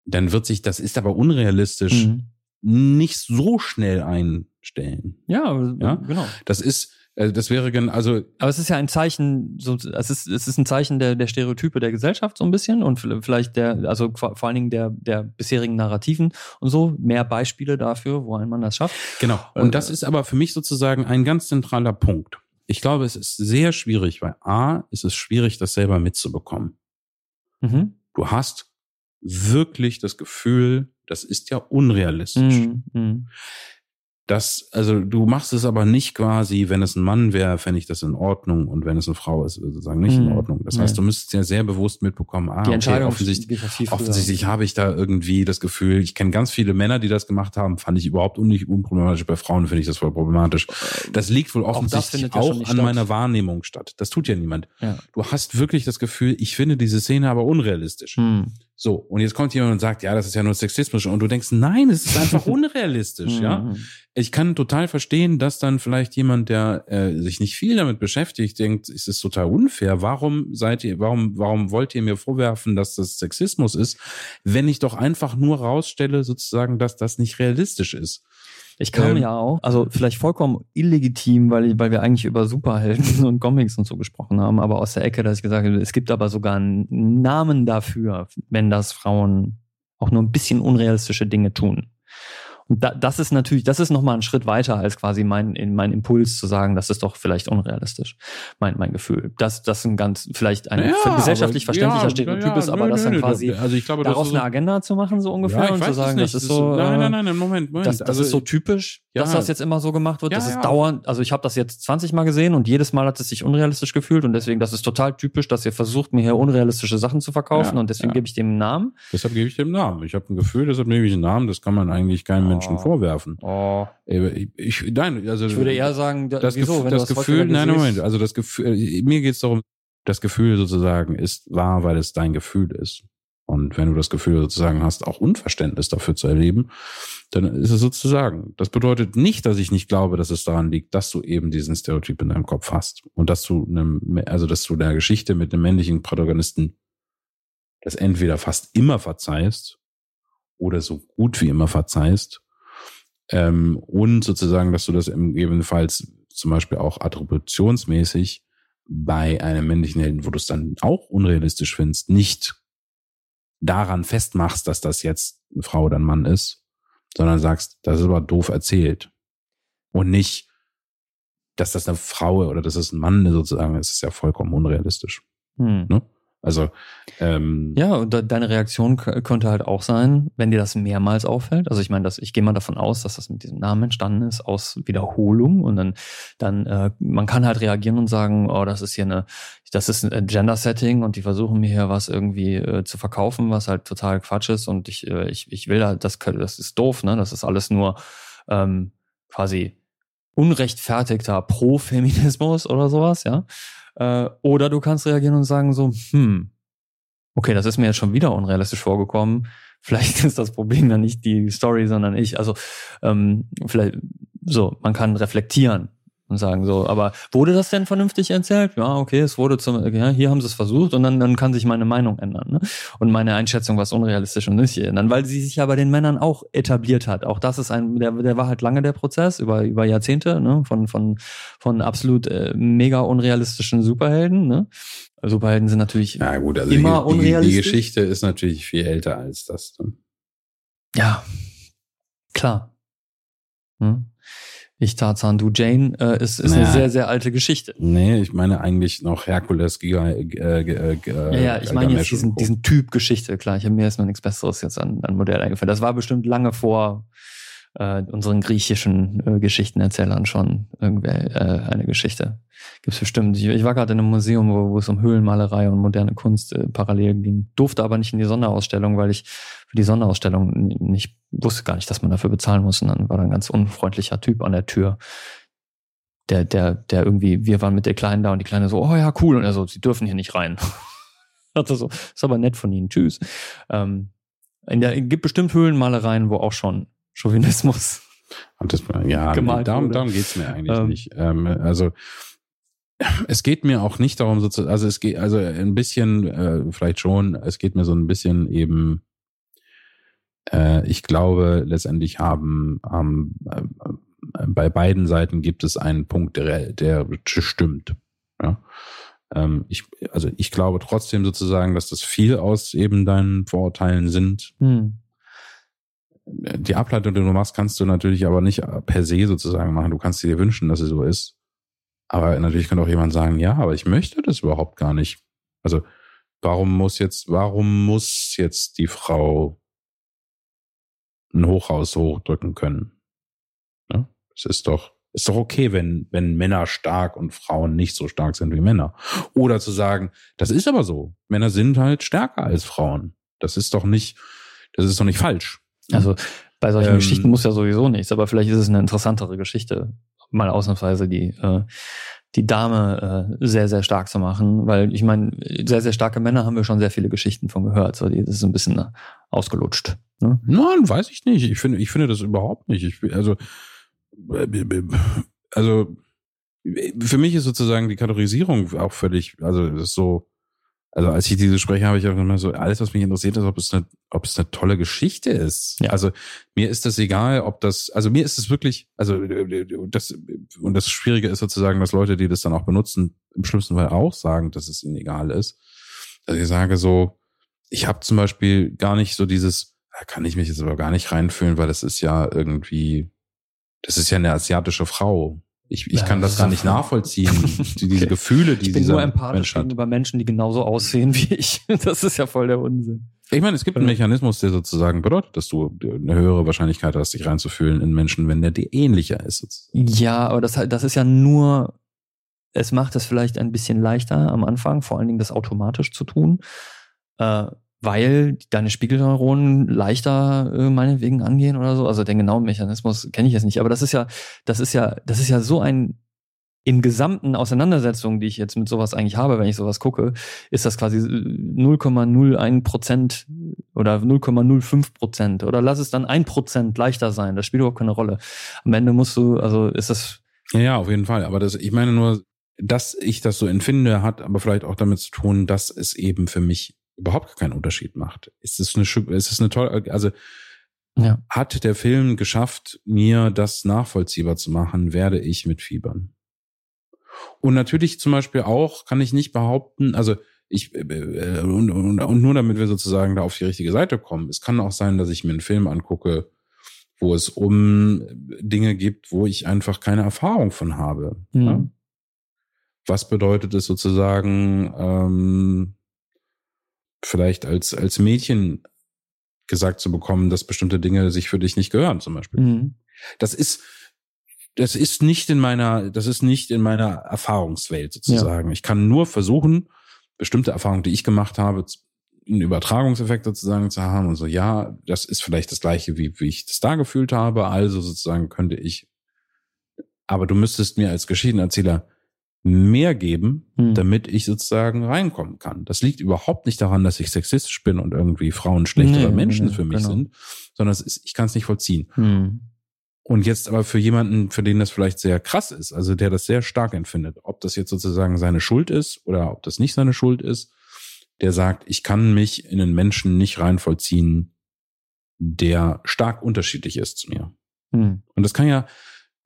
dann wird sich, das ist aber unrealistisch, mhm. nicht so schnell einstellen. Ja, ja? genau. Das ist, äh, das wäre also. Aber es ist ja ein Zeichen, so, es ist, es ist ein Zeichen der, der Stereotype der Gesellschaft so ein bisschen und vielleicht der, also vor allen Dingen der, der bisherigen Narrativen und so, mehr Beispiele dafür, wo ein Mann das schafft. Genau. Und äh, das ist aber für mich sozusagen ein ganz zentraler Punkt. Ich glaube, es ist sehr schwierig, weil A, ist es schwierig, das selber mitzubekommen. Mhm. Du hast wirklich das Gefühl, das ist ja unrealistisch. Mhm. Das, also du machst es aber nicht quasi, wenn es ein Mann wäre, fände ich das in Ordnung und wenn es eine Frau ist, sozusagen nicht mhm. in Ordnung. Das heißt, du müsstest ja sehr bewusst mitbekommen, ah, die Entscheidung okay, offensichtlich, offensichtlich habe ich da irgendwie das Gefühl, ich kenne ganz viele Männer, die das gemacht haben, fand ich überhaupt nicht unproblematisch. Bei Frauen finde ich das voll problematisch. Das liegt wohl offensichtlich auch, auch an statt. meiner Wahrnehmung statt. Das tut ja niemand. Ja. Du hast wirklich das Gefühl, ich finde diese Szene aber unrealistisch. Mhm. So, und jetzt kommt jemand und sagt, ja, das ist ja nur Sexismus. Und du denkst, nein, es ist einfach unrealistisch, ja. Mhm. Ich kann total verstehen, dass dann vielleicht jemand, der äh, sich nicht viel damit beschäftigt, denkt, es ist total unfair. Warum seid ihr, warum, warum wollt ihr mir vorwerfen, dass das Sexismus ist, wenn ich doch einfach nur rausstelle, sozusagen, dass das nicht realistisch ist? Ich kam ähm, ja auch, also vielleicht vollkommen illegitim, weil, weil wir eigentlich über Superhelden und Comics und so gesprochen haben, aber aus der Ecke, dass ich gesagt habe, es gibt aber sogar einen Namen dafür, wenn das Frauen auch nur ein bisschen unrealistische Dinge tun. Und da, das ist natürlich, das ist nochmal ein Schritt weiter als quasi mein, in, mein Impuls zu sagen, das ist doch vielleicht unrealistisch, mein, mein Gefühl. Dass das ein ganz, vielleicht ein Ja, gesellschaftlich aber- verständlicher ja, Stereotyp ja, ist, aber nö, das nö, dann quasi also ich glaube, daraus eine so- Agenda zu machen, so ungefähr, und zu sagen, das ist so, Nein, äh, nein, nein, Moment, Moment. das, das also, ist so typisch, dass das jetzt immer so gemacht wird. Das ist dauernd, also ich habe das jetzt 20 Mal gesehen und jedes Mal hat es sich unrealistisch gefühlt und deswegen, das ist total typisch, dass ihr versucht, mir hier unrealistische Sachen zu verkaufen und deswegen gebe ich dem einen Namen. deshalb gebe ich dem Namen. Ich habe ein Gefühl, deshalb nehme ich einen Namen. Das kann man eigentlich keinem. Menschen vorwerfen. Oh. Ich, ich, nein, also Ich würde eher sagen, da, das, wieso, Gef wenn das Gefühl, nein, Moment, also das Gefühl, äh, mir geht es darum, das Gefühl sozusagen ist wahr, weil es dein Gefühl ist. Und wenn du das Gefühl sozusagen hast, auch Unverständnis dafür zu erleben, dann ist es sozusagen. Das bedeutet nicht, dass ich nicht glaube, dass es daran liegt, dass du eben diesen Stereotyp in deinem Kopf hast und dass du einem, also dass du der Geschichte mit einem männlichen Protagonisten das entweder fast immer verzeihst oder so gut wie immer verzeihst ähm, und sozusagen, dass du das gegebenenfalls zum Beispiel auch attributionsmäßig bei einem männlichen Helden, wo du es dann auch unrealistisch findest, nicht daran festmachst, dass das jetzt eine Frau oder ein Mann ist, sondern sagst, das ist aber doof erzählt. Und nicht, dass das eine Frau oder dass das ein Mann ist, sozusagen, es ist ja vollkommen unrealistisch. Hm. Ne? Also, ähm, Ja, und de- deine Reaktion könnte halt auch sein, wenn dir das mehrmals auffällt. Also ich meine, dass ich gehe mal davon aus, dass das mit diesem Namen entstanden ist aus Wiederholung und dann, dann äh, man kann halt reagieren und sagen, oh, das ist hier eine, das ist ein Gender-Setting und die versuchen mir hier was irgendwie äh, zu verkaufen, was halt total Quatsch ist und ich, äh, ich, ich will halt, das, das ist doof, ne? Das ist alles nur ähm, quasi unrechtfertigter Pro-Feminismus oder sowas, ja. Äh, oder du kannst reagieren und sagen so, hm, okay, das ist mir jetzt schon wieder unrealistisch vorgekommen. Vielleicht ist das Problem ja nicht die Story, sondern ich. Also ähm, vielleicht so, man kann reflektieren und sagen so, aber wurde das denn vernünftig erzählt? Ja, okay, es wurde zum, ja, hier haben sie es versucht und dann, dann kann sich meine Meinung ändern ne? und meine Einschätzung, was unrealistisch und nicht ändern, weil sie sich ja bei den Männern auch etabliert hat. Auch das ist ein, der, der war halt lange der Prozess über über Jahrzehnte ne? von von von absolut äh, mega unrealistischen Superhelden. Ne? Superhelden sind natürlich ja gut, also Immer die, die, die unrealistisch? Geschichte ist natürlich viel älter als das. ne? Ja, klar. Hm? Ich Tarzan, du Jane, äh, ist, ist eine Ja. sehr, sehr alte Geschichte. Nee, ich meine eigentlich noch Herkules, Giga, äh, äh, Ja, ja, ich meine jetzt diesen, diesen Typ Geschichte, klar. Ich habe mir erstmal nichts Besseres jetzt an, an Modell eingefallen. Das war bestimmt lange vor äh, unseren griechischen äh, Geschichtenerzählern schon irgendwer äh, eine Geschichte. Gibt's bestimmt. Ich, ich war gerade in einem Museum, wo, wo es um Höhlenmalerei und moderne Kunst äh, parallel ging. Durfte aber nicht in die Sonderausstellung, weil ich für die Sonderausstellung nicht wusste gar nicht, dass man dafür bezahlen muss. Und dann war da ein ganz unfreundlicher Typ an der Tür. Der, der, der irgendwie, wir waren mit der Kleinen da und die Kleine so, oh ja, cool. Und er so, sie dürfen hier nicht rein. Dachte so, ist aber nett von Ihnen, tschüss. Ähm, in gibt bestimmt Höhlenmalereien, wo auch schon Chauvinismus. Das, ja, gemalt darum, wurde. darum geht's mir eigentlich Ähm. nicht. Ähm, also es geht mir auch nicht darum, sozusagen, also es geht, also ein bisschen, äh, vielleicht schon, es geht mir so ein bisschen eben, äh, ich glaube, letztendlich haben, haben äh, bei beiden Seiten gibt es einen Punkt, der, der stimmt. Ja? Ähm, ich, also ich glaube trotzdem sozusagen, dass das viel aus eben deinen Vorurteilen sind, Hm. Die Ableitung, die du machst, kannst du natürlich aber nicht per se sozusagen machen. Du kannst dir wünschen, dass es so ist. Aber natürlich kann auch jemand sagen, ja, aber ich möchte das überhaupt gar nicht. Also, warum muss jetzt, warum muss jetzt die Frau ein Hochhaus hochdrücken können? Ne? Es ist doch, ist doch okay, wenn, wenn Männer stark und Frauen nicht so stark sind wie Männer. Oder zu sagen, das ist aber so. Männer sind halt stärker als Frauen. Das ist doch nicht, das ist doch nicht falsch. Also bei solchen Ähm. Geschichten muss ja sowieso nichts, aber vielleicht ist es eine interessantere Geschichte, mal ausnahmsweise die, äh, die Dame äh, sehr, sehr stark zu machen, weil ich meine, sehr, sehr starke Männer haben wir schon sehr viele Geschichten von gehört. So, die, das ist ein bisschen äh, ausgelutscht. Ne? Nein, weiß ich nicht. Ich finde, ich finde das überhaupt nicht. Ich, also, also, für mich ist sozusagen die Kategorisierung auch völlig, also, das ist so, also, als ich diese spreche, habe ich auch immer so, alles, was mich interessiert ist, ob es eine, ob es eine tolle Geschichte ist. Ja. Also, mir ist das egal, ob das, also, mir ist es wirklich, also, das, und das Schwierige ist sozusagen, dass Leute, die das dann auch benutzen, im schlimmsten Fall auch sagen, dass es ihnen egal ist. Dass ich sage so, ich habe zum Beispiel gar nicht so dieses, Da kann ich mich jetzt aber gar nicht reinfühlen, weil das ist ja irgendwie, das ist ja eine asiatische Frau. Ich, ich Ja, kann das gar nicht nachvollziehen. Die, diese Okay. Gefühle, die Ich bin nur empathisch Mensch hat. gegenüber Menschen, die genauso aussehen wie ich. Das ist ja voll der Unsinn. Ich meine, es gibt einen. Mechanismus, der sozusagen bedeutet, dass du eine höhere Wahrscheinlichkeit hast, dich reinzufühlen in Menschen, wenn der dir ähnlicher ist. sozusagen. Ja, aber das, halt- das ist ja nur, es macht es vielleicht ein bisschen leichter am Anfang, vor allen Dingen das automatisch zu tun, äh, weil deine Spiegelneuronen leichter äh, meinetwegen angehen oder so. Also den genauen Mechanismus kenne ich jetzt nicht, aber das ist ja, das ist ja, das ist ja so ein in gesamten Auseinandersetzungen, die ich jetzt mit sowas eigentlich habe, wenn ich sowas gucke, ist das quasi 0,01 Prozent oder 0,05 Prozent oder lass es dann ein Prozent leichter sein. Das spielt überhaupt keine Rolle. Am Ende musst du, also ist das, Ja, ja, auf jeden Fall. Aber das, ich meine nur, dass ich das so empfinde, hat aber vielleicht auch damit zu tun, dass es eben für mich überhaupt keinen Unterschied macht. Ist es eine, ist es eine tolle, also ja. hat der Film geschafft, mir das nachvollziehbar zu machen, werde ich mitfiebern. Und natürlich zum Beispiel auch kann ich nicht behaupten, also ich äh, und, und, und nur damit wir sozusagen da auf die richtige Seite kommen. Es kann auch sein, dass ich mir einen Film angucke, wo es um Dinge gibt, wo ich einfach keine Erfahrung von habe. Mhm. Ja? Was bedeutet es sozusagen, ähm, vielleicht als, als Mädchen gesagt zu bekommen, dass bestimmte Dinge sich für dich nicht gehören, zum Beispiel. Mhm. Das ist, das ist nicht in meiner, das ist nicht in meiner Erfahrungswelt sozusagen. Ich kann nur versuchen, bestimmte Erfahrungen, die ich gemacht habe, einen Übertragungseffekt sozusagen zu haben und so, ja, das ist vielleicht das gleiche, wie, wie ich das da gefühlt habe, also sozusagen könnte ich, aber du müsstest mir als Geschichtenerzähler mehr geben, Mhm. damit ich sozusagen reinkommen kann. Das liegt überhaupt nicht daran, dass ich sexistisch bin und irgendwie Frauen schlechtere Nee, Menschen nee, für mich genau. sind, sondern es ist, ich kann es nicht vollziehen. Mhm. Und jetzt aber für jemanden, für den das vielleicht sehr krass ist, also der das sehr stark empfindet, ob das jetzt sozusagen seine Schuld ist oder ob das nicht seine Schuld ist, der sagt, ich kann mich in einen Menschen nicht reinvollziehen, der stark unterschiedlich ist zu mir. Mhm. Und das kann ja,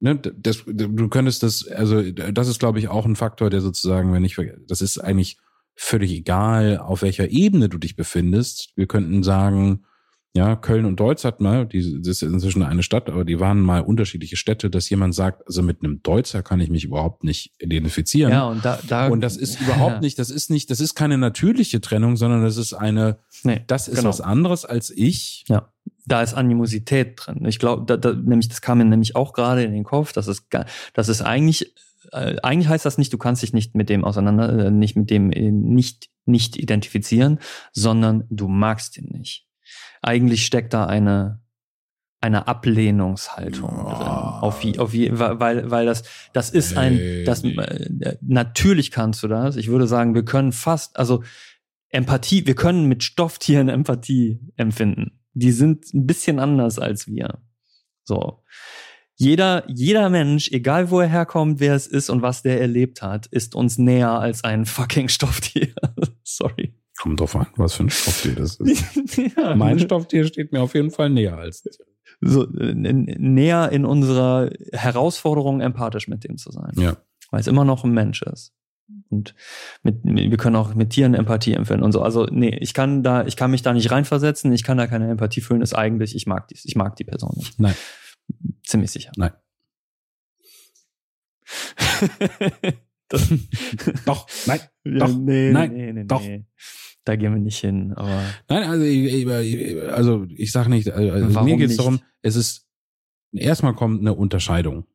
ne, das, du könntest das, also das ist, glaube ich, auch ein Faktor, der sozusagen, wenn ich, das ist eigentlich völlig egal, auf welcher Ebene du dich befindest. Wir könnten sagen, ja, Köln und Deutz hat mal, die, das ist inzwischen eine Stadt, aber die waren mal unterschiedliche Städte, dass jemand sagt, also mit einem Deutzer kann ich mich überhaupt nicht identifizieren. Ja, und da, da und das ist überhaupt nicht, das ist nicht, das ist keine natürliche Trennung, sondern das ist eine, Nee, das ist genau. was anderes als ich. Ja, da ist Animosität drin. Ich glaube, da, da, nämlich das kam mir nämlich auch gerade in den Kopf. Das ist, ga- das ist eigentlich, äh, eigentlich heißt das nicht, du kannst dich nicht mit dem auseinander, äh, nicht mit dem äh, nicht nicht identifizieren, sondern du magst ihn nicht. Eigentlich steckt da eine eine Ablehnungshaltung Ja. drin. Auf wie, auf wie, weil, weil das, das ist ein, das, äh, natürlich kannst du das. Ich würde sagen, wir können fast, also Empathie, wir können mit Stofftieren Empathie empfinden. Die sind ein bisschen anders als wir. So. Jeder, jeder Mensch, egal wo er herkommt, wer es ist und was der erlebt hat, ist uns näher als ein fucking Stofftier. Sorry. Kommt drauf an, was für ein Stofftier das ist. ja, Mein Stofftier steht mir auf jeden Fall näher als dir. so, äh, näher in unserer Herausforderung, empathisch mit dem zu sein. Ja. Weil es immer noch ein Mensch ist. Und mit, wir können auch mit Tieren Empathie empfinden und so. Also, nee, ich kann da, ich kann mich da nicht reinversetzen, ich kann da keine Empathie fühlen, ist eigentlich, ich mag die, ich mag die Person nicht. Nein. Ziemlich sicher. Nein. Doch, nein, ja, doch, nee, nein, nee, nee, doch. nee. Da gehen wir nicht hin, aber nein, also ich, ich, also ich sage nicht, also Warum mir geht es darum, es ist, erstmal kommt eine Unterscheidung.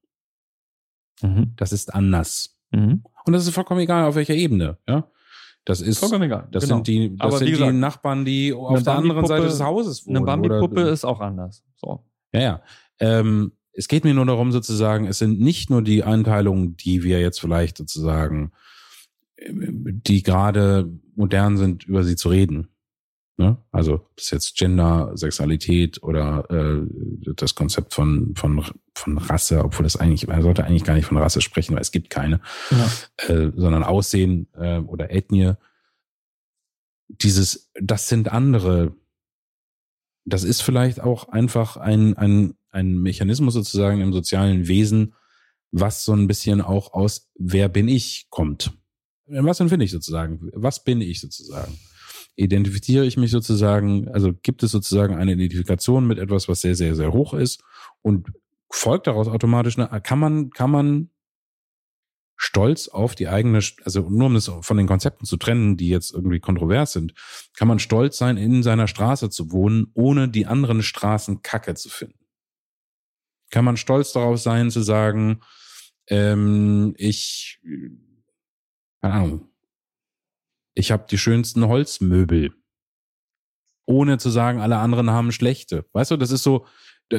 mhm. Das ist anders. Mhm. Und das ist vollkommen egal, auf welcher Ebene, ja. Das ist, vollkommen egal. das genau. sind die, das Aber sind gesagt, die Nachbarn, die auf der anderen Seite des Hauses wohnen. Eine Bambi-Puppe ist auch anders. So. Ja, ja. Ähm, es geht mir nur darum, sozusagen, es sind nicht nur die Einteilungen, die wir jetzt vielleicht sozusagen, ähm, die gerade modern sind, über sie zu reden. Ne? Also ob es jetzt Gender, Sexualität oder äh, das Konzept von, von, von Rasse, obwohl das eigentlich, man sollte eigentlich gar nicht von Rasse sprechen, weil es gibt keine, Ja. äh, sondern Aussehen äh, oder Ethnie. Dieses, das sind andere. Das ist vielleicht auch einfach ein, ein, ein Mechanismus sozusagen im sozialen Wesen, was so ein bisschen auch aus wer bin ich kommt. Was empfinde ich sozusagen? Was bin ich sozusagen? Identifiziere ich mich sozusagen, also gibt es sozusagen eine Identifikation mit etwas, was sehr, sehr, sehr hoch ist und folgt daraus automatisch, eine, kann man, kann man stolz auf die eigene, also nur um es von den Konzepten zu trennen, die jetzt irgendwie kontrovers sind, kann man stolz sein, in seiner Straße zu wohnen, ohne die anderen Straßen kacke zu finden. Kann man stolz darauf sein, zu sagen, ähm, ich, keine Ahnung, ich habe die schönsten Holzmöbel, ohne zu sagen, alle anderen haben schlechte. Weißt du, das ist so,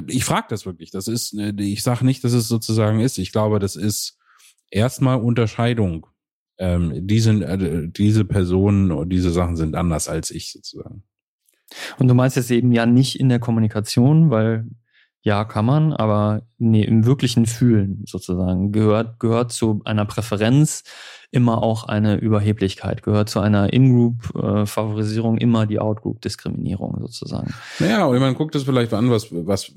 ich frage das wirklich. Das ist, ich sage nicht, dass es sozusagen ist. Ich glaube, das ist erstmal Unterscheidung. Ähm, die sind, äh, diese Personen und diese Sachen sind anders als ich sozusagen. Und du meinst jetzt eben ja nicht in der Kommunikation, weil ja, kann man, aber nee, im wirklichen Fühlen sozusagen gehört, gehört zu einer Präferenz immer auch eine Überheblichkeit, gehört zu einer In-Group-Favorisierung immer die Out-Group-Diskriminierung sozusagen. Naja, und man guckt das vielleicht an, was, was,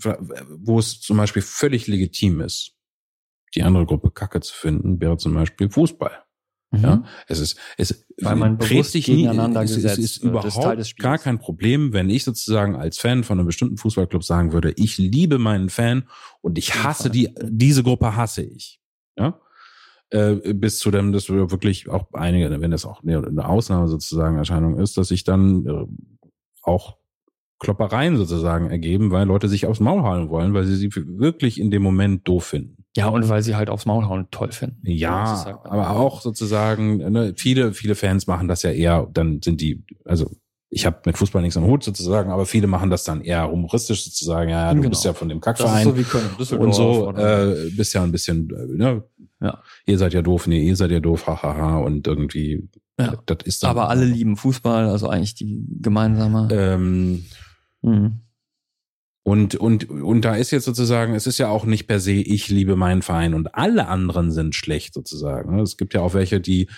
wo es zum Beispiel völlig legitim ist, die andere Gruppe Kacke zu finden, wäre zum Beispiel Fußball. Mhm. Ja, es ist, es weil man bewusst sich gegeneinander nie, es, gesetzt es ist überhaupt gar kein Problem, wenn ich sozusagen als Fan von einem bestimmten Fußballclub sagen würde, ich liebe meinen Fan und ich hasse die, diese Gruppe hasse ich. Ja, äh, bis zu dem, dass wir wirklich auch einige, wenn das auch eine Ausnahme sozusagen Erscheinung ist, dass sich dann äh, auch Kloppereien sozusagen ergeben, weil Leute sich aufs Maul hauen wollen, weil sie sie wirklich in dem Moment doof finden. Ja, und weil sie halt aufs Maul hauen toll finden. Ja, halt aber auch sozusagen, ne, viele, viele Fans machen das ja eher, dann sind die, also ich habe mit Fußball nichts am Hut sozusagen, aber viele machen das dann eher humoristisch sozusagen, ja, du genau. bist ja von dem Kackverein so wie Köln, und so äh, bist ja ein bisschen, ne, ja. ihr seid ja doof, nee, ihr seid ja doof, hahaha und irgendwie, ja. das ist dann, Aber alle lieben Fußball, also eigentlich die gemeinsame. Ähm, mhm. Und, und, und da ist jetzt sozusagen, es ist ja auch nicht per se, ich liebe meinen Verein und alle anderen sind schlecht sozusagen. Es gibt ja auch welche, die,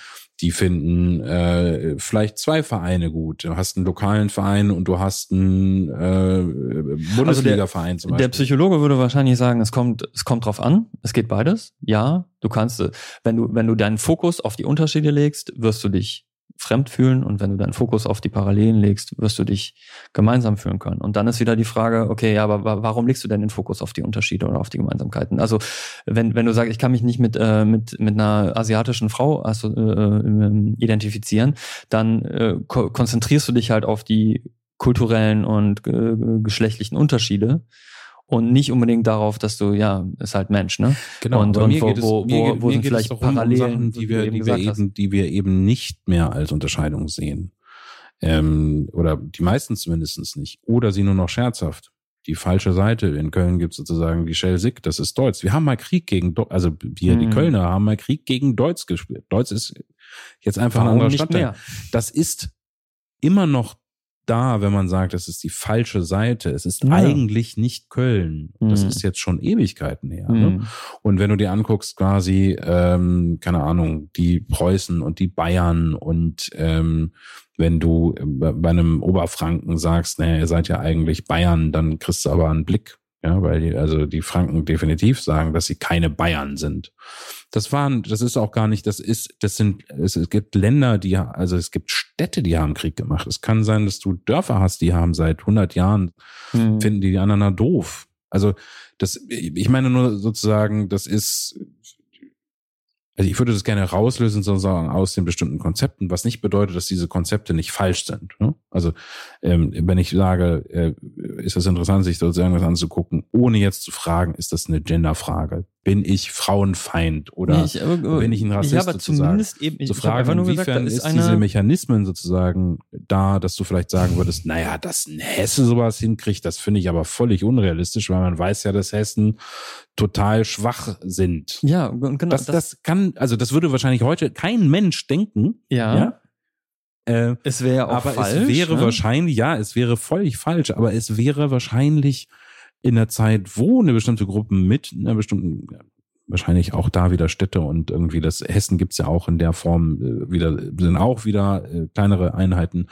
die finden äh, vielleicht zwei Vereine gut. Du hast einen lokalen Verein und du hast einen äh, Bundesliga-Verein also zum Beispiel. Der Psychologe würde wahrscheinlich sagen, es kommt, es kommt drauf an. Es geht beides. Ja, du kannst, wenn du, wenn du deinen Fokus auf die Unterschiede legst, wirst du dich fremd fühlen und wenn du deinen Fokus auf die Parallelen legst, wirst du dich gemeinsam fühlen können. Und dann ist wieder die Frage, okay, ja, aber warum legst du denn den Fokus auf die Unterschiede oder auf die Gemeinsamkeiten? Also wenn, wenn du sagst, ich kann mich nicht mit, äh, mit, mit einer asiatischen Frau also, äh, äh, identifizieren, dann äh, ko konzentrierst du dich halt auf die kulturellen und äh, geschlechtlichen Unterschiede und nicht unbedingt darauf, dass du, ja, ist halt Mensch, ne? Genau, und, und wo, es, wo, wo, wo sind vielleicht Parallelen, um Sachen, die wir, die wir eben, die wir eben nicht mehr als Unterscheidung sehen. Ähm, oder die meisten zumindestens nicht. Oder sie nur noch scherzhaft. Die falsche Seite. In Köln gibt es sozusagen die Shell Sick, das ist Deutsch. Wir haben mal Krieg gegen, Do also wir, mhm. die Kölner, haben mal Krieg gegen Deutsch gespielt. Deutsch ist jetzt einfach Warum ein anderer Stadtteil. Das ist immer noch da, wenn man sagt, das ist die falsche Seite. Es ist ja. eigentlich nicht Köln. Das mhm. ist jetzt schon Ewigkeiten her. Mhm. Ne? Und wenn du dir anguckst, quasi, ähm, keine Ahnung, die Preußen und die Bayern und ähm, wenn du bei einem Oberfranken sagst, naja, ihr seid ja eigentlich Bayern, dann kriegst du aber einen Blick ja, weil die, also die Franken definitiv sagen, dass sie keine Bayern sind. Das waren, das ist auch gar nicht, das ist, das sind, es, es gibt Länder, die, also es gibt Städte, die haben Krieg gemacht. Es kann sein, dass du Dörfer hast, die haben seit 100 Jahren, mhm. finden die die anderen doof. Also das, ich meine nur sozusagen, das ist, also ich würde das gerne rauslösen, sozusagen aus den bestimmten Konzepten, was nicht bedeutet, dass diese Konzepte nicht falsch sind. Ne? Also ähm, wenn ich sage, äh, ist es interessant, sich sozusagen was anzugucken, ohne jetzt zu fragen, ist das eine Genderfrage? Bin ich Frauenfeind oder ich, aber, bin ich ein Rassist? Ja, aber zumindest eben, ich zu fragen, inwiefern gesagt, ist, ist diese Mechanismen sozusagen da, dass du vielleicht sagen würdest, naja, dass ein Hesse sowas hinkriegt, das finde ich aber völlig unrealistisch, weil man weiß ja, dass Hessen total schwach sind. Ja, genau. Das, das, das kann, also das würde wahrscheinlich heute kein Mensch denken. Ja. ja? Äh, es wäre auch aber falsch. Aber es wäre ne? wahrscheinlich, ja, es wäre völlig falsch, aber es wäre wahrscheinlich in der Zeit, wo eine bestimmte Gruppe mit einer bestimmten, wahrscheinlich auch da wieder Städte und irgendwie das Hessen gibt's ja auch in der Form äh, wieder, sind auch wieder äh, kleinere Einheiten.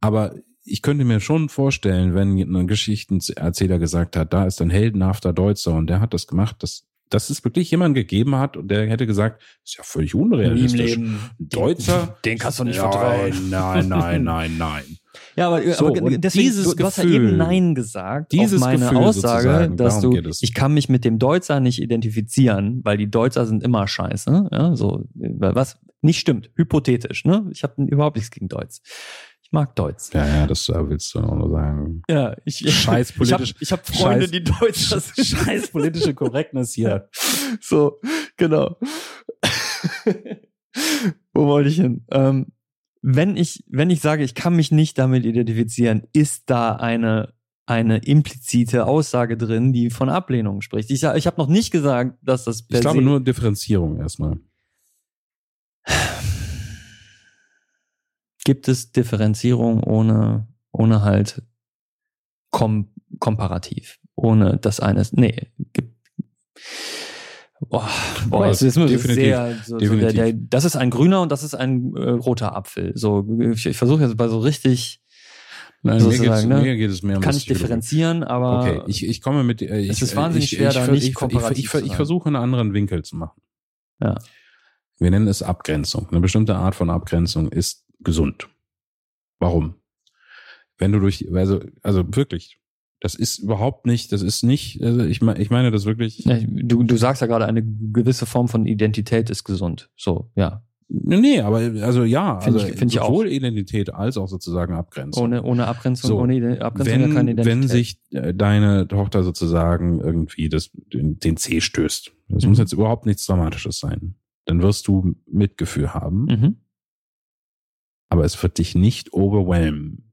Aber ich könnte mir schon vorstellen, wenn ein Geschichtenerzähler gesagt hat, da ist ein heldenhafter Deutscher und der hat das gemacht, das dass es wirklich jemand gegeben hat und der hätte gesagt, ist ja völlig unrealistisch. Deutscher. Den kannst du nicht nein, vertrauen. Nein, nein, nein, nein. Ja, aber, So, aber deswegen, dieses du, du hast ja Gefühl- eben Nein gesagt dieses auf meine Gefühl Aussage, dass du, ich kann mich mit dem Deutzer nicht identifizieren, weil die Deutzer sind immer scheiße. Ja, so, was nicht stimmt, hypothetisch. Ne? Ich habe überhaupt nichts gegen Deutsch. Ich mag Deutsch. Ja, ja, das äh, willst du auch nur sagen. Ja, ich, Scheiß politisch- Ich habe hab Freunde, Scheiß- die Deutscher sind. Scheiß politische Korrektness hier. So, genau. Wo wollte ich hin? Ähm, wenn ich, wenn ich sage, ich kann mich nicht damit identifizieren, ist da eine, eine implizite Aussage drin, die von Ablehnung spricht. Ich, ich habe noch nicht gesagt, dass das per Ich glaube nur Differenzierung erstmal. gibt es Differenzierung ohne, ohne halt kom komparativ. Ohne das eine. Nee, gibt. Boah, boah jetzt ist definitiv, sehr, so, so der, definitiv. der, das ist ein grüner und das ist ein äh, roter Apfel. So, ich, ich versuche jetzt bei so richtig, Nein, mir, ne? mir geht es mehr um kann das ich differenzieren, aber Okay, ich, ich komme mit. Äh, ich, Es ist wahnsinnig ich, schwer, ich, da ich, nicht ich, ich, komparativ ich, ich, ich versuche einen anderen Winkel zu machen. Ja. Wir nennen es Abgrenzung. Eine bestimmte Art von Abgrenzung ist gesund. Warum? Wenn du durch, also, also wirklich, das ist überhaupt nicht, das ist nicht, also ich, meine, ich meine das wirklich. Du, du sagst ja gerade, eine gewisse Form von Identität ist gesund. So, ja. Nee, aber also ja, Find also ich- find ich auch. sowohl Identität als auch sozusagen Abgrenzung. Ohne, ohne Abgrenzung, So, ohne Abgrenzung ja keine wenn, Identität. wenn sich äh, deine Tochter sozusagen irgendwie das, den, den C stößt, das Mhm. muss jetzt überhaupt nichts Dramatisches sein, dann wirst du Mitgefühl haben, mhm. aber es wird dich nicht overwhelmen.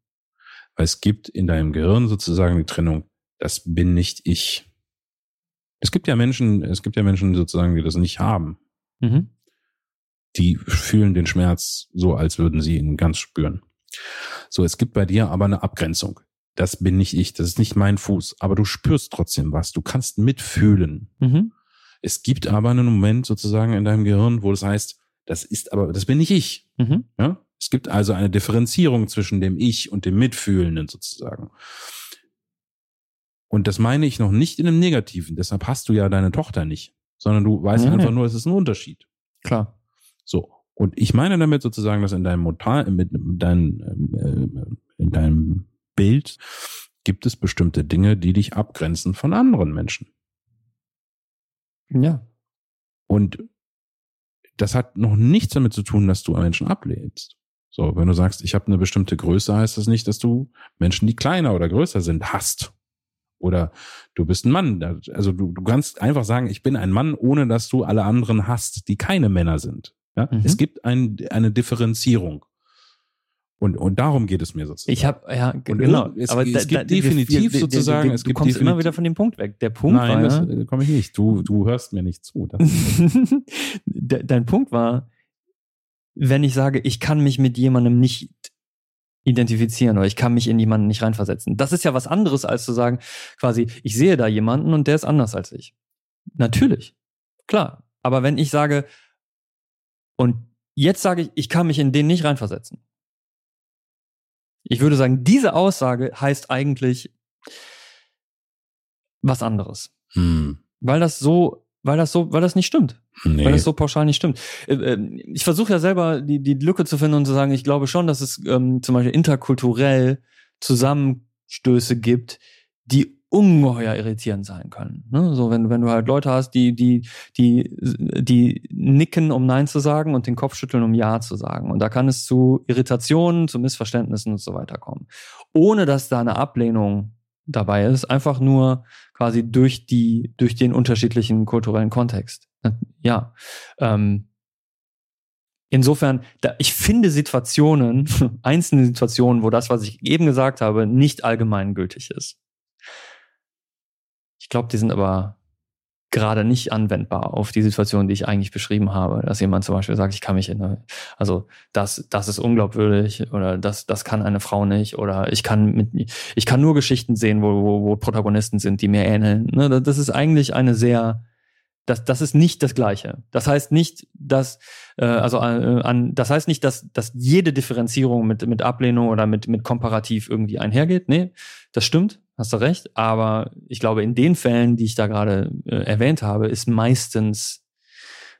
Weil es gibt in deinem Gehirn sozusagen die Trennung, das bin nicht ich. Es gibt ja Menschen, es gibt ja Menschen sozusagen, die das nicht haben. Mhm. die fühlen den Schmerz so, als würden sie ihn ganz spüren. So, es gibt bei dir aber eine Abgrenzung. Das bin nicht ich, das ist nicht mein Fuß, aber du spürst trotzdem was, du kannst mitfühlen. Mhm. Es gibt aber einen Moment sozusagen in deinem Gehirn, wo das heißt, das ist aber, das bin nicht ich. Mhm. Ja? Es gibt also eine Differenzierung zwischen dem Ich und dem Mitfühlenden sozusagen. Und das meine ich noch nicht in einem Negativen, deshalb hast du ja deine Tochter nicht, sondern du weißt Nee, einfach nur, es ist ein Unterschied. Klar. So. Und ich meine damit sozusagen, dass in deinem Motal, mit deinem, äh, in deinem Bild gibt es bestimmte Dinge, die dich abgrenzen von anderen Menschen. Ja. Und das hat noch nichts damit zu tun, dass du Menschen ablehnst. So, wenn du sagst, ich habe eine bestimmte Größe, heißt das nicht, dass du Menschen, die kleiner oder größer sind, hast. Oder du bist ein Mann. Also du, du kannst einfach sagen, ich bin ein Mann, ohne dass du alle anderen hast, die keine Männer sind. Ja? Mhm. Es gibt ein, eine Differenzierung. Und, und darum geht es mir sozusagen. Ich habe ja Und genau. es- aber es gibt definitiv sozusagen- Du, es du gibt kommst immer wieder von dem Punkt weg. Der Punkt Nein, war das äh, komme ich nicht. Du, du hörst mir nicht zu. Dein Punkt war, wenn ich sage, ich kann mich mit jemandem nicht identifizieren oder ich kann mich in jemanden nicht reinversetzen. Das ist ja was anderes, als zu sagen, quasi, ich sehe da jemanden und der ist anders als ich. Natürlich. Klar. Aber wenn ich sage, und jetzt sage ich, ich kann mich in den nicht reinversetzen. Ich würde sagen, diese Aussage heißt eigentlich was anderes. hm, Weil das so, weil das so, weil das nicht stimmt. nee. Weil das so pauschal nicht stimmt. Äh, äh, Ich versuche ja selber die, die Lücke zu finden und zu sagen, ich glaube schon, dass es ähm, zum Beispiel interkulturell Zusammenstöße gibt, die ungeheuer irritierend sein können. Ne? So, wenn, wenn du halt Leute hast, die, die, die, die nicken, um Nein zu sagen und den Kopf schütteln, um Ja zu sagen. Und da kann es zu Irritationen, zu Missverständnissen und so weiter kommen. Ohne dass da eine Ablehnung dabei ist, einfach nur quasi durch die, durch den unterschiedlichen kulturellen Kontext. Ja. Ähm, insofern, da, ich finde Situationen, einzelne Situationen, wo das, was ich eben gesagt habe, nicht allgemeingültig ist. Ich glaube, die sind aber gerade nicht anwendbar auf die Situation, die ich eigentlich beschrieben habe, dass jemand zum Beispiel sagt, ich kann mich in eine, also das, das ist unglaubwürdig oder das, das kann eine Frau nicht oder ich kann mit, ich kann nur Geschichten sehen, wo, wo, wo Protagonisten sind, die mir ähneln. Ne, das ist eigentlich eine sehr das, das ist nicht das Gleiche. Das heißt nicht, dass äh, also äh, an, das heißt nicht, dass, dass jede Differenzierung mit mit Ablehnung oder mit mit Komparativ irgendwie einhergeht. Nee, das stimmt, hast du recht. Aber ich glaube, in den Fällen, die ich da gerade äh, erwähnt habe, ist meistens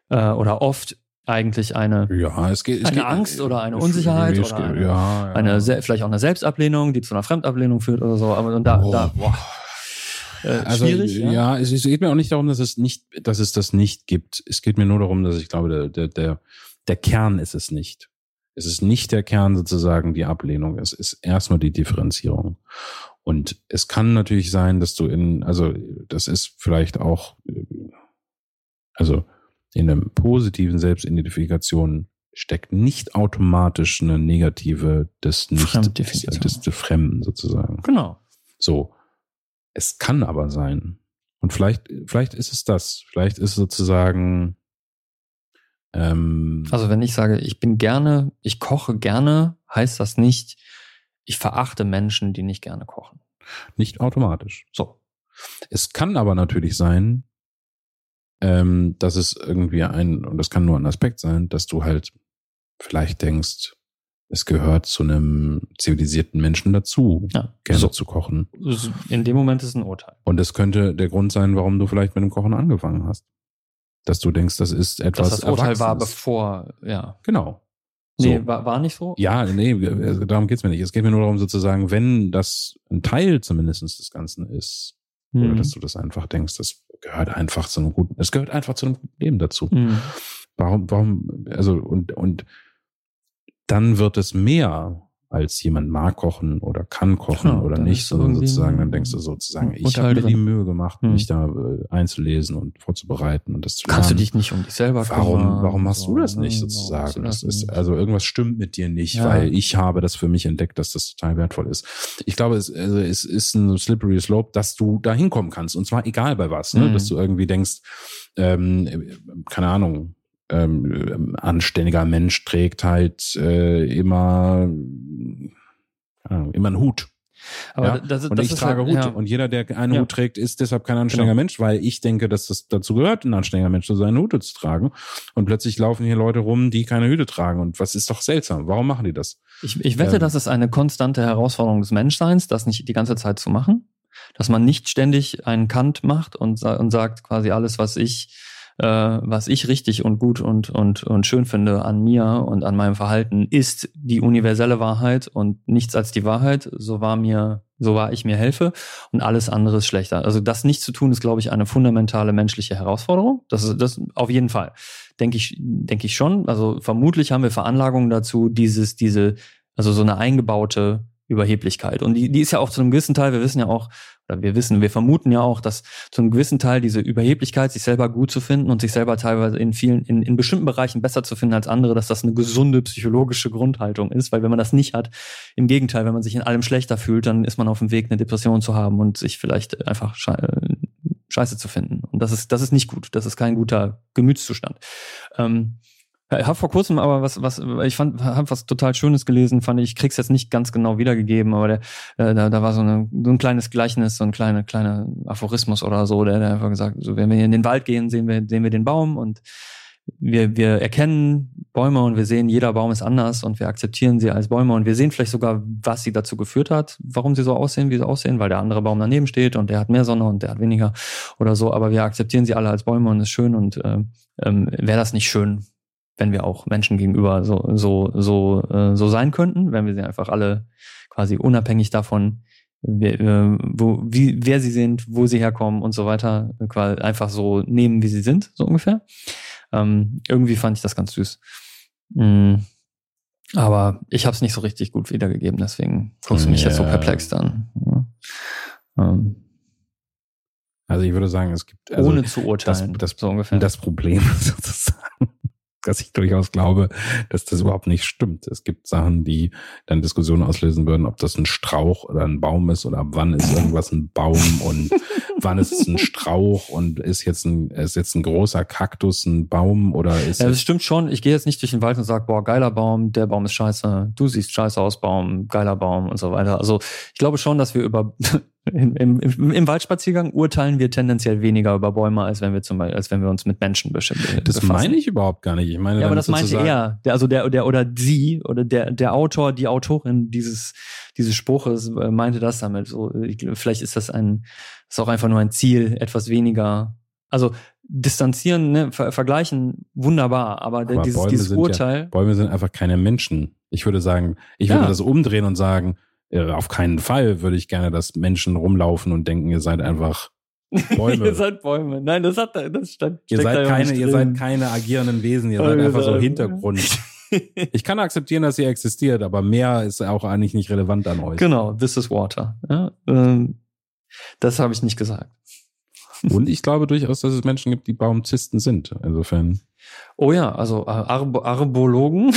äh, oder oft eigentlich eine, ja, es geht, es eine geht, Angst oder eine Unsicherheit oder eine, ja, ja. eine vielleicht auch eine Selbstablehnung, die zu einer Fremdablehnung führt oder so. Aber und da, Oh. da boah, äh, Also, schwierig. ja, es, es geht mir auch nicht darum, dass es nicht, dass es das nicht gibt. Es geht mir nur darum, dass ich glaube, der, der, der, der Kern ist es nicht. Es ist nicht der Kern sozusagen die Ablehnung. Es ist erstmal die Differenzierung. Und es kann natürlich sein, dass du in, also das ist vielleicht auch, äh, also in einem positiven Selbstidentifikation steckt nicht automatisch eine negative des nicht des, des Fremden sozusagen. Genau. So. Es kann aber sein. Und vielleicht, vielleicht ist es das. Vielleicht ist es sozusagen, ähm, Also wenn ich sage, ich bin gerne, ich koche gerne, heißt das nicht, ich verachte Menschen, die nicht gerne kochen. nicht automatisch. So. Es kann aber natürlich sein, ähm, dass es irgendwie ein, und das kann nur ein Aspekt sein, dass du halt vielleicht denkst, es gehört zu einem zivilisierten Menschen dazu, Ja. gerne So. zu kochen. In dem Moment ist ein Urteil. Und das könnte der Grund sein, warum du vielleicht mit dem Kochen angefangen hast. Dass du denkst, das ist etwas Dass das Urteil war bevor, ja. Genau. So. Nee, war, war nicht so? Ja, nee, wir- darum geht's mir nicht. Es geht mir nur darum, sozusagen, wenn das ein Teil zumindest des Ganzen ist, oder Mhm. dass du das einfach denkst, das gehört einfach zu einem guten, es gehört einfach zu einem guten Leben dazu. Mhm. Warum, warum, also, und, und dann wird es mehr als jemand mag kochen oder kann kochen Genau, oder nicht, sondern sozusagen, dann denkst du sozusagen, ich habe mir die. Mühe gemacht, Hm. mich da äh, einzulesen und vorzubereiten und das zu Kannst du lernen. dich nicht um dich selber Warum, kümmern? warum machst du das nicht ne? Sozusagen? du Das ist, also irgendwas stimmt mit dir nicht, Ja. weil ich habe das für mich entdeckt, dass das total wertvoll ist. Ich glaube, es, also es ist ein slippery slope, dass du da hinkommen kannst. Und zwar egal bei was, ne? Mhm. Dass du irgendwie denkst, ähm, keine Ahnung, ähm, anständiger Mensch trägt halt äh, immer, Ahnung, immer einen Hut. Aber ja? das, das, und das ich ist trage halt, Hut. Ja. Und jeder, der einen Ja. Hut trägt, ist deshalb kein anständiger Genau. Mensch, weil ich denke, dass das dazu gehört, ein anständiger Mensch zu sein, Hüte zu tragen. Und plötzlich laufen hier Leute rum, die keine Hüte tragen. Und was ist doch seltsam? Warum machen die das? Ich, ich wette, Ähm. das ist eine konstante Herausforderung des Menschseins, das nicht die ganze Zeit zu machen. Dass man nicht ständig einen Kant macht und, und sagt quasi alles, was ich, äh, was ich richtig und gut und, und, und schön finde an mir und an meinem Verhalten, ist die universelle Wahrheit und nichts als die Wahrheit. So war mir, so war ich mir helfe und alles andere ist schlechter. Also das nicht zu tun, ist, glaube ich, eine fundamentale menschliche Herausforderung. Das ist das auf jeden Fall. Denke ich, denke ich schon. Also vermutlich haben wir Veranlagungen dazu, dieses, diese, also so eine eingebaute Überheblichkeit. Und die, die ist ja auch zu einem gewissen Teil, wir wissen ja auch, oder wir wissen, wir vermuten ja auch, dass zu einem gewissen Teil diese Überheblichkeit, sich selber gut zu finden und sich selber teilweise in vielen, in, in bestimmten Bereichen besser zu finden als andere, dass das eine gesunde psychologische Grundhaltung ist. Weil wenn man das nicht hat, im Gegenteil, wenn man sich in allem schlechter fühlt, dann ist man auf dem Weg, eine Depression zu haben und sich vielleicht einfach sche äh, scheiße zu finden. Und das ist, das ist nicht gut. Das ist kein guter Gemütszustand. Ähm, ich habe vor kurzem aber was, was ich fand, habe was total Schönes gelesen, fand ich, krieg's jetzt nicht ganz genau wiedergegeben, aber der, äh, da, da war so, eine, so ein kleines Gleichnis, so ein kleiner kleiner Aphorismus oder so, der, der einfach gesagt, so wenn wir in den Wald gehen, sehen wir, sehen wir den Baum und wir, wir erkennen Bäume und wir sehen, jeder Baum ist anders und wir akzeptieren sie als Bäume und wir sehen vielleicht sogar, was sie dazu geführt hat, warum sie so aussehen, wie sie aussehen, weil der andere Baum daneben steht und der hat mehr Sonne und der hat weniger oder so, aber wir akzeptieren sie alle als Bäume und ist schön und äh, ähm, wäre das nicht schön, wenn wir auch Menschen gegenüber so so so äh, so sein könnten, wenn wir sie einfach alle quasi unabhängig davon, wer, äh, wo, wie, wer sie sind, wo sie herkommen und so weiter, quasi einfach so nehmen, wie sie sind, so ungefähr. Ähm, irgendwie fand ich das ganz süß. Mm. Aber ich habe es nicht so richtig gut wiedergegeben, deswegen guckst du mich jetzt so perplex an. Ja. Ähm, Also ich würde sagen, es gibt also ohne zu urteilen, das- so ungefähr. das Problem sozusagen, dass ich durchaus glaube, dass das überhaupt nicht stimmt. Es gibt Sachen, die dann Diskussionen auslösen würden, ob das ein Strauch oder ein Baum ist oder ab wann ist irgendwas ein Baum und wann ist es ein Strauch und ist jetzt ein ist jetzt ein großer Kaktus ein Baum oder ist Ja, das es stimmt schon. Ich gehe jetzt nicht durch den Wald und sage, boah, geiler Baum, der Baum ist scheiße, du siehst scheiße aus, Baum, geiler Baum und so weiter. Also ich glaube schon, dass wir über Im, im, Im Waldspaziergang urteilen wir tendenziell weniger über Bäume, als wenn wir zum Beispiel, als wenn wir uns mit Menschen beschäftigen. Das meine ich überhaupt gar nicht. Ich meine, ja, aber das meinte er. Der, also der, der oder sie oder der, der Autor, die Autorin dieses, dieses Spruches äh, meinte das damit. So, ich, vielleicht ist das ein, ist auch einfach nur ein Ziel, etwas weniger. Also distanzieren, ne, ver vergleichen, wunderbar, aber, aber dieses, dieses Urteil. Ja, Bäume sind einfach keine Menschen. Ich würde sagen, ich würde das umdrehen und sagen, auf keinen Fall würde ich gerne, dass Menschen rumlaufen und denken, ihr seid einfach Bäume. ihr seid Bäume. Nein, das hat das stand. Ihr seid keine, ihr seid keine agierenden Wesen, ihr seid einfach so Hintergrund. ich kann akzeptieren, dass ihr existiert, aber mehr ist auch eigentlich nicht relevant an euch. Genau, this is water. Ja, ähm, das habe ich nicht gesagt. Und ich glaube durchaus, dass es Menschen gibt, die Baumzisten sind. Insofern. Oh ja, also äh, Arbo Arbologen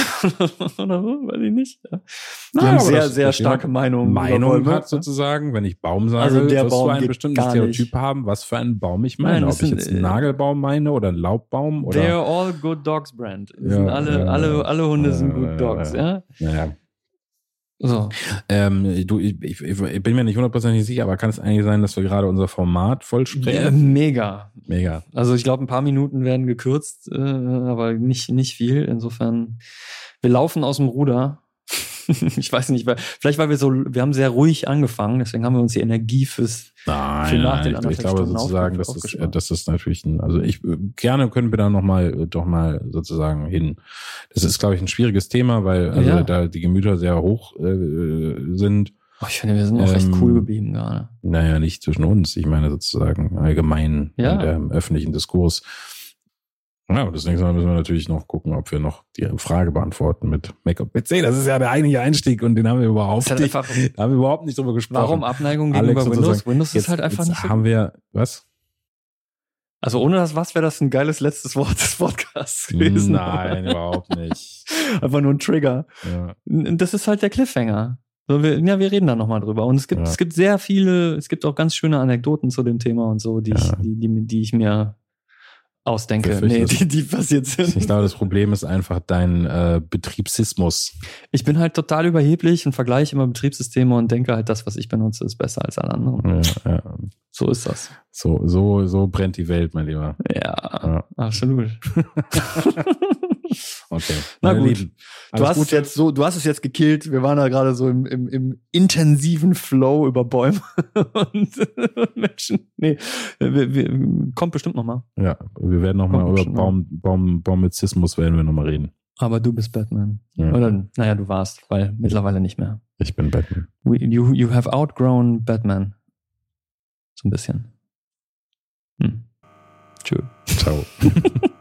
oder so, weiß ich nicht. Ja. Die Nein, haben sehr, sehr starke Meinungen. Meinung hat sozusagen, wenn ich Baum sage, also der Baum du ein bestimmtes Stereotyp haben, was für einen Baum ich meine. Nein, Ob ich jetzt einen äh, Nagelbaum meine oder einen Laubbaum oder. They're all good dogs brand. Ja, alle, ja, alle, alle Hunde sind good dogs, ja. ja. So. Ähm, du, ich, ich, ich, bin mir nicht hundertprozentig sicher, aber kann es eigentlich sein, dass wir gerade unser Format voll sprengen? Ja, mega. Mega. Also ich glaube, ein paar Minuten werden gekürzt, äh, aber nicht, nicht viel. Insofern, wir laufen aus dem Ruder. ich weiß nicht, weil, vielleicht weil wir so, wir haben sehr ruhig angefangen, deswegen haben wir uns die Energie fürs nein, für nach nein, den ich, ich glaube sozusagen, dass das, das natürlich ein, also ich gerne können wir da noch mal doch mal sozusagen hin. Das ist glaube ich ein schwieriges Thema, weil also ja. da die Gemüter sehr hoch äh, sind. Oh, ich finde, wir sind auch ähm, recht cool geblieben gerade. Naja, nicht zwischen uns. Ich meine sozusagen allgemein ja. in der öffentlichen Diskurs. Ja, das nächste Mal müssen wir natürlich noch gucken, ob wir noch die Frage beantworten mit Make-up PC. Das ist ja der eigentliche Einstieg und den haben wir überhaupt nicht, einfach, haben wir überhaupt nicht drüber gesprochen. Warum Abneigung gegenüber Alex Windows? Windows ist halt einfach nicht so haben wir, was? Also ohne das was wäre das ein geiles letztes Wort des Podcasts gewesen. Nein, überhaupt nicht. Einfach nur ein Trigger. Ja. Das ist halt der Cliffhanger. So, wir, ja, wir reden da nochmal drüber. Und es gibt, ja. es gibt sehr viele, es gibt auch ganz schöne Anekdoten zu dem Thema und so, die, ja. ich, die, die, die ich mir ausdenke. Nee, die, die passiert sind. Ich glaube, das Problem ist einfach dein äh, Betriebsismus. Ich bin halt total überheblich und vergleiche immer Betriebssysteme und denke halt, das, was ich benutze, ist besser als alle anderen. Ja, ja. So ist das. So, so, so brennt die Welt, mein Lieber. Ja, ja. absolut. Okay. Na gut. Lieben. Du hast, es jetzt so, du hast es jetzt gekillt. Wir waren da gerade so im, im, im intensiven Flow über Bäume und Menschen. Nee, wir, wir, kommt bestimmt nochmal. Ja, wir werden nochmal über Baum, Baum, Baumizismus werden wir nochmal reden. Aber du bist Batman. Ja. Oder, naja, du warst, weil mittlerweile nicht mehr. Ich bin Batman. We, you, you have outgrown Batman. So ein bisschen. Hm. Tschö. Ciao.